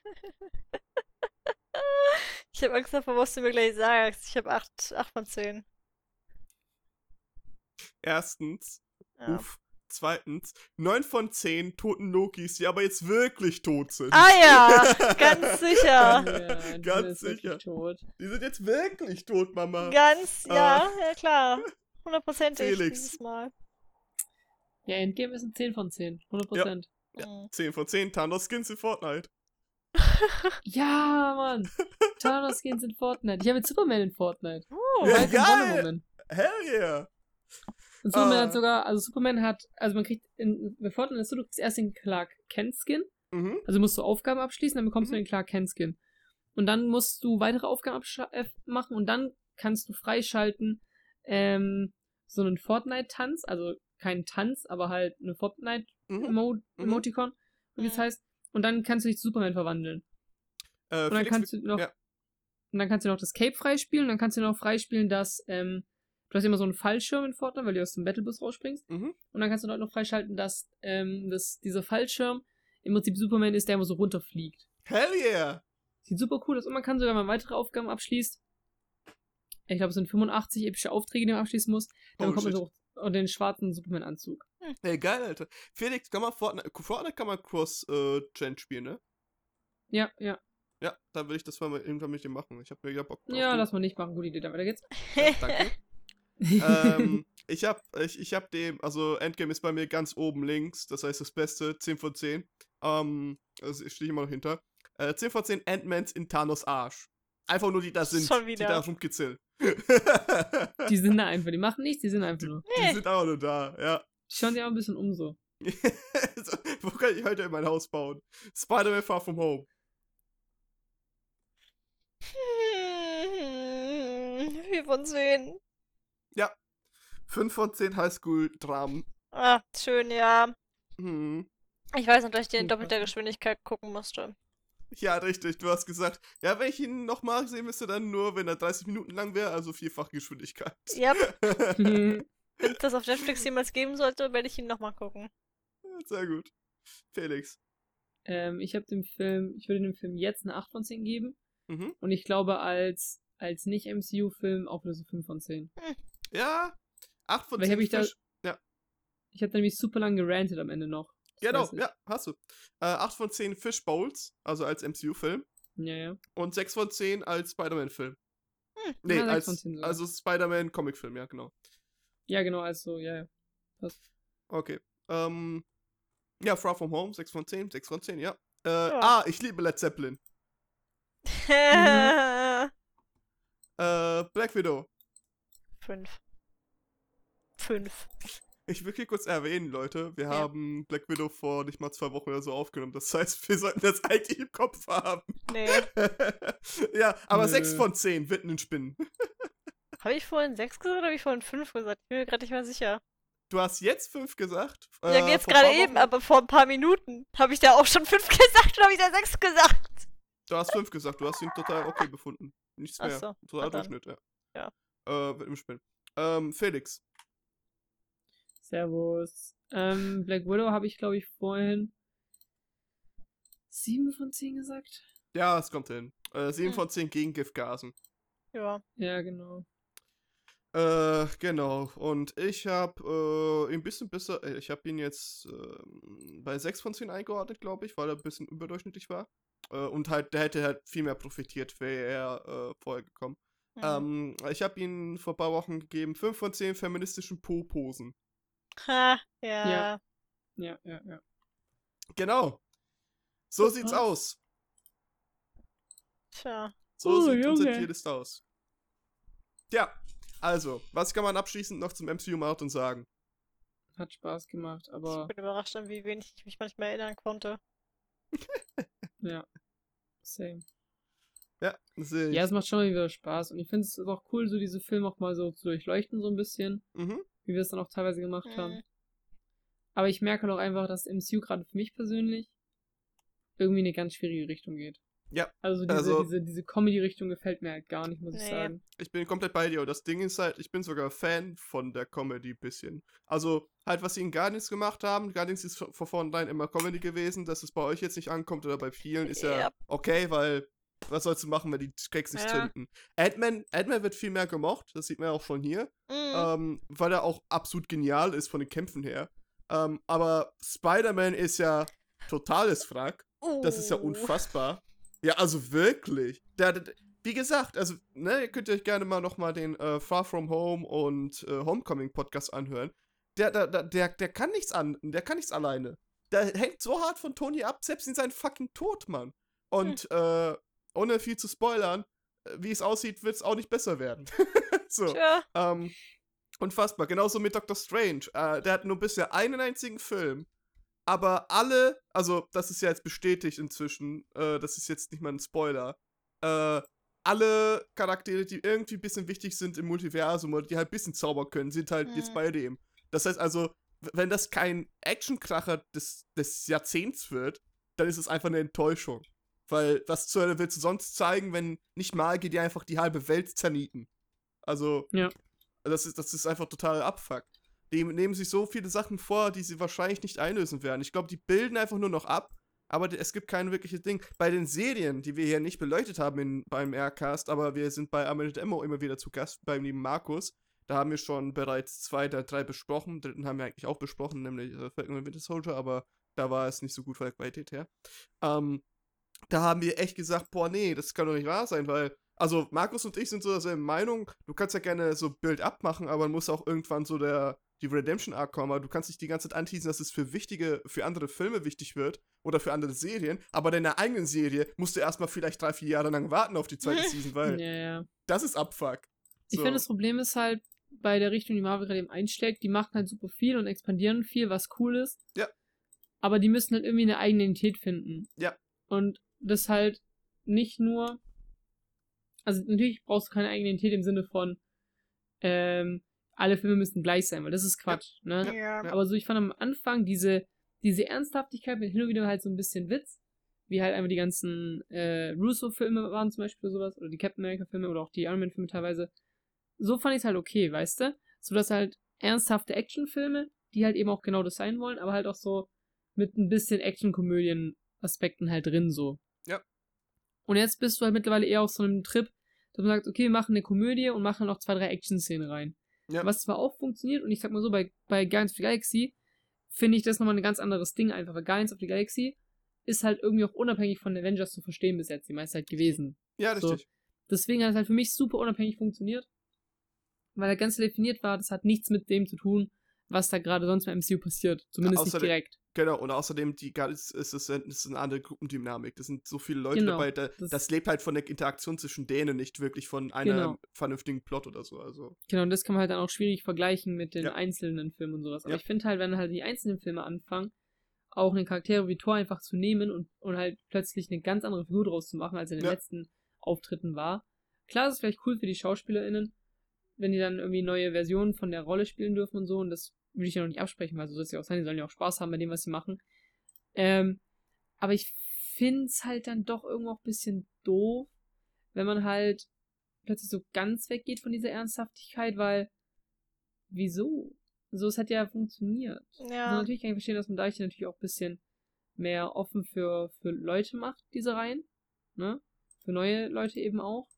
Ich habe Angst davor, was du mir gleich sagst. Ich habe 8, 8 von 10. Erstens, Ja. uff. Zweitens, 9 von 10 toten Lokis, die aber jetzt wirklich tot sind. Ah ja, ganz sicher. Ja, die Ganz sicher. Tot. Die sind jetzt wirklich tot, Mama. Ganz, Ah. ja, ja klar. Hundertprozentig Felix. dieses Mal. Ja, Endgame ist ein 10 von 10. 100%. Ja. Mhm. 10 von 10 Thanos-Skins in Fortnite. Ja, Mann. Thanos Skins in Fortnite. Ich habe jetzt Superman in Fortnite. Oh, Ja, geil. Hell yeah. Und Superman Ah. hat sogar, also Superman hat, also man kriegt in, bei Fortnite ist so, du kriegst erst den Clark Kent Skin. Mhm. Also musst du Aufgaben abschließen, dann bekommst du Mhm. den Clark Kent Skin. Und dann musst du weitere Aufgaben äh, machen und dann kannst du freischalten, ähm, so einen Fortnite-Tanz, also kein Tanz, aber halt eine Mhm. Fortnite-Emoticon, Mhm. wie es Mhm. heißt. Und dann kannst du dich zu Superman verwandeln. Äh, Und dann Felix, kannst du noch, ja. und dann kannst du noch das Cape freispielen, und dann kannst du noch freispielen, dass, ähm, du hast immer so einen Fallschirm in Fortnite, weil du aus dem Battlebus rausspringst. Mhm. Und dann kannst du dort noch freischalten, dass, ähm, dass dieser Fallschirm im Prinzip Superman ist, der immer so runterfliegt. Hell yeah. Sieht super cool aus und man kann sogar, wenn man weitere Aufgaben abschließt, ich glaube, es sind 85 epische Aufträge, die man abschließen muss, dann Holy bekommt man shit. so auch den schwarzen Superman-Anzug. Ey, geil, Alter. Felix, kann man Fortnite, Fortnite kann man Cross-Gen spielen, ne? Ja, ja. Ja, dann will ich das mal mit- irgendwann mit dir machen. Ich habe mega Bock drauf. Ja, lass mal nicht machen. Gute Idee, dann weiter geht's. Ja, danke. ähm, ich hab, ich, ich hab dem, also Endgame ist bei mir ganz oben links, das heißt das Beste, 10 von 10. Ähm, also ich stehe immer noch hinter. Äh, 10 von 10 Ant-Mans in Thanos Arsch. Einfach nur die da sind, Schon die wieder. da rumkitzeln. die sind da einfach, die machen nichts, die sind einfach nur. Die sind auch nur da, ja. Die schauen sich auch ein bisschen um so. wo kann ich heute in mein Haus bauen? Spider-Man Far From Home. 4 von 10. 5 von 10 Highschool-Dramen. Ah, schön, ja. Hm. Ich weiß noch, dass ich den in Hm, doppelter? Geschwindigkeit gucken musste. Ja, richtig, du hast gesagt, ja, wenn ich ihn nochmal sehen müsste, dann nur, wenn er 30 Minuten lang wäre, also vierfach Geschwindigkeit. Ja, wenn es das auf Netflix jemals geben sollte, werde ich ihn nochmal gucken. Sehr gut. Felix. ähm, ich habe dem Film, ich würde dem Film jetzt eine 8 von 10 geben. Mhm. Und ich glaube, als, als Nicht-MCU-Film auch nur so 5 von 10. Ja, 8 von Weil 10 hab ich da- Fisch. Ich habe nämlich super lang gerantet am Ende noch. Das Genau, ja, hast du. Äh, 8 von 10 Fish Bowls, also als MCU-Film. Ja, ja. Und 6 von 10 als Spider-Man-Film. Hm. Nee, Ja, als, von 10 sogar. also Spider-Man-Comic-Film, ja, genau. Ja, genau, also, ja, ja. Okay. Ähm, ja, Far From Home, 6 von 10, 6 von 10, ja. Äh, Ja. Ah, ich liebe Led Zeppelin. Äh, Black Widow. Fünf. Fünf. Ich will hier kurz erwähnen, Leute, wir Ja. haben Black Widow vor nicht mal zwei Wochen oder so aufgenommen. Das heißt, wir sollten das eigentlich im Kopf haben. Nee. ja, aber 6 Nö. von 10, Witten in Spinnen. Habe ich vorhin sechs gesagt oder habe ich vorhin fünf gesagt? Ich bin mir gerade nicht mehr sicher. Du hast jetzt 5 gesagt. ja, äh, jetzt vor ein gerade eben, aber vor ein paar Minuten habe ich da auch schon fünf gesagt oder habe ich da sechs gesagt? Du hast 5 gesagt, du hast ihn total okay befunden. Nichts Ach mehr. so, Total. Durchschnitt, ja. Ja. äh, wird im Spinnen. Ähm, Felix. Servus. Ähm, Black Widow habe ich, glaube ich, vorhin 7 von 10 gesagt. Ja, es kommt hin. Äh, 7 Hm. von 10 gegen Giftgasen. Ja. Ja, genau. Äh, genau. Und ich habe äh, ein bisschen besser, äh, ich habe ihn jetzt äh, bei 6 von 10 eingeordnet, glaube ich, weil er ein bisschen überdurchschnittlich war. Äh, und halt, der hätte halt viel mehr profitiert, wäre er äh, vorher gekommen. Mhm. Ähm, ich habe ihn vor ein paar Wochen gegeben, 5 von 10 feministischen Po-Posen. Ha, ja. Ja. Ja, ja, ja. Genau. So sieht's aus. Tja. So Oh, sieht unser Junge. Tierlist aus. Ja, also, was kann man abschließend noch zum MCU-Marathon sagen? Hat Spaß gemacht, Ich aber bin überrascht, an wie wenig ich mich manchmal erinnern konnte. ja. Same. Ja, sehe ich. Ja, es macht schon wieder Spaß und ich finde es auch cool, so diese Filme auch mal so zu durchleuchten, so ein bisschen, Mhm. Wie wir es dann auch teilweise gemacht haben. Mhm. Aber ich merke doch einfach, dass MCU gerade für mich persönlich irgendwie in eine ganz schwierige Richtung geht. Ja, Also diese, also- diese, diese Comedy-Richtung gefällt mir halt gar nicht, muss ich Nee. sagen. Ich bin komplett bei dir. Und das Ding ist halt, ich bin sogar Fan von der Comedy bisschen. Also, halt, was sie in Guardians gemacht haben. Guardians ist von von vornherein immer Comedy gewesen. Dass es bei euch jetzt nicht ankommt oder bei vielen, ist ja Ja. okay, weil was sollst du machen, wenn die Gags nicht Ja. zünden? Ant-Man Ant wird viel mehr gemocht. Das sieht man ja auch schon hier. Mhm. ähm, weil er auch absolut genial ist von den Kämpfen her. Ähm, aber Spider-Man ist ja totales Wrack. Das ist ja Uh. unfassbar. Ja, also wirklich. Der, der, wie gesagt, also, ne, ihr könnt euch gerne mal nochmal den äh, Far From Home und äh, Homecoming Podcast anhören. Der, der, der, der, kann nichts an, der kann nichts alleine. Der hängt so hart von Tony ab, selbst in seinen fucking Tod, Mann. Und äh, ohne viel zu spoilern, äh, wie es aussieht, wird es auch nicht besser werden. so. Tja. Ähm, unfassbar. Genauso mit Doctor Strange. Äh, der hat nur bisher einen einzigen Film. Aber alle, also das ist ja jetzt bestätigt inzwischen, äh, das ist jetzt nicht mal ein Spoiler. Äh, alle Charaktere, die irgendwie ein bisschen wichtig sind im Multiversum oder die halt ein bisschen zaubern können, sind halt jetzt Mhm. bei dem. Das heißt also, wenn das kein Actionkracher des, des Jahrzehnts wird, dann ist es einfach eine Enttäuschung. Weil was zur Hölle willst du sonst zeigen, wenn nicht mal geht die einfach die halbe Welt zernieten? Also, Ja. das ist, das ist einfach total Abfuck. Die nehmen sich so viele Sachen vor, die sie wahrscheinlich nicht einlösen werden. Ich glaube, die bilden einfach nur noch ab, aber es gibt kein wirkliches Ding. Bei den Serien, die wir hier nicht beleuchtet haben in, beim Aircast, aber wir sind bei Amazon Demo immer wieder zu Gast beim lieben Markus. Da haben wir schon bereits zwei der drei besprochen. Dritten haben wir eigentlich auch besprochen, nämlich äh, Falcon and Winter Soldier, aber da war es nicht so gut von der Qualität her. Ähm, da haben wir echt gesagt, boah, nee, das kann doch nicht wahr sein, weil, also Markus und ich sind so derselben Meinung, du kannst ja gerne so Build-up machen, aber muss auch irgendwann so der, die Redemption Arc kommen, aber du kannst nicht die ganze Zeit anteasen, dass es für wichtige, für andere Filme wichtig wird oder für andere Serien, aber deiner eigenen Serie musst du erstmal vielleicht drei, vier Jahre lang warten auf die zweite Season, weil Ja, ja. das ist Abfuck. Ich So. finde, das Problem ist halt, bei der Richtung, die Marvel gerade eben einschlägt, die machen halt super viel und expandieren viel, was cool ist. Ja. Aber die müssen halt irgendwie eine eigene Identität finden. Ja. Und das halt nicht nur. Also natürlich brauchst du keine eigene Identität im Sinne von, ähm, alle Filme müssen gleich sein, weil das ist Quatsch, ne? Ja. Ja. Aber so, ich fand am Anfang diese, diese Ernsthaftigkeit mit hin und wieder halt so ein bisschen Witz, wie halt einfach die ganzen äh, Russo-Filme waren zum Beispiel sowas, oder die Captain America-Filme oder auch die Iron Man-Filme teilweise. So fand ich es halt okay, weißt du? So dass halt ernsthafte Actionfilme, die halt eben auch genau das sein wollen, aber halt auch so mit ein bisschen Action-Komödien-Aspekten halt drin so. Und jetzt bist du halt mittlerweile eher auf so einem Trip, dass man sagt, okay, wir machen eine Komödie und machen noch zwei, drei Action-Szenen rein. Ja. Was zwar auch funktioniert, und ich sag mal so, bei, bei Guardians of the Galaxy finde ich das nochmal ein ganz anderes Ding einfach, weil Guardians of the Galaxy ist halt irgendwie auch unabhängig von Avengers zu verstehen bis jetzt die meiste Zeit gewesen. Ja, So. richtig. Deswegen hat es halt für mich super unabhängig funktioniert, weil er ganz definiert war, das hat nichts mit dem zu tun, was da gerade sonst beim MCU passiert. Zumindest nicht außerdem- direkt. Genau, und außerdem, die ist, ist, ist, ist eine andere Gruppendynamik. Das sind so viele Leute Genau, dabei, da, das, das- lebt halt von der Interaktion zwischen denen, nicht wirklich von einem Genau. vernünftigen Plot oder so. Also, Genau, und das kann man halt dann auch schwierig vergleichen mit den Ja. einzelnen Filmen und sowas. Aber Ja. ich finde halt, wenn halt die einzelnen Filme anfangen, auch eine Charaktere wie Thor einfach zu nehmen und, und halt plötzlich eine ganz andere Figur draus zu machen, als in den Ja. letzten Auftritten war. Klar, es ist vielleicht cool für die SchauspielerInnen, wenn die dann irgendwie neue Versionen von der Rolle spielen dürfen und so, und das würde ich ja noch nicht absprechen, weil so soll es ja auch sein, die sollen ja auch Spaß haben bei dem, was sie machen. Ähm, aber ich finde es halt dann doch irgendwo auch ein bisschen doof, wenn man halt plötzlich so ganz weggeht von dieser Ernsthaftigkeit, weil wieso? So, es hat ja funktioniert. Also Ja. natürlich kann ich verstehen, dass man dadurch natürlich auch ein bisschen mehr offen für, für Leute macht, diese Reihen. Ne? Für neue Leute eben auch.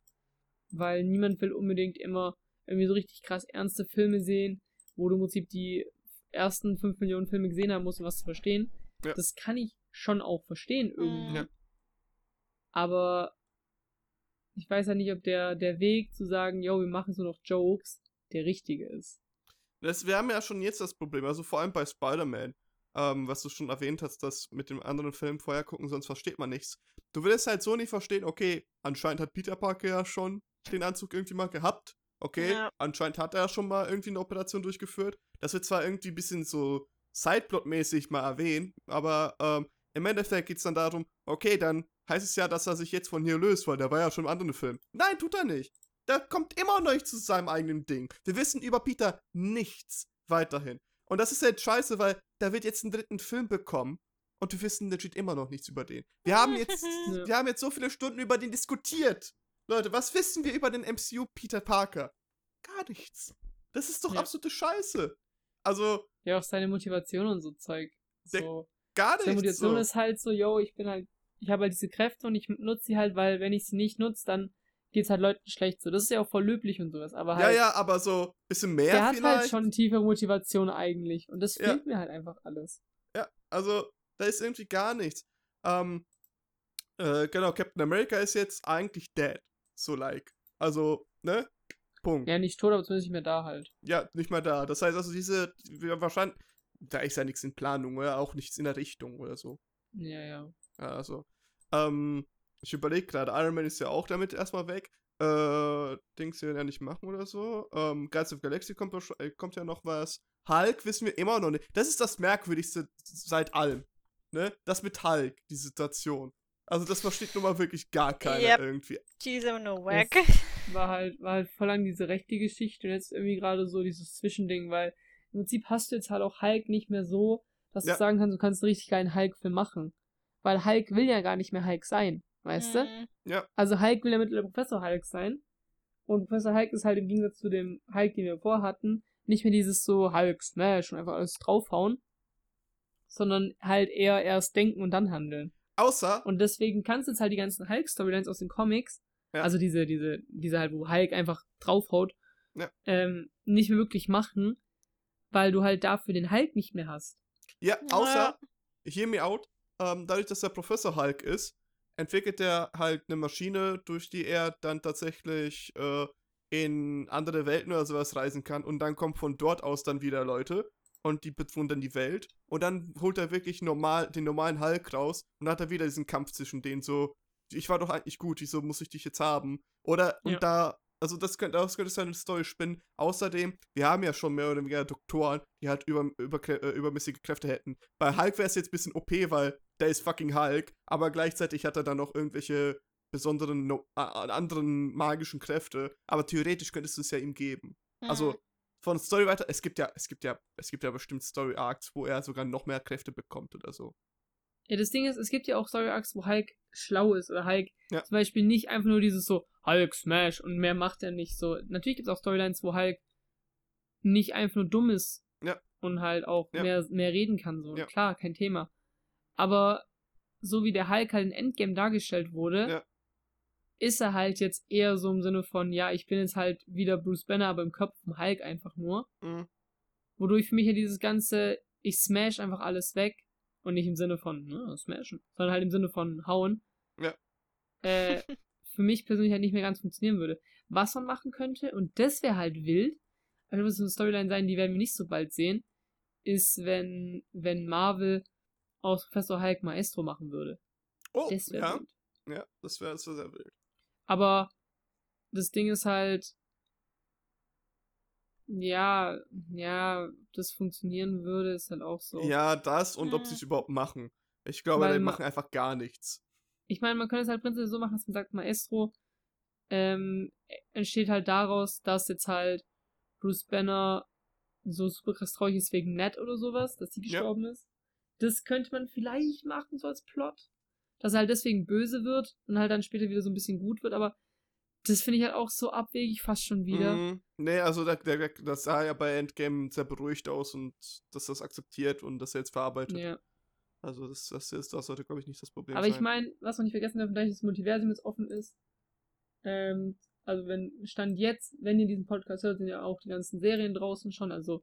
Weil niemand will unbedingt immer irgendwie so richtig krass ernste Filme sehen, wo du im Prinzip die ersten 5 Millionen Filme gesehen haben musst, um was zu verstehen. Ja. Das kann ich schon auch verstehen irgendwie. Ja. Aber ich weiß ja nicht, ob der, der Weg zu sagen, yo, wir machen so noch Jokes, der richtige ist. Das, wir haben ja schon jetzt das Problem, also vor allem bei Spider-Man, ähm, was du schon erwähnt hast, dass mit dem anderen Film vorher gucken, sonst versteht man nichts. Du willst halt so nicht verstehen, okay, anscheinend hat Peter Parker ja schon den Anzug irgendwie mal gehabt. Okay, Ja. anscheinend hat er ja schon mal irgendwie eine Operation durchgeführt. Das wird zwar irgendwie ein bisschen so Sideplot-mäßig mal erwähnen, aber ähm, im Endeffekt geht es dann darum, okay, dann heißt es ja, dass er sich jetzt von hier löst, weil der war ja schon im anderen Film. Nein, tut er nicht. Der kommt immer noch nicht zu seinem eigenen Ding. Wir wissen über Peter nichts weiterhin. Und das ist halt scheiße, weil der wird jetzt einen dritten Film bekommen und wir wissen legit immer noch nichts über den. Wir haben jetzt, wir haben jetzt so viele Stunden über den diskutiert. Leute, was wissen wir über den MCU Peter Parker? Gar nichts. Das ist doch Ja. absolute Scheiße. Also, Ja, auch seine Motivation und so Zeug. Der- So. gar Seine nichts. Motivation So. ist halt so, yo, ich bin halt, ich habe halt diese Kräfte und ich nutze sie halt, weil wenn ich sie nicht nutze, dann geht's halt Leuten schlecht so. Das ist ja auch voll löblich und sowas, aber Ja, halt, ja, aber so bisschen mehr der hat vielleicht. halt schon tiefere Motivation eigentlich und das Ja. fehlt mir halt einfach alles. Ja, also da ist irgendwie gar nichts. Ähm, äh, genau, Captain America ist jetzt eigentlich dead. So like. Also, ne? Punkt. Ja, Ja, nicht tot, aber zumindest nicht mehr da halt. nicht mehr da. Das heißt also, diese, wir wahrscheinlich, da ist ja nichts in Planung oder auch nichts in der Richtung oder so. Ja, ja. Ja, also. Ähm, ich überlege gerade, Iron Man ist ja auch damit erstmal weg. Äh, Dings werden ja nicht machen oder so. Ähm, Guardians of Galaxy kommt, äh, kommt ja noch was. Hulk wissen wir immer noch nicht. Das ist das Merkwürdigste seit allem. Ne? Das mit Hulk, die Situation. Also das versteht nun mal wirklich gar keiner Yep. irgendwie. Die sind nur wack. War halt, war halt voll lang diese rechte Geschichte und jetzt irgendwie gerade so dieses Zwischending, weil im Prinzip hast du jetzt halt auch Hulk nicht mehr so, dass Ja. du sagen kannst, du kannst einen richtig geilen Hulk-Film machen. Weil Hulk will ja gar nicht mehr Hulk sein, weißt du? Mhm. Also Hulk will ja mittlerweile Professor Hulk sein. Und Professor Hulk ist halt im Gegensatz zu dem Hulk, den wir vorhatten, nicht mehr dieses so Hulk Smash und einfach alles draufhauen, sondern halt eher erst denken und dann handeln. Außer, Und deswegen kannst du jetzt halt die ganzen Hulk-Storylines aus den Comics, Ja. also diese, diese, diese halt, wo Hulk einfach draufhaut, Ja. ähm, nicht mehr wirklich machen, weil du halt dafür den Hulk nicht mehr hast. ja, außer, Ja. hear me out, ähm, dadurch, dass der Professor Hulk ist, entwickelt er halt eine Maschine, durch die er dann tatsächlich äh, in andere Welten oder sowas reisen kann und dann kommen von dort aus dann wieder Leute und die bewundern die Welt und dann holt er wirklich normal den normalen Hulk raus und dann hat er wieder diesen Kampf zwischen denen so ich war doch eigentlich gut, wieso muss ich dich jetzt haben? Oder und Ja. da also das könnte das könnte seine Story spinnen. Außerdem, wir haben ja schon mehr oder weniger Doktoren, die halt über, über, äh, übermäßige Kräfte hätten. Bei Hulk wäre es jetzt ein bisschen OP, weil der ist fucking Hulk, aber gleichzeitig hat er dann noch irgendwelche besonderen, no, äh, anderen magischen Kräfte. Aber theoretisch könntest du es ja ihm geben. Also Mhm. Von Story weiter, es gibt ja, es gibt ja, es gibt ja bestimmt Story Arcs, wo er sogar noch mehr Kräfte bekommt oder so. Ja, das Ding ist, es gibt ja auch Story Arcs, wo Hulk schlau ist oder Hulk Ja. zum Beispiel nicht einfach nur dieses so Hulk Smash und mehr macht er nicht so. Natürlich gibt es auch Storylines, wo Hulk nicht einfach nur dumm ist Ja. und halt auch Ja. mehr, mehr reden kann. So. Klar, kein Thema. Aber so wie der Hulk halt in Endgame dargestellt wurde. Ist er halt jetzt eher so im Sinne von, ja, ich bin jetzt halt wieder Bruce Banner, aber im Kopf vom Hulk einfach nur. Mhm. Wodurch für mich ja dieses ganze, ich smash einfach alles weg und nicht im Sinne von ne, smashen, sondern halt im Sinne von hauen. Ja. Äh, für mich persönlich halt nicht mehr ganz funktionieren würde. Was man machen könnte, und das wäre halt wild, aber das muss eine Storyline sein, die werden wir nicht so bald sehen, ist, wenn, wenn Marvel aus Professor Hulk Maestro machen würde. Oh, Das wäre ja, wild. ja, das wäre das wär sehr wild. Aber das Ding ist halt, ja, ja, ob das funktionieren würde, ist halt auch so. Ja, das und ob Mhm. sie es überhaupt machen. Ich glaube, Weil die ma- machen einfach gar nichts. Ich meine, man könnte es halt prinzipiell so machen, dass man sagt, Maestro ähm, entsteht halt daraus, dass jetzt halt Bruce Banner so super krass traurig ist wegen Ned oder sowas, dass sie Ja. gestorben ist. Das könnte man vielleicht machen, so als Plot. Dass er halt deswegen böse wird und halt dann später wieder so ein bisschen gut wird, aber das finde ich halt auch so abwegig fast schon wieder. Mhm. Nee, also der, der- das sah ja bei Endgame sehr beruhigt aus und dass das akzeptiert und das jetzt verarbeitet. Ja. Also das, das, ist, das sollte, glaube ich, nicht das Problem Aber sein. ich meine, was wir nicht vergessen dürfen, dass das Multiversum jetzt offen ist, ähm, also wenn, Stand jetzt, wenn ihr diesen Podcast hört, sind ja auch die ganzen Serien draußen schon, also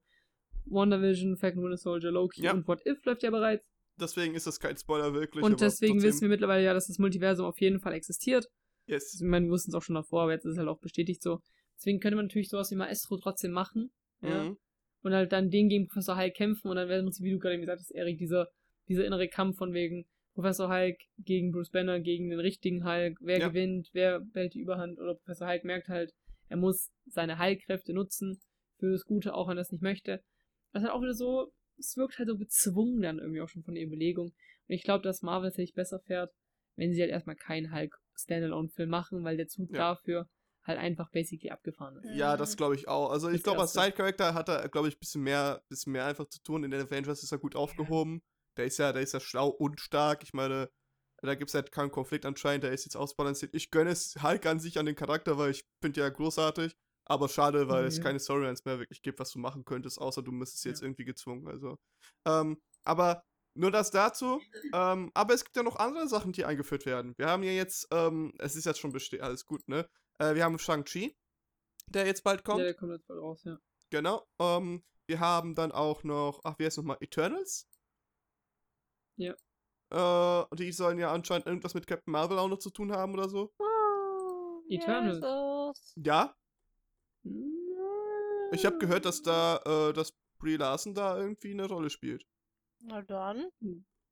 WandaVision, Falcon Winter Soldier, Loki Ja. und What If läuft ja bereits. Deswegen ist das kein Spoiler wirklich. Und deswegen wissen wir mittlerweile ja, dass das Multiversum auf jeden Fall existiert. Yes. Also, ich meine, wir wussten es auch schon davor, aber jetzt ist es halt auch bestätigt so. Deswegen könnte man natürlich sowas wie Maestro trotzdem machen. Ja. Mhm. Und halt dann den gegen Professor Hulk kämpfen und dann wäre uns, wie du gerade gesagt hast, Erik, dieser, dieser innere Kampf von wegen Professor Hulk gegen Bruce Banner, gegen den richtigen Hulk, wer Ja. gewinnt, wer behält die Überhand oder Professor Hulk merkt halt, er muss seine Heilkräfte nutzen für das Gute, auch wenn er es nicht möchte. Das ist halt auch wieder so, es wirkt halt so gezwungen dann irgendwie auch schon von der Überlegung. Und ich glaube, dass Marvel tatsächlich besser fährt, wenn sie halt erstmal keinen Hulk Standalone-Film machen, weil der Zug Ja. dafür halt einfach basically abgefahren ist. Ja, das glaube ich auch. Also ich glaube, als. Side-Character hat er, glaube ich, ein bisschen mehr, bisschen mehr einfach zu tun. In den Avengers ist er gut aufgehoben. Der ist ja, der ist ja schlau und stark. Ich meine, da gibt es halt keinen Konflikt anscheinend. Der ist jetzt ausbalanciert. Ich gönne es Hulk an sich an den Charakter, weil ich finde ja großartig. Aber schade, weil es Mhm. keine Storylines mehr wirklich gibt, was du machen könntest, außer du müsstest jetzt Ja. irgendwie gezwungen. Also, ähm, aber nur das dazu. Ähm, aber es gibt ja noch andere Sachen, die eingeführt werden. Wir haben ja jetzt, ähm, es ist jetzt schon besteht, alles gut, ne? Äh, wir haben Shang-Chi, der jetzt bald kommt. Ja, der kommt jetzt bald raus, ja. Genau. Ähm, wir haben dann auch noch, ach, wie heißt nochmal? Eternals? Ja. Äh, die sollen ja anscheinend irgendwas mit Captain Marvel auch noch zu tun haben oder so. Eternals. Ja, ich habe gehört, dass da, äh, dass Brie Larson da irgendwie eine Rolle spielt. Na dann.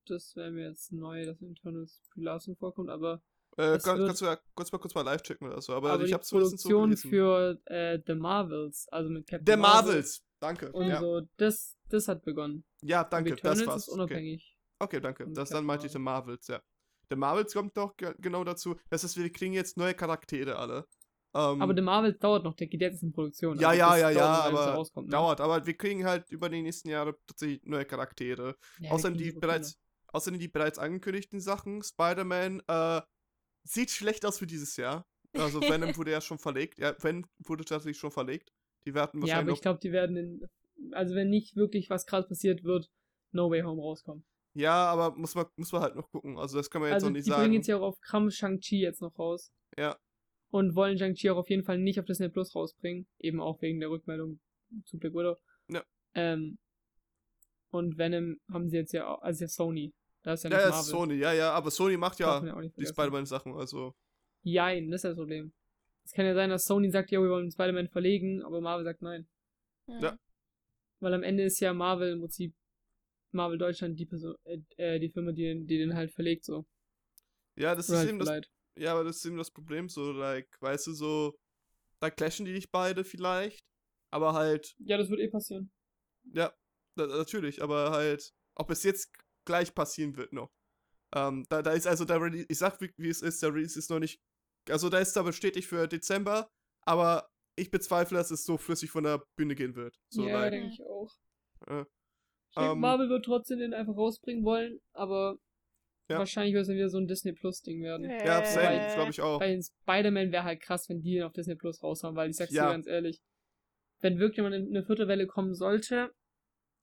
Das wäre mir jetzt neu, dass Internals Brie Larson vorkommt, aber, Äh, kann, wird- kannst du ja kurz mal, kurz mal live checken oder so. Aber, aber ich habe zumindest so Produktion gelesen. für äh, The Marvels, also mit Captain Marvel Marvels. Danke. und Ja. so, das, das hat begonnen. ja, danke. Das war's. ist Okay. unabhängig. Okay, danke. von Das dann meinte ich The Marvels, ja. The Marvels kommt doch ge genau dazu. Das heißt, wir kriegen jetzt neue Charaktere alle. Ähm, Aber The Marvels dauert noch, der geht jetzt in Produktion. Ja, also ja, ja, ja, er aber rauskommt, ne? dauert. Aber wir kriegen halt über die nächsten Jahre tatsächlich neue Charaktere. Ja, außerdem, die bereits, außerdem die bereits angekündigten Sachen. Spider-Man äh, sieht schlecht aus für dieses Jahr. Also Venom wurde ja schon verlegt. Ja, Venom wurde tatsächlich schon verlegt. Die werden viele. Ja, aber wahrscheinlich ich glaube, die werden in, also wenn nicht wirklich was krass passiert wird, No Way Home rauskommen. Ja, aber muss man, muss man halt noch gucken. Also das kann man jetzt Also noch die nicht bringen sagen. jetzt ja auch auf Krampf Shang-Chi jetzt noch raus. Ja. Und wollen Shang-Chi auch auf jeden Fall nicht auf Disney Plus rausbringen. Eben auch wegen der Rückmeldung zu Black Widow. Ja. Ähm, und Venom haben sie jetzt ja auch, also ja Sony. Da ist ja Ja, nicht ja, Sony, ja, ja, aber Sony macht ja ja die. Spider-Man-Sachen, also. Jein, das ist das Problem. Es kann ja sein, dass Sony sagt, ja, wir wollen Spider-Man verlegen, aber Marvel sagt nein. Ja. Weil am Ende ist ja Marvel im Prinzip Marvel Deutschland die Person, äh, äh, die Firma, die, den- die den halt verlegt, so. Ja, das Oder ist halt eben das. Ja, aber das ist eben das Problem, so, like, weißt du, so, da clashen die dich beide vielleicht, aber halt, Ja, das wird eh passieren. ja, na, natürlich, aber halt, ob es jetzt gleich passieren wird noch. Ähm, da, da ist also, da, Release- ich sag, wie, wie es ist, der Release ist noch nicht, also da ist da bestätigt für Dezember, aber ich bezweifle, dass es so flüssig von der Bühne gehen wird. So, ja, like, denke ich auch. Äh, ich denke, ähm, Marvel wird trotzdem den einfach rausbringen wollen, aber Ja. wahrscheinlich wird es dann wieder so ein Disney Plus Ding werden. ja, Äh, same, glaube ich auch. Bei den Spider-Man wäre halt krass, wenn die den auf Disney Plus raushauen, weil ich sag's Ja. dir ganz ehrlich, wenn wirklich mal eine, eine vierte Welle kommen sollte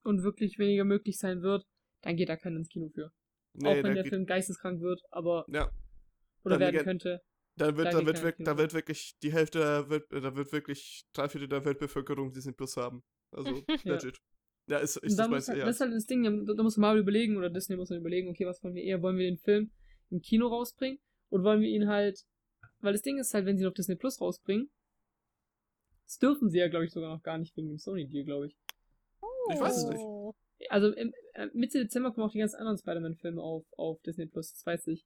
und wirklich weniger möglich sein wird, dann geht da keiner ins Kino für. Nee, auch da wenn der geht- Film geisteskrank wird, aber Ja, oder Dann werden geht- könnte. da wird, da da geht wird, da wird wirklich die Hälfte, der Welt, da wird wirklich drei Viertel der Weltbevölkerung Disney Plus haben. Also, Ja. legit. Ja, ist, Und ist da das muss halt, ja. das ist halt das Ding, da, da muss Marvel überlegen oder Disney muss dann überlegen, okay, was wollen wir eher, wollen wir den Film im Kino rausbringen und wollen wir ihn halt, weil das Ding ist halt, wenn sie ihn auf Disney Plus rausbringen, das dürfen sie ja, glaube ich, sogar noch gar nicht wegen dem Sony-Deal, glaube ich. Ich weiß es nicht. Oh. Also im, äh, Mitte Dezember kommen auch die ganzen anderen Spider-Man-Filme auf, auf Disney Plus, das weiß ich.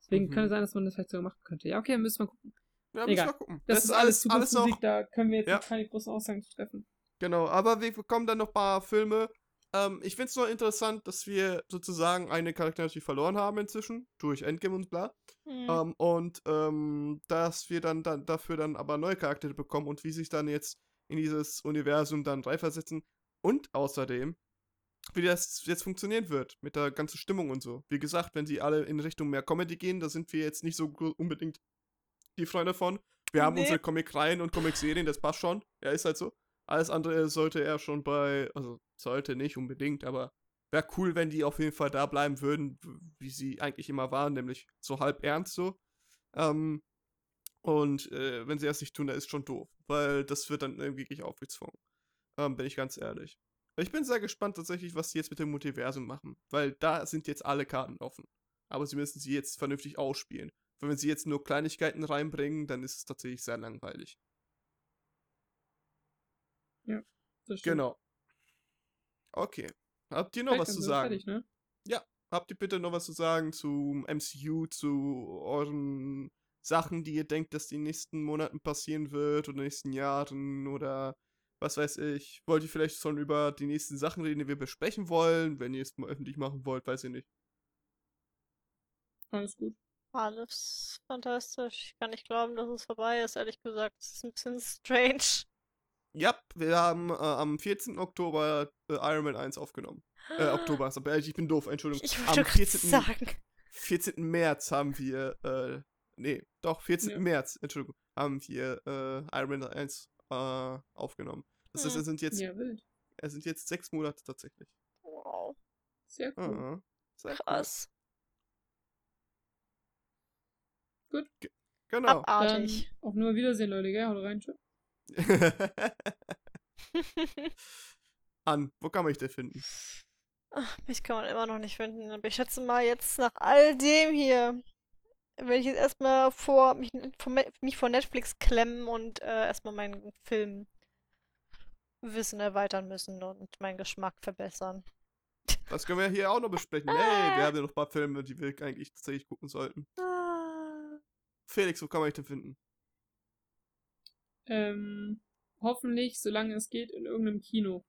Deswegen Mhm. könnte sein, dass man das vielleicht sogar machen könnte. Ja, okay, müssen wir gucken. Ja, müssen Egal. wir gucken. Das, ist alles, alles noch. Da können wir jetzt Ja. noch keine großen Aussagen zu treffen. Genau, aber wir bekommen dann noch ein paar Filme. Ähm, ich finde es nur interessant, dass wir sozusagen eine Charakter natürlich verloren haben inzwischen, durch Endgame und bla. Hm. Ähm, und ähm, dass wir dann, dann dafür dann aber neue Charaktere bekommen und wie sich dann jetzt in dieses Universum dann reinversetzen. Und außerdem, wie das jetzt funktionieren wird mit der ganzen Stimmung und so. Wie gesagt, wenn sie alle in Richtung mehr Comedy gehen, da sind wir jetzt nicht so unbedingt die Freunde von. Wir haben Nee. unsere Comic-Reihen und Comic-Serien, das passt schon. Ja, ist halt so. Alles andere sollte er schon bei, also sollte nicht unbedingt, aber wäre cool, wenn die auf jeden Fall da bleiben würden, wie sie eigentlich immer waren, nämlich so halb ernst so. Ähm, und äh, wenn sie das nicht tun, dann ist schon doof, weil das wird dann irgendwie wirklich aufgezwungen. Ähm, bin ich ganz ehrlich. Ich bin sehr gespannt tatsächlich, was sie jetzt mit dem Multiversum machen, weil da sind jetzt alle Karten offen. Aber sie müssen sie jetzt vernünftig ausspielen. Weil wenn sie jetzt nur Kleinigkeiten reinbringen, dann ist es tatsächlich sehr langweilig. Das stimmt. Genau. Okay. Habt ihr noch Fertig, was zu sagen? Fertig, ne? Habt ihr bitte noch was zu sagen zum MCU, zu euren Sachen, die ihr denkt, dass die nächsten Monaten passieren wird oder nächsten Jahren oder was weiß ich? Wollt ihr vielleicht schon über die nächsten Sachen reden, die wir besprechen wollen, wenn ihr es mal öffentlich machen wollt, weiß ich nicht. Alles gut. Alles fantastisch. Ich kann nicht glauben, dass es vorbei ist, ehrlich gesagt. Es ist ein bisschen strange. Ja, wir haben äh, am 14. Oktober äh, Iron Man 1 aufgenommen. Äh, Oktober, aber- ich bin doof, Entschuldigung. Ich am wollte gerade 14. sagen. 14. März haben wir, äh, nee, doch, 14. Ja. März, Entschuldigung, haben wir äh, Iron Man 1 äh, aufgenommen. Das heißt, Hm. es sind jetzt, Ja, wild. es sind jetzt sechs Monate tatsächlich. Wow, Sehr cool. Ah, sehr cool. krass. Genau. Dann Abartig. auf nur Wiedersehen, Leute, gell? Haut rein, tschüss. An, wo kann man dich denn finden? Ach, mich kann man immer noch nicht finden. Aber ich schätze mal, jetzt nach all dem hier werde ich jetzt erstmal vor mich, mich vor Netflix klemmen und äh, erstmal mein Filmwissen erweitern müssen und meinen Geschmack verbessern. Das können wir hier auch noch besprechen. Hey, wir haben ja noch ein paar Filme, die wir eigentlich tatsächlich gucken sollten. Ah. Felix, wo kann man dich denn finden? Ähm, hoffentlich, solange es geht, in irgendeinem Kino.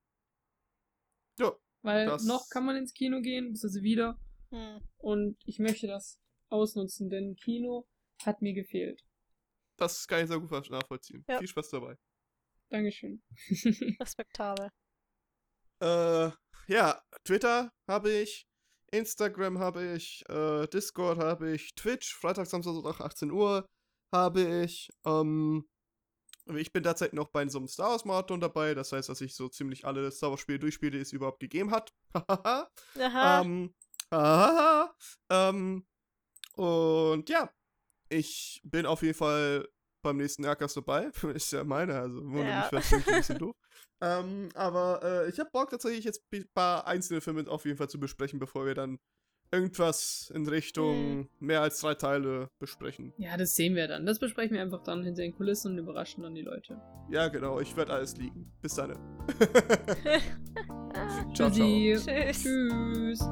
Ja, Weil noch kann man ins Kino gehen, bis also wieder. Hm. Und ich möchte das ausnutzen, denn Kino hat mir gefehlt. das kann ich sehr gut nachvollziehen. Ja. Viel Spaß dabei. Dankeschön. Respektabel. Äh, ja, Twitter habe ich, Instagram habe ich, äh, Discord habe ich, Twitch, Freitag, Samstag, Sonntag, 18 Uhr habe ich. Ähm, ich bin derzeit noch bei so einem Star Wars Marathon dabei, das heißt, dass ich so ziemlich alle Star Wars Spiele durchspiele, die es überhaupt gegeben hat. Aha. ähm, ähm, und ja, ich bin auf jeden Fall beim nächsten Aircast dabei. Ist ja meine, also wundert Ja. mich vielleicht ein bisschen doof. Ähm, aber äh, ich habe Bock tatsächlich jetzt ein paar einzelne Filme auf jeden Fall zu besprechen, bevor wir dann irgendwas in Richtung mehr als drei Teile besprechen. ja, das sehen wir dann. Das besprechen wir einfach dann hinter den Kulissen und überraschen dann die Leute. Ja, genau, ich werde alles liegen. Bis dann. ciao, ciao. Tschüssi. Tschüss. Tschüss.